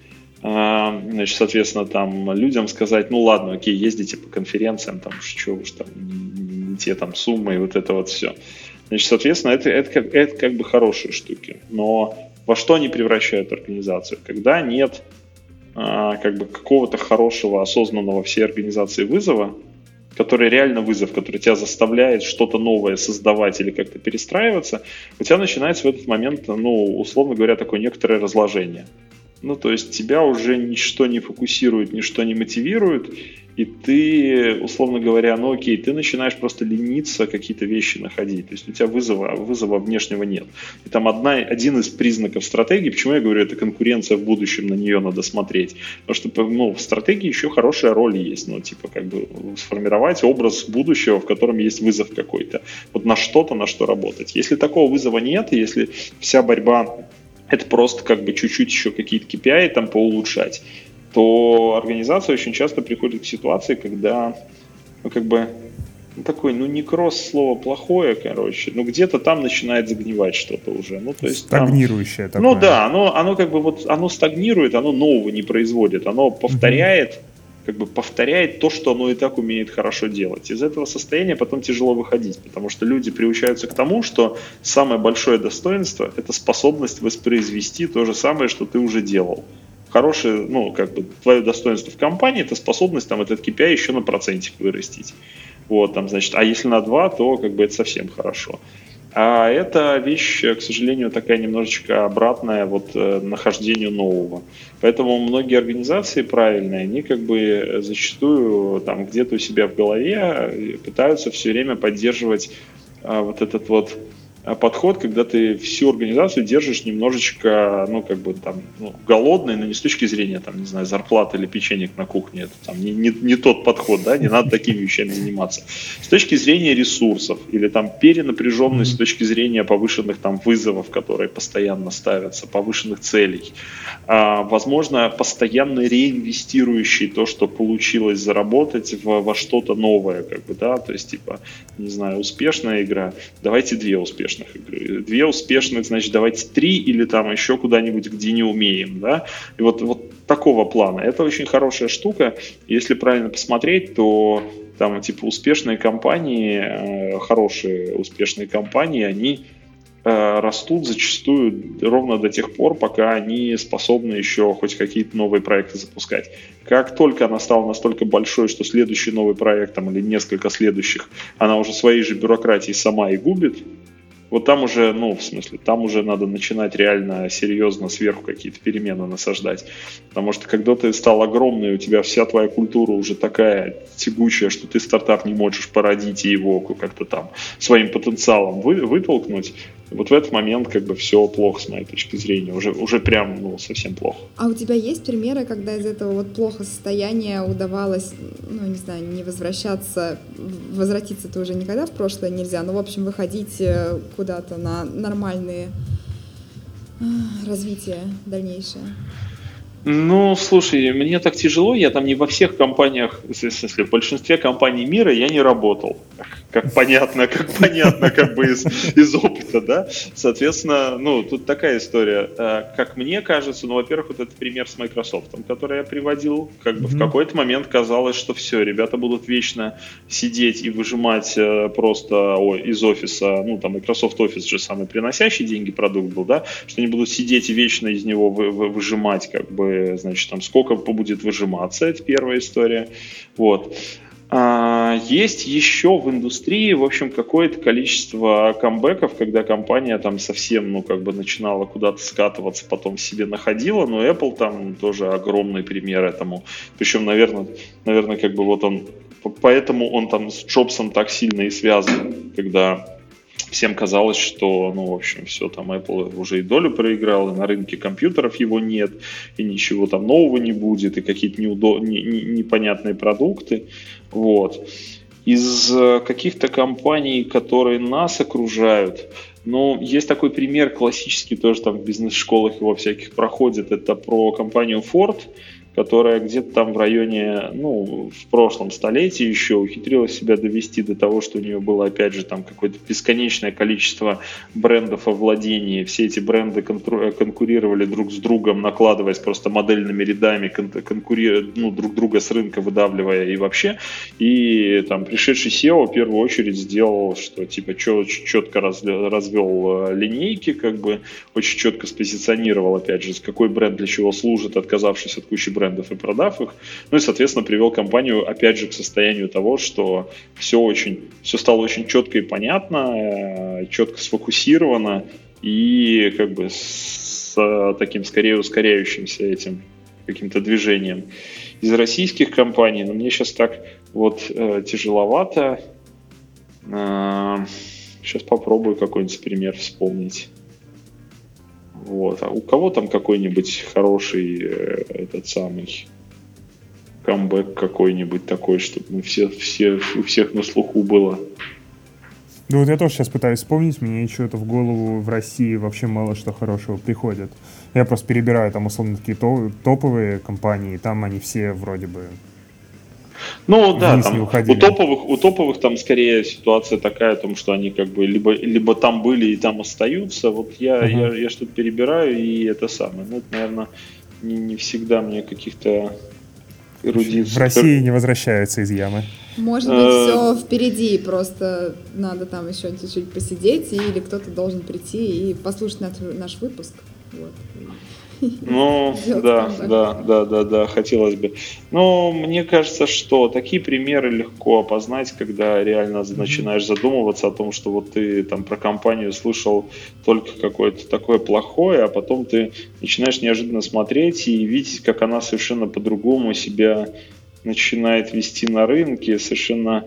а, значит, соответственно, там людям сказать, ну ладно, окей, ездите по конференциям, там, что уж там, не те там суммы и вот это вот все. Значит, соответственно, это, это, это, это как бы хорошие штуки. Но во что они превращают организацию? Когда нет а, как бы какого-то хорошего, осознанного всей организации вызова, который реально вызов, который тебя заставляет что-то новое создавать или как-то перестраиваться, у тебя начинается в этот момент, ну, условно говоря, такое некоторое разложение. Ну, то есть тебя уже ничто не фокусирует, ничто не мотивирует, и ты, условно говоря, ну окей, ты начинаешь просто лениться какие-то вещи находить. То есть у тебя вызова, вызова внешнего нет. И там одна, один из признаков стратегии, почему я говорю, это конкуренция в будущем, на нее надо смотреть. Потому что ну, в стратегии еще хорошая роль есть. Ну, типа, как бы сформировать образ будущего, в котором есть вызов какой-то. Вот на что-то, на что работать. Если такого вызова нет, если вся борьба это просто как бы чуть-чуть еще какие-то KPI там поулучшать, то организация очень часто приходит к ситуации, когда, ну, как бы, ну, такой, ну, некроз слово плохое, короче, ну, где-то там начинает загнивать что-то уже. Ну, то есть Стагнирующее там, такое. Ну, да, оно, оно как бы вот, оно стагнирует, оно нового не производит, оно повторяет, mm-hmm. Как бы повторяет то, что оно и так умеет хорошо делать. Из этого состояния потом тяжело выходить, потому что люди приучаются к тому, что самое большое достоинство – это способность воспроизвести то же самое, что ты уже делал хорошее, ну, как бы, твое достоинство в компании, это способность там этот KPI еще на процентик вырастить. Вот, там, значит, а если на 2, то как бы это совсем хорошо. А эта вещь, к сожалению, такая немножечко обратная вот э, нахождению нового. Поэтому многие организации правильные, они как бы зачастую там где-то у себя в голове пытаются все время поддерживать а, вот этот вот подход, когда ты всю организацию держишь немножечко, ну, как бы там, ну, голодной, но не с точки зрения, там, не знаю, зарплаты или печенек на кухне. Это там не, не, не тот подход, да, не надо такими вещами заниматься. С точки зрения ресурсов или там перенапряженность с точки зрения повышенных там вызовов, которые постоянно ставятся, повышенных целей. А, возможно, постоянно реинвестирующий то, что получилось заработать в, во что-то новое, как бы, да, то есть, типа, не знаю, успешная игра, давайте две успешные успешных игры. Две успешных, значит, давайте три или там еще куда-нибудь, где не умеем, да. И вот, вот такого плана. Это очень хорошая штука. Если правильно посмотреть, то там типа успешные компании, э, хорошие успешные компании, они э, растут зачастую ровно до тех пор, пока они способны еще хоть какие-то новые проекты запускать. Как только она стала настолько большой, что следующий новый проект там, или несколько следующих, она уже своей же бюрократией сама и губит, вот там уже, ну, в смысле, там уже надо начинать реально серьезно сверху какие-то перемены насаждать. Потому что когда ты стал огромный, у тебя вся твоя культура уже такая тягучая, что ты стартап не можешь породить и его как-то там своим потенциалом вы, вытолкнуть, вот в этот момент как бы все плохо с моей точки зрения, уже, уже прям ну, совсем плохо. А у тебя есть примеры, когда из этого вот плохого состояния удавалось, ну не знаю, не возвращаться, возвратиться-то уже никогда в прошлое нельзя, но в общем выходить э, куда-то на нормальные э, развитие дальнейшее? Ну, слушай, мне так тяжело, я там не во всех компаниях, в смысле, в большинстве компаний мира я не работал как понятно, как понятно, как бы из, из опыта, да. Соответственно, ну, тут такая история. Э, как мне кажется, ну, во-первых, вот этот пример с Microsoft, который я приводил, как бы mm-hmm. в какой-то момент казалось, что все, ребята будут вечно сидеть и выжимать э, просто о, из офиса, ну, там, Microsoft Office же самый приносящий деньги продукт был, да, что они будут сидеть и вечно из него вы, вы, выжимать, как бы, значит, там, сколько будет выжиматься, это первая история, вот. А, есть еще в индустрии, в общем, какое-то количество камбэков, когда компания там совсем, ну, как бы начинала куда-то скатываться, потом себе находила, но Apple там тоже огромный пример этому. Причем, наверное, наверное, как бы вот он, поэтому он там с Джобсом так сильно и связан, когда всем казалось, что, ну, в общем, все, там Apple уже и долю проиграл, и на рынке компьютеров его нет, и ничего там нового не будет, и какие-то неудо... не, не, непонятные продукты. Вот. Из э, каких-то компаний, которые нас окружают, ну, есть такой пример классический, тоже там в бизнес-школах его всяких проходит, это про компанию Ford, которая где-то там в районе, ну, в прошлом столетии еще ухитрилась себя довести до того, что у нее было, опять же, там какое-то бесконечное количество брендов о владении. Все эти бренды конкурировали друг с другом, накладываясь просто модельными рядами, конкурируя, ну, друг друга с рынка выдавливая и вообще. И там пришедший SEO в первую очередь сделал, что типа четко развел э, линейки, как бы очень четко спозиционировал, опять же, какой бренд для чего служит, отказавшись от кучи брендов и продав их. Ну и, соответственно, привел компанию, опять же, к состоянию того, что все очень, все стало очень четко и понятно, э, четко сфокусировано и как бы с таким скорее ускоряющимся этим каким-то движением. Из российских компаний, но мне сейчас так вот э, тяжеловато. Э, сейчас попробую какой-нибудь пример вспомнить. Вот. А у кого там какой-нибудь хороший э, этот самый камбэк какой-нибудь такой, чтобы мы все, все, у всех на слуху было? Ну вот я тоже сейчас пытаюсь вспомнить, мне что-то в голову в России вообще мало что хорошего приходит. Я просто перебираю там условно такие топовые компании, там они все вроде бы ну да, там, у топовых, у топовых там скорее ситуация такая, о том, что они как бы либо, либо там были и там остаются. Вот я, uh-huh. я, я что-то перебираю, и это самое. Ну, это, наверное, не, не всегда мне каких-то эрудиций. В России не возвращаются из ямы. Может быть, все впереди, просто надо там еще чуть-чуть посидеть, или кто-то должен прийти и послушать наш, наш выпуск. Вот. Ну, да, да, да, да, да, хотелось бы. Но мне кажется, что такие примеры легко опознать, когда реально начинаешь задумываться о том, что вот ты там про компанию слышал только какое-то такое плохое, а потом ты начинаешь неожиданно смотреть и видеть, как она совершенно по-другому себя начинает вести на рынке, совершенно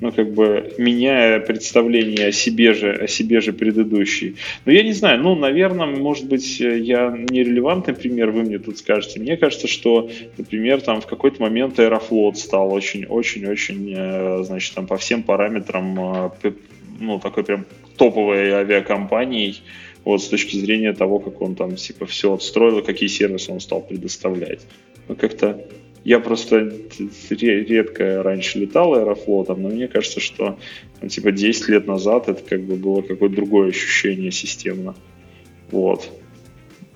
ну, как бы меняя представление о себе же, о себе же предыдущий. Но я не знаю, ну, наверное, может быть, я нерелевантный пример, вы мне тут скажете. Мне кажется, что, например, там в какой-то момент Аэрофлот стал очень-очень-очень, э, значит, там по всем параметрам, э, ну, такой прям топовой авиакомпанией, вот с точки зрения того, как он там, типа, все отстроил, какие сервисы он стал предоставлять. Ну, как-то я просто редко раньше летал аэрофлотом, но мне кажется, что типа 10 лет назад это как бы было какое-то другое ощущение системно. Вот.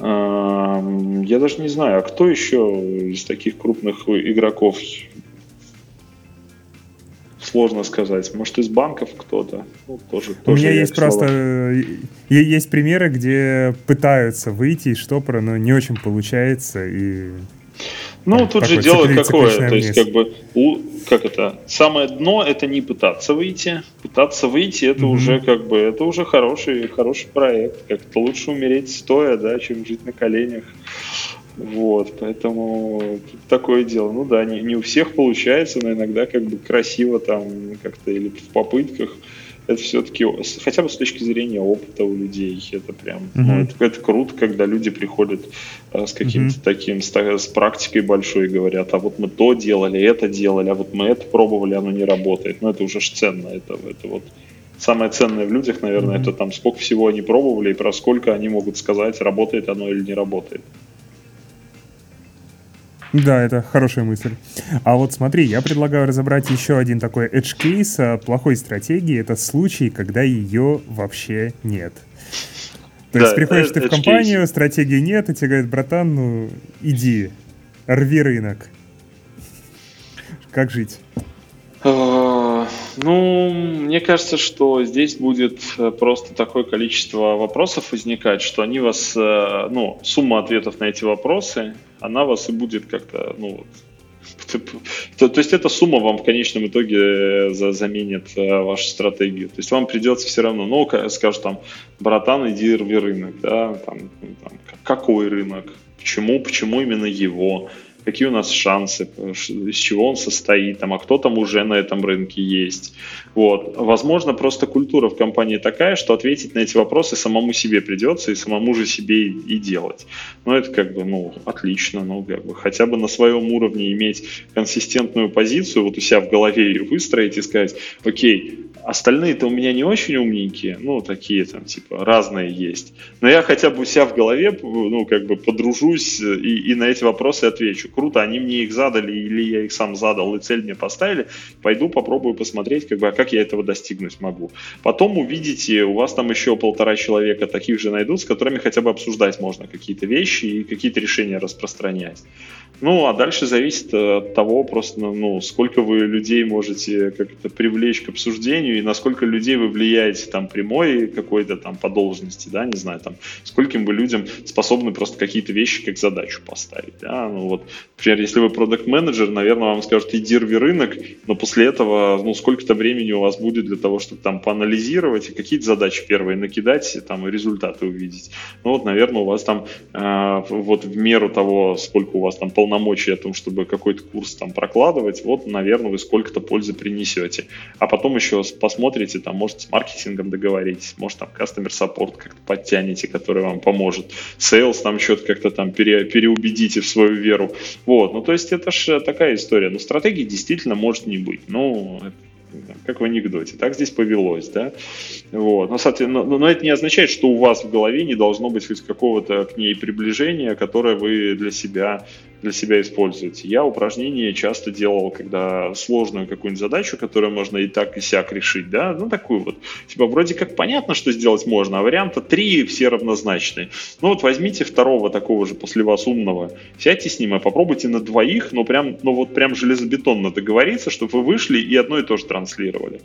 Я даже не знаю, а кто еще из таких крупных игроков сложно сказать. Может, из банков кто-то. Ну, тоже, У меня есть просто э, есть примеры, где пытаются выйти из штопора, но не очень получается. И Ну, там, тут же дело какое, то есть, как бы, у, как это, самое дно это не пытаться выйти, пытаться выйти это mm-hmm. уже как бы, это уже хороший, хороший проект, как-то лучше умереть стоя, да, чем жить на коленях. Вот, поэтому такое дело. Ну да, не, не у всех получается, но иногда как бы красиво там как-то или в попытках это все-таки, хотя бы с точки зрения опыта у людей, это прям, uh-huh. ну, это, это круто, когда люди приходят а, с каким-то uh-huh. таким, с, с практикой большой и говорят, а вот мы то делали, это делали, а вот мы это пробовали, оно не работает. Ну, это уже ж ценно, это, это вот самое ценное в людях, наверное, uh-huh. это там сколько всего они пробовали и про сколько они могут сказать, работает оно или не работает. Да, это хорошая мысль. А вот смотри, я предлагаю разобрать еще один такой edge case плохой стратегии. Это случай, когда ее вообще нет. То да, есть приходишь ты в компанию, case. стратегии нет, и тебе говорят, братан, ну иди, рви рынок. Как жить? Ну, мне кажется, что здесь будет э, просто такое количество вопросов возникать, что они вас, э, ну, сумма ответов на эти вопросы она вас и будет как-то, ну, то, то есть эта сумма вам в конечном итоге э, за, заменит э, вашу стратегию. То есть вам придется все равно, ну, скажут там, братан, иди рви рынок, да, там, там, какой рынок, почему, почему именно его, какие у нас шансы, из чего он состоит, там, а кто там уже на этом рынке есть. Вот. Возможно, просто культура в компании такая, что ответить на эти вопросы самому себе придется и самому же себе и, и делать. Но это как бы, ну, отлично, ну, как бы хотя бы на своем уровне иметь консистентную позицию, вот у себя в голове ее выстроить и сказать, окей, Остальные-то у меня не очень умненькие, ну, такие там, типа, разные есть. Но я хотя бы у себя в голове, ну, как бы подружусь и, и на эти вопросы отвечу. Круто, они мне их задали, или я их сам задал, и цель мне поставили. Пойду попробую посмотреть, как бы, а как я этого достигнуть могу. Потом увидите, у вас там еще полтора человека таких же найдут, с которыми хотя бы обсуждать можно какие-то вещи и какие-то решения распространять. Ну, а дальше зависит от того, просто, ну, сколько вы людей можете как-то привлечь к обсуждению и насколько людей вы влияете там прямой какой-то там по должности, да, не знаю, там, скольким вы людям способны просто какие-то вещи как задачу поставить, да, ну вот, например, если вы продукт менеджер наверное, вам скажут, иди рви рынок, но после этого, ну, сколько-то времени у вас будет для того, чтобы там поанализировать и какие-то задачи первые накидать, там, и результаты увидеть. Ну, вот, наверное, у вас там э, вот в меру того, сколько у вас там полномочий о том, чтобы какой-то курс там прокладывать, вот, наверное, вы сколько-то пользы принесете. А потом еще посмотрите, там, может, с маркетингом договоритесь, может, там, customer support как-то подтянете, который вам поможет. Sales там что-то как-то там пере, переубедите в свою веру. Вот, ну, то есть это же такая история. Но стратегии действительно может не быть. Ну, как в анекдоте. Так здесь повелось, да? Вот. Но, соответственно, но, но это не означает, что у вас в голове не должно быть хоть какого-то к ней приближения, которое вы для себя для себя используете. Я упражнения часто делал, когда сложную какую-нибудь задачу, которую можно и так, и сяк решить, да, ну такую вот. Типа вроде как понятно, что сделать можно, а варианта три все равнозначные. Ну вот возьмите второго такого же после вас умного, сядьте с ним и попробуйте на двоих, но прям, ну вот прям железобетонно договориться, чтобы вы вышли и одно и то же транслировали.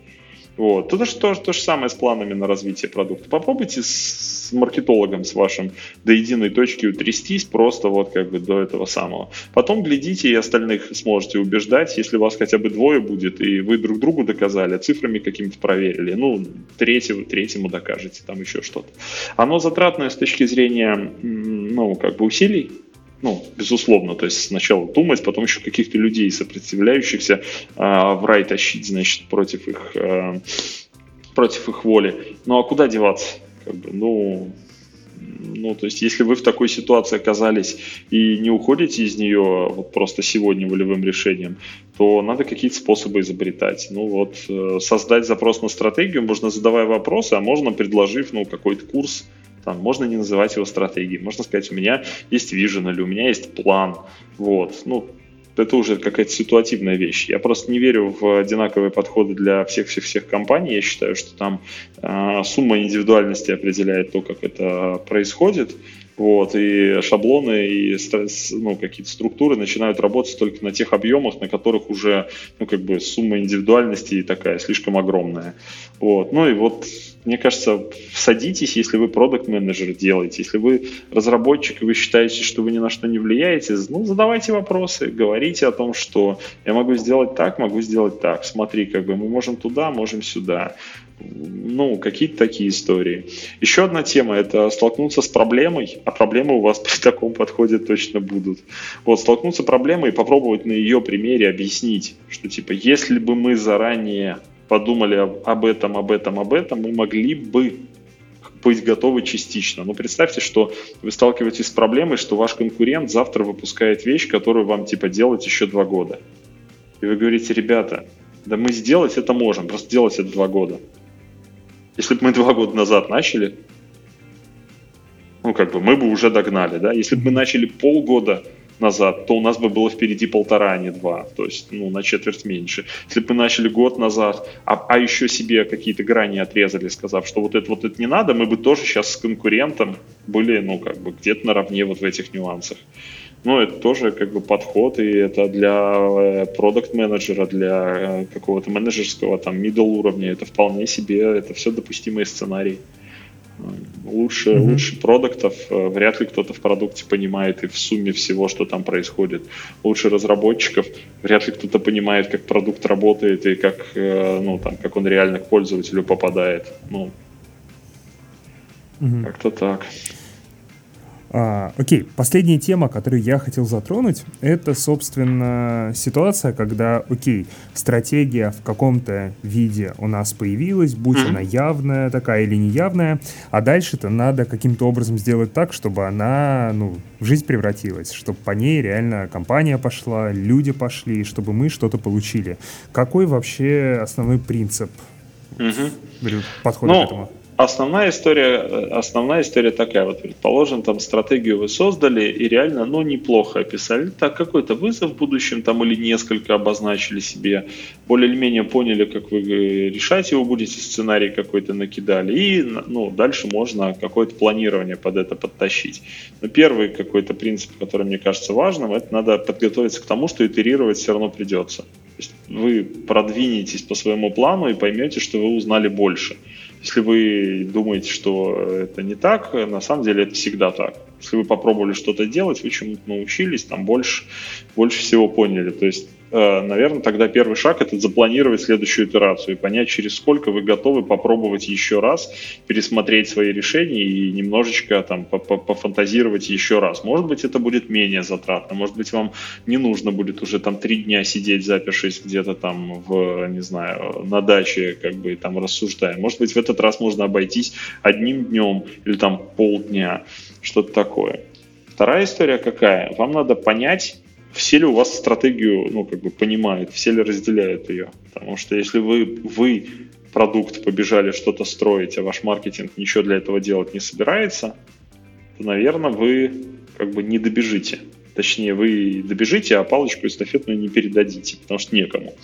Вот. То, то, то же самое с планами на развитие продукта. Попробуйте с маркетологом с вашим до единой точки утрястись просто вот как бы до этого самого. Потом глядите и остальных сможете убеждать, если вас хотя бы двое будет, и вы друг другу доказали, цифрами какими-то проверили. Ну, третьему, третьему докажете, там еще что-то. Оно затратное с точки зрения, ну, как бы усилий, ну, безусловно, то есть сначала думать, потом еще каких-то людей, сопротивляющихся, э, в рай тащить, значит, против их, э, против их воли. Ну, а куда деваться? Как бы, ну, ну, то есть, если вы в такой ситуации оказались и не уходите из нее вот просто сегодня волевым решением, то надо какие-то способы изобретать. Ну вот, э, создать запрос на стратегию можно задавая вопросы, а можно предложив, ну, какой-то курс, там, можно не называть его стратегией, можно сказать, у меня есть vision или у меня есть план. Вот. Ну, это уже какая-то ситуативная вещь. Я просто не верю в одинаковые подходы для всех-всех-всех компаний. Я считаю, что там э, сумма индивидуальности определяет то, как это происходит. Вот, и шаблоны, и ну, какие-то структуры начинают работать только на тех объемах, на которых уже, ну, как бы сумма индивидуальности такая слишком огромная. Вот, ну и вот мне кажется, садитесь, если вы продукт менеджер делаете, если вы разработчик, и вы считаете, что вы ни на что не влияете, ну, задавайте вопросы, говорите о том, что я могу сделать так, могу сделать так, смотри, как бы мы можем туда, можем сюда. Ну, какие-то такие истории. Еще одна тема – это столкнуться с проблемой, а проблемы у вас при таком подходе точно будут. Вот, столкнуться с проблемой и попробовать на ее примере объяснить, что, типа, если бы мы заранее подумали об этом, об этом, об этом, мы могли бы быть готовы частично. Но представьте, что вы сталкиваетесь с проблемой, что ваш конкурент завтра выпускает вещь, которую вам типа делать еще два года. И вы говорите, ребята, да мы сделать это можем, просто делать это два года. Если бы мы два года назад начали, ну как бы мы бы уже догнали, да. Если бы мы начали полгода назад, то у нас бы было впереди полтора, а не два, то есть ну, на четверть меньше. Если бы мы начали год назад, а, а еще себе какие-то грани отрезали, сказав, что вот это вот это не надо, мы бы тоже сейчас с конкурентом были, ну, как бы где-то наравне вот в этих нюансах. Ну, это тоже как бы подход, и это для э, продукт менеджера для э, какого-то менеджерского там middle уровня, это вполне себе, это все допустимые сценарии. Лучше, mm-hmm. лучше продуктов э, вряд ли кто-то в продукте понимает и в сумме всего, что там происходит. Лучше разработчиков вряд ли кто-то понимает, как продукт работает и как, э, ну, там, как он реально к пользователю попадает. Ну, mm-hmm. как-то так. А, окей, последняя тема, которую я хотел затронуть, это, собственно, ситуация, когда, окей, стратегия в каком-то виде у нас появилась, будь mm-hmm. она явная такая или неявная, а дальше-то надо каким-то образом сделать так, чтобы она, ну, в жизнь превратилась, чтобы по ней реально компания пошла, люди пошли, чтобы мы что-то получили. Какой вообще основной принцип mm-hmm. подхода ну, к этому? Основная история, основная история такая, вот предположим, там стратегию вы создали и реально, ну, неплохо описали, так, какой-то вызов в будущем там или несколько обозначили себе, более или менее поняли, как вы решать его будете, сценарий какой-то накидали, и, ну, дальше можно какое-то планирование под это подтащить. Но первый какой-то принцип, который мне кажется важным, это надо подготовиться к тому, что итерировать все равно придется. То есть вы продвинетесь по своему плану и поймете, что вы узнали больше. Если вы думаете, что это не так, на самом деле это всегда так. Если вы попробовали что-то делать, вы чему-то научились, там больше, больше всего поняли. То есть наверное, тогда первый шаг это запланировать следующую итерацию и понять, через сколько вы готовы попробовать еще раз, пересмотреть свои решения и немножечко там пофантазировать еще раз. Может быть, это будет менее затратно, может быть, вам не нужно будет уже там три дня сидеть, запершись где-то там в, не знаю, на даче, как бы там рассуждая. Может быть, в этот раз можно обойтись одним днем или там полдня, что-то такое. Вторая история какая? Вам надо понять, все ли у вас стратегию, ну, как бы понимают, все ли разделяют ее. Потому что если вы, вы продукт побежали что-то строить, а ваш маркетинг ничего для этого делать не собирается, то, наверное, вы как бы не добежите. Точнее, вы добежите, а палочку эстафетную не передадите, потому что некому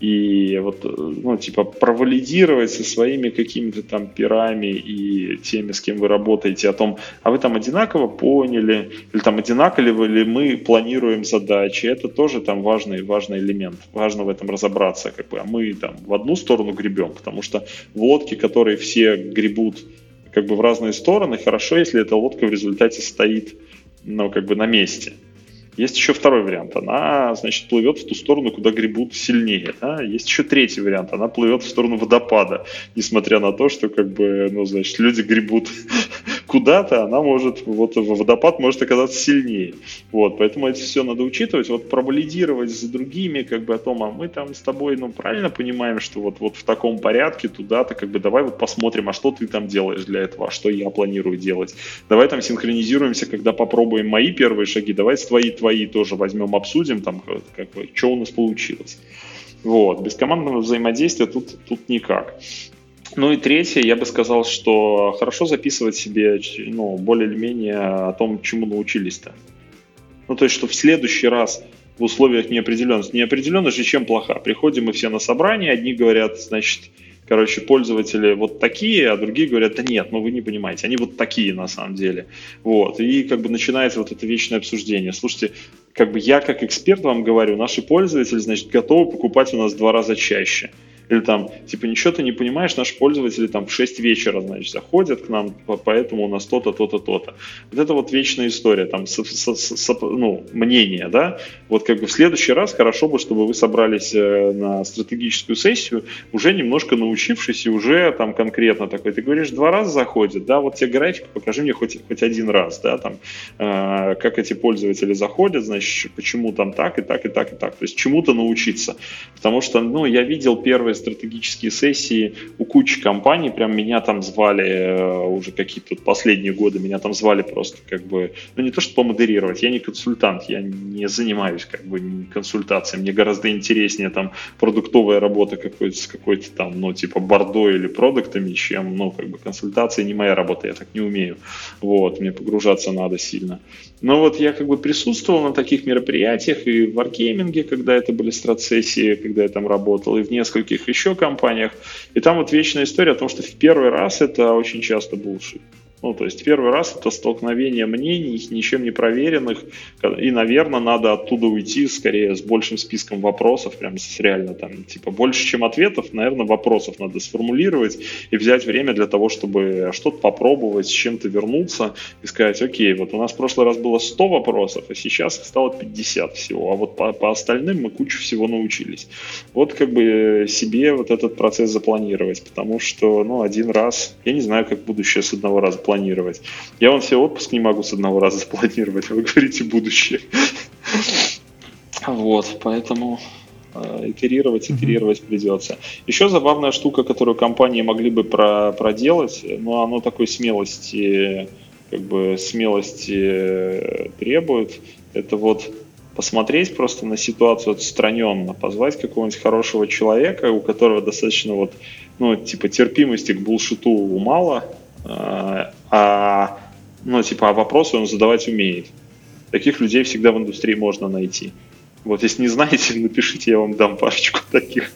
и вот, ну, типа, провалидировать со своими какими-то там пирами и теми, с кем вы работаете, о том, а вы там одинаково поняли, или там одинаково ли мы планируем задачи, это тоже там важный, важный элемент, важно в этом разобраться, как бы, а мы там в одну сторону гребем, потому что в лодке, которые все гребут как бы в разные стороны, хорошо, если эта лодка в результате стоит, ну, как бы на месте, есть еще второй вариант. Она, значит, плывет в ту сторону, куда гребут сильнее. Да? Есть еще третий вариант. Она плывет в сторону водопада. Несмотря на то, что, как бы, ну, значит, люди гребут куда-то, она может, вот водопад может оказаться сильнее. Вот, поэтому это все надо учитывать. Вот провалидировать с другими, как бы, о том, а мы там с тобой, ну, правильно понимаем, что вот, вот в таком порядке туда-то, как бы, давай вот посмотрим, а что ты там делаешь для этого, а что я планирую делать. Давай там синхронизируемся, когда попробуем мои первые шаги, давай с твои твои тоже возьмем, обсудим, там, как бы, что у нас получилось. Вот, без командного взаимодействия тут, тут никак. Ну и третье, я бы сказал, что хорошо записывать себе, ну, более или менее о том, чему научились-то. Ну, то есть, что в следующий раз в условиях неопределенности. Неопределенность же чем плоха? Приходим мы все на собрание, одни говорят, значит, короче, пользователи вот такие, а другие говорят, да нет, ну вы не понимаете, они вот такие на самом деле. Вот, и как бы начинается вот это вечное обсуждение. Слушайте, как бы я как эксперт вам говорю, наши пользователи, значит, готовы покупать у нас два раза чаще. Или там, типа, ничего ты не понимаешь, наши пользователи там в 6 вечера, значит, заходят к нам, поэтому у нас то-то, то-то, то-то. Вот это вот вечная история, там, с, с, с, ну, мнение, да. Вот как бы в следующий раз хорошо бы, чтобы вы собрались э, на стратегическую сессию, уже немножко научившись и уже там конкретно такой, ты говоришь, два раза заходят, да, вот тебе график, покажи мне хоть, хоть один раз, да, там, э, как эти пользователи заходят, значит, почему там так и так и так и так. То есть чему-то научиться. Потому что, ну, я видел первые первые стратегические сессии у кучи компаний, прям меня там звали э, уже какие-то последние годы, меня там звали просто как бы, ну не то что помодерировать, я не консультант, я не занимаюсь как бы консультацией, мне гораздо интереснее там продуктовая работа какой-то с какой-то там, ну типа бордо или продуктами, чем, ну как бы консультация. Не моя работа, я так не умею, вот, мне погружаться надо сильно. Но вот я как бы присутствовал на таких мероприятиях и в Wargaming, когда это были страт-сессии, когда я там работал, и в нескольких еще компаниях. И там вот вечная история о том, что в первый раз это очень часто булшит. Ну, то есть первый раз это столкновение мнений, ничем не проверенных, и, наверное, надо оттуда уйти скорее с большим списком вопросов, прям с реально там, типа, больше, чем ответов, наверное, вопросов надо сформулировать и взять время для того, чтобы что-то попробовать, с чем-то вернуться и сказать, окей, вот у нас в прошлый раз было 100 вопросов, а сейчас стало 50 всего, а вот по, по остальным мы кучу всего научились. Вот как бы себе вот этот процесс запланировать, потому что, ну, один раз, я не знаю, как будущее с одного раза планировать, запланировать. Я вам все отпуск не могу с одного раза запланировать, вы говорите будущее. Вот, поэтому э, итерировать, итерировать придется. Еще забавная штука, которую компании могли бы про, проделать, но оно такой смелости, как бы смелости э, требует, это вот посмотреть просто на ситуацию отстраненно, позвать какого-нибудь хорошего человека, у которого достаточно вот, ну, типа терпимости к булшиту мало, а, ну, типа, а вопросы он задавать умеет. Таких людей всегда в индустрии можно найти. Вот, если не знаете, напишите, я вам дам парочку таких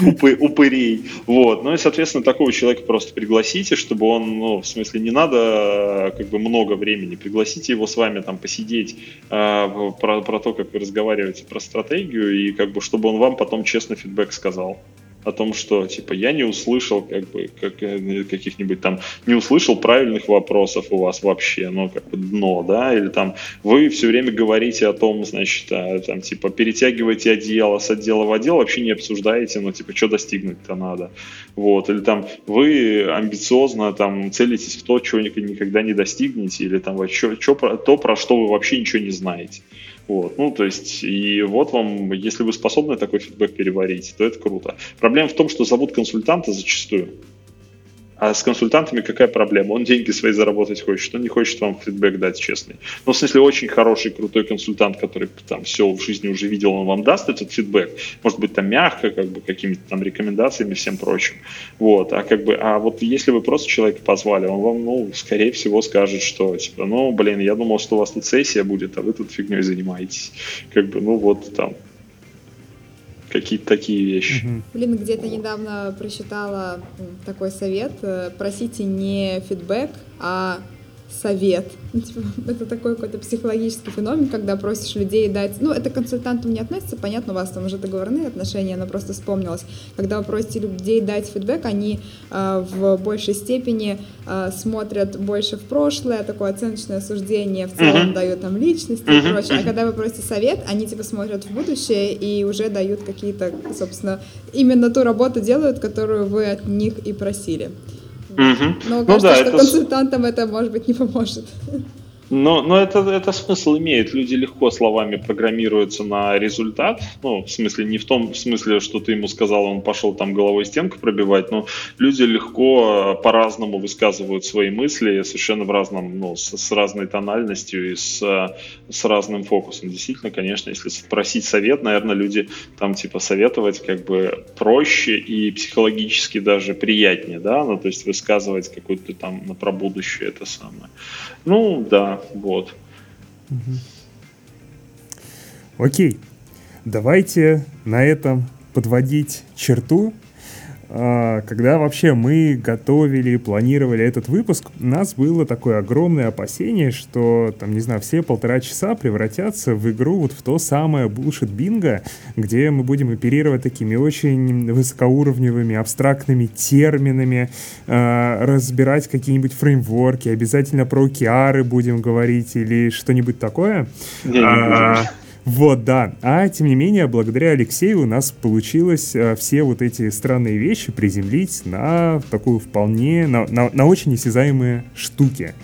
упырей. Вот. Ну и, соответственно, такого человека просто пригласите, чтобы он, ну, в смысле, не надо как бы много времени. Пригласите его с вами там посидеть э, про, про то, как вы разговариваете про стратегию, и как бы, чтобы он вам потом честно фидбэк сказал о том, что типа я не услышал как бы как, э, каких-нибудь там не услышал правильных вопросов у вас вообще, ну как бы дно, да, или там вы все время говорите о том, значит, а, там типа перетягиваете одеяло с отдела в отдел, вообще не обсуждаете, ну типа что достигнуть-то надо, вот, или там вы амбициозно там целитесь в то, чего никогда не достигнете, или там что, что, то, про что вы вообще ничего не знаете. Вот, ну, то есть, и вот вам, если вы способны такой фидбэк переварить, то это круто. Проблема в том, что зовут консультанта зачастую. А с консультантами какая проблема? Он деньги свои заработать хочет, он не хочет вам фидбэк дать честный. Но в смысле очень хороший, крутой консультант, который там все в жизни уже видел, он вам даст этот фидбэк. Может быть там мягко, как бы какими-то там рекомендациями всем прочим. Вот, а как бы, а вот если вы просто человека позвали, он вам, ну, скорее всего скажет, что типа, ну, блин, я думал, что у вас тут сессия будет, а вы тут фигней занимаетесь. Как бы, ну вот там, какие-то такие вещи. Блин, где-то недавно прочитала такой совет. Э, просите не фидбэк, а совет. Ну, типа, это такой какой-то психологический феномен, когда просишь людей дать... Ну, это к консультантам не относится, понятно, у вас там уже договорные отношения, но просто вспомнилось. Когда вы просите людей дать фидбэк, они э, в большей степени э, смотрят больше в прошлое, такое оценочное суждение в целом uh-huh. дают там личности uh-huh. и прочее. А когда вы просите совет, они типа смотрят в будущее и уже дают какие-то, собственно, именно ту работу делают, которую вы от них и просили. Угу. Но ну, кажется, да, что это... консультантам это, может быть, не поможет. Но, но это, это смысл имеет. Люди легко словами программируются на результат. Ну, в смысле, не в том смысле, что ты ему сказал, он пошел там головой стенку пробивать, но люди легко по-разному высказывают свои мысли, совершенно в разном, ну, с, с разной тональностью и с, с разным фокусом. Действительно, конечно, если спросить совет, наверное, люди там типа советовать как бы проще и психологически даже приятнее, да, ну, то есть высказывать какую-то там на про будущее это самое. Ну, да, вот. Окей, давайте на этом подводить черту. А, когда вообще мы готовили, планировали этот выпуск, у нас было такое огромное опасение, что, там, не знаю, все полтора часа превратятся в игру вот в то самое bullshit бинго, где мы будем оперировать такими очень высокоуровневыми, абстрактными терминами, э, разбирать какие-нибудь фреймворки, обязательно про океары будем говорить или что-нибудь такое. Не, не а, вот, да. А тем не менее, благодаря Алексею у нас получилось э, все вот эти странные вещи приземлить на такую вполне, на, на, на очень осязаемые штуки.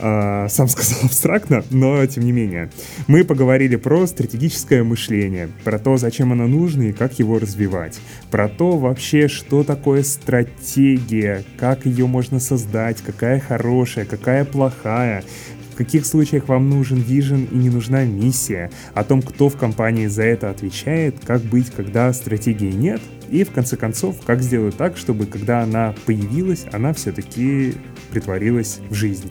Uh, сам сказал абстрактно, но тем не менее. Мы поговорили про стратегическое мышление, про то, зачем оно нужно и как его развивать, про то вообще, что такое стратегия, как ее можно создать, какая хорошая, какая плохая, каких случаях вам нужен вижен и не нужна миссия, о том, кто в компании за это отвечает, как быть, когда стратегии нет, и в конце концов, как сделать так, чтобы когда она появилась, она все-таки притворилась в жизнь.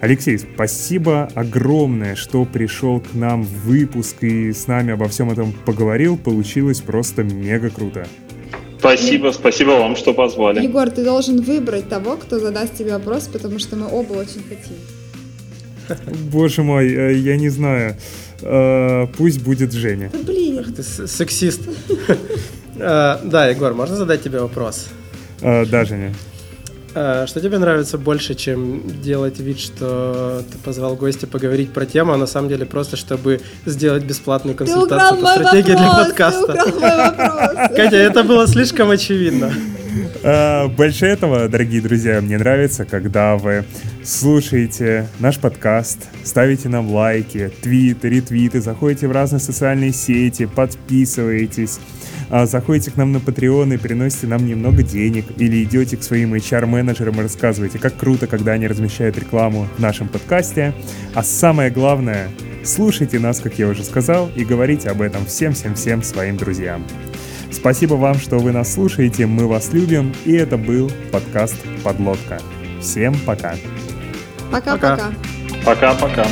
Алексей, спасибо огромное, что пришел к нам в выпуск и с нами обо всем этом поговорил. Получилось просто мега круто. Спасибо, спасибо вам, что позвали. Егор, ты должен выбрать того, кто задаст тебе вопрос, потому что мы оба очень хотим. Боже мой, э, я не знаю. Э, пусть будет Женя. Блин. Ах ты сексист. Э, да, Егор, можно задать тебе вопрос? Да, Женя. Что тебе нравится больше, чем делать вид, что ты позвал гостя поговорить про тему, а на самом деле просто, чтобы сделать бесплатную консультацию по стратегии для подкаста? Катя, это было слишком очевидно. А, больше этого, дорогие друзья, мне нравится, когда вы слушаете наш подкаст, ставите нам лайки, твиты, ретвиты, заходите в разные социальные сети, подписываетесь, а, заходите к нам на Patreon и приносите нам немного денег, или идете к своим HR-менеджерам и рассказываете, как круто, когда они размещают рекламу в нашем подкасте. А самое главное, слушайте нас, как я уже сказал, и говорите об этом всем-всем-всем своим друзьям. Спасибо вам, что вы нас слушаете, мы вас любим, и это был подкаст «Подлодка». Всем пока! Пока-пока! Пока-пока!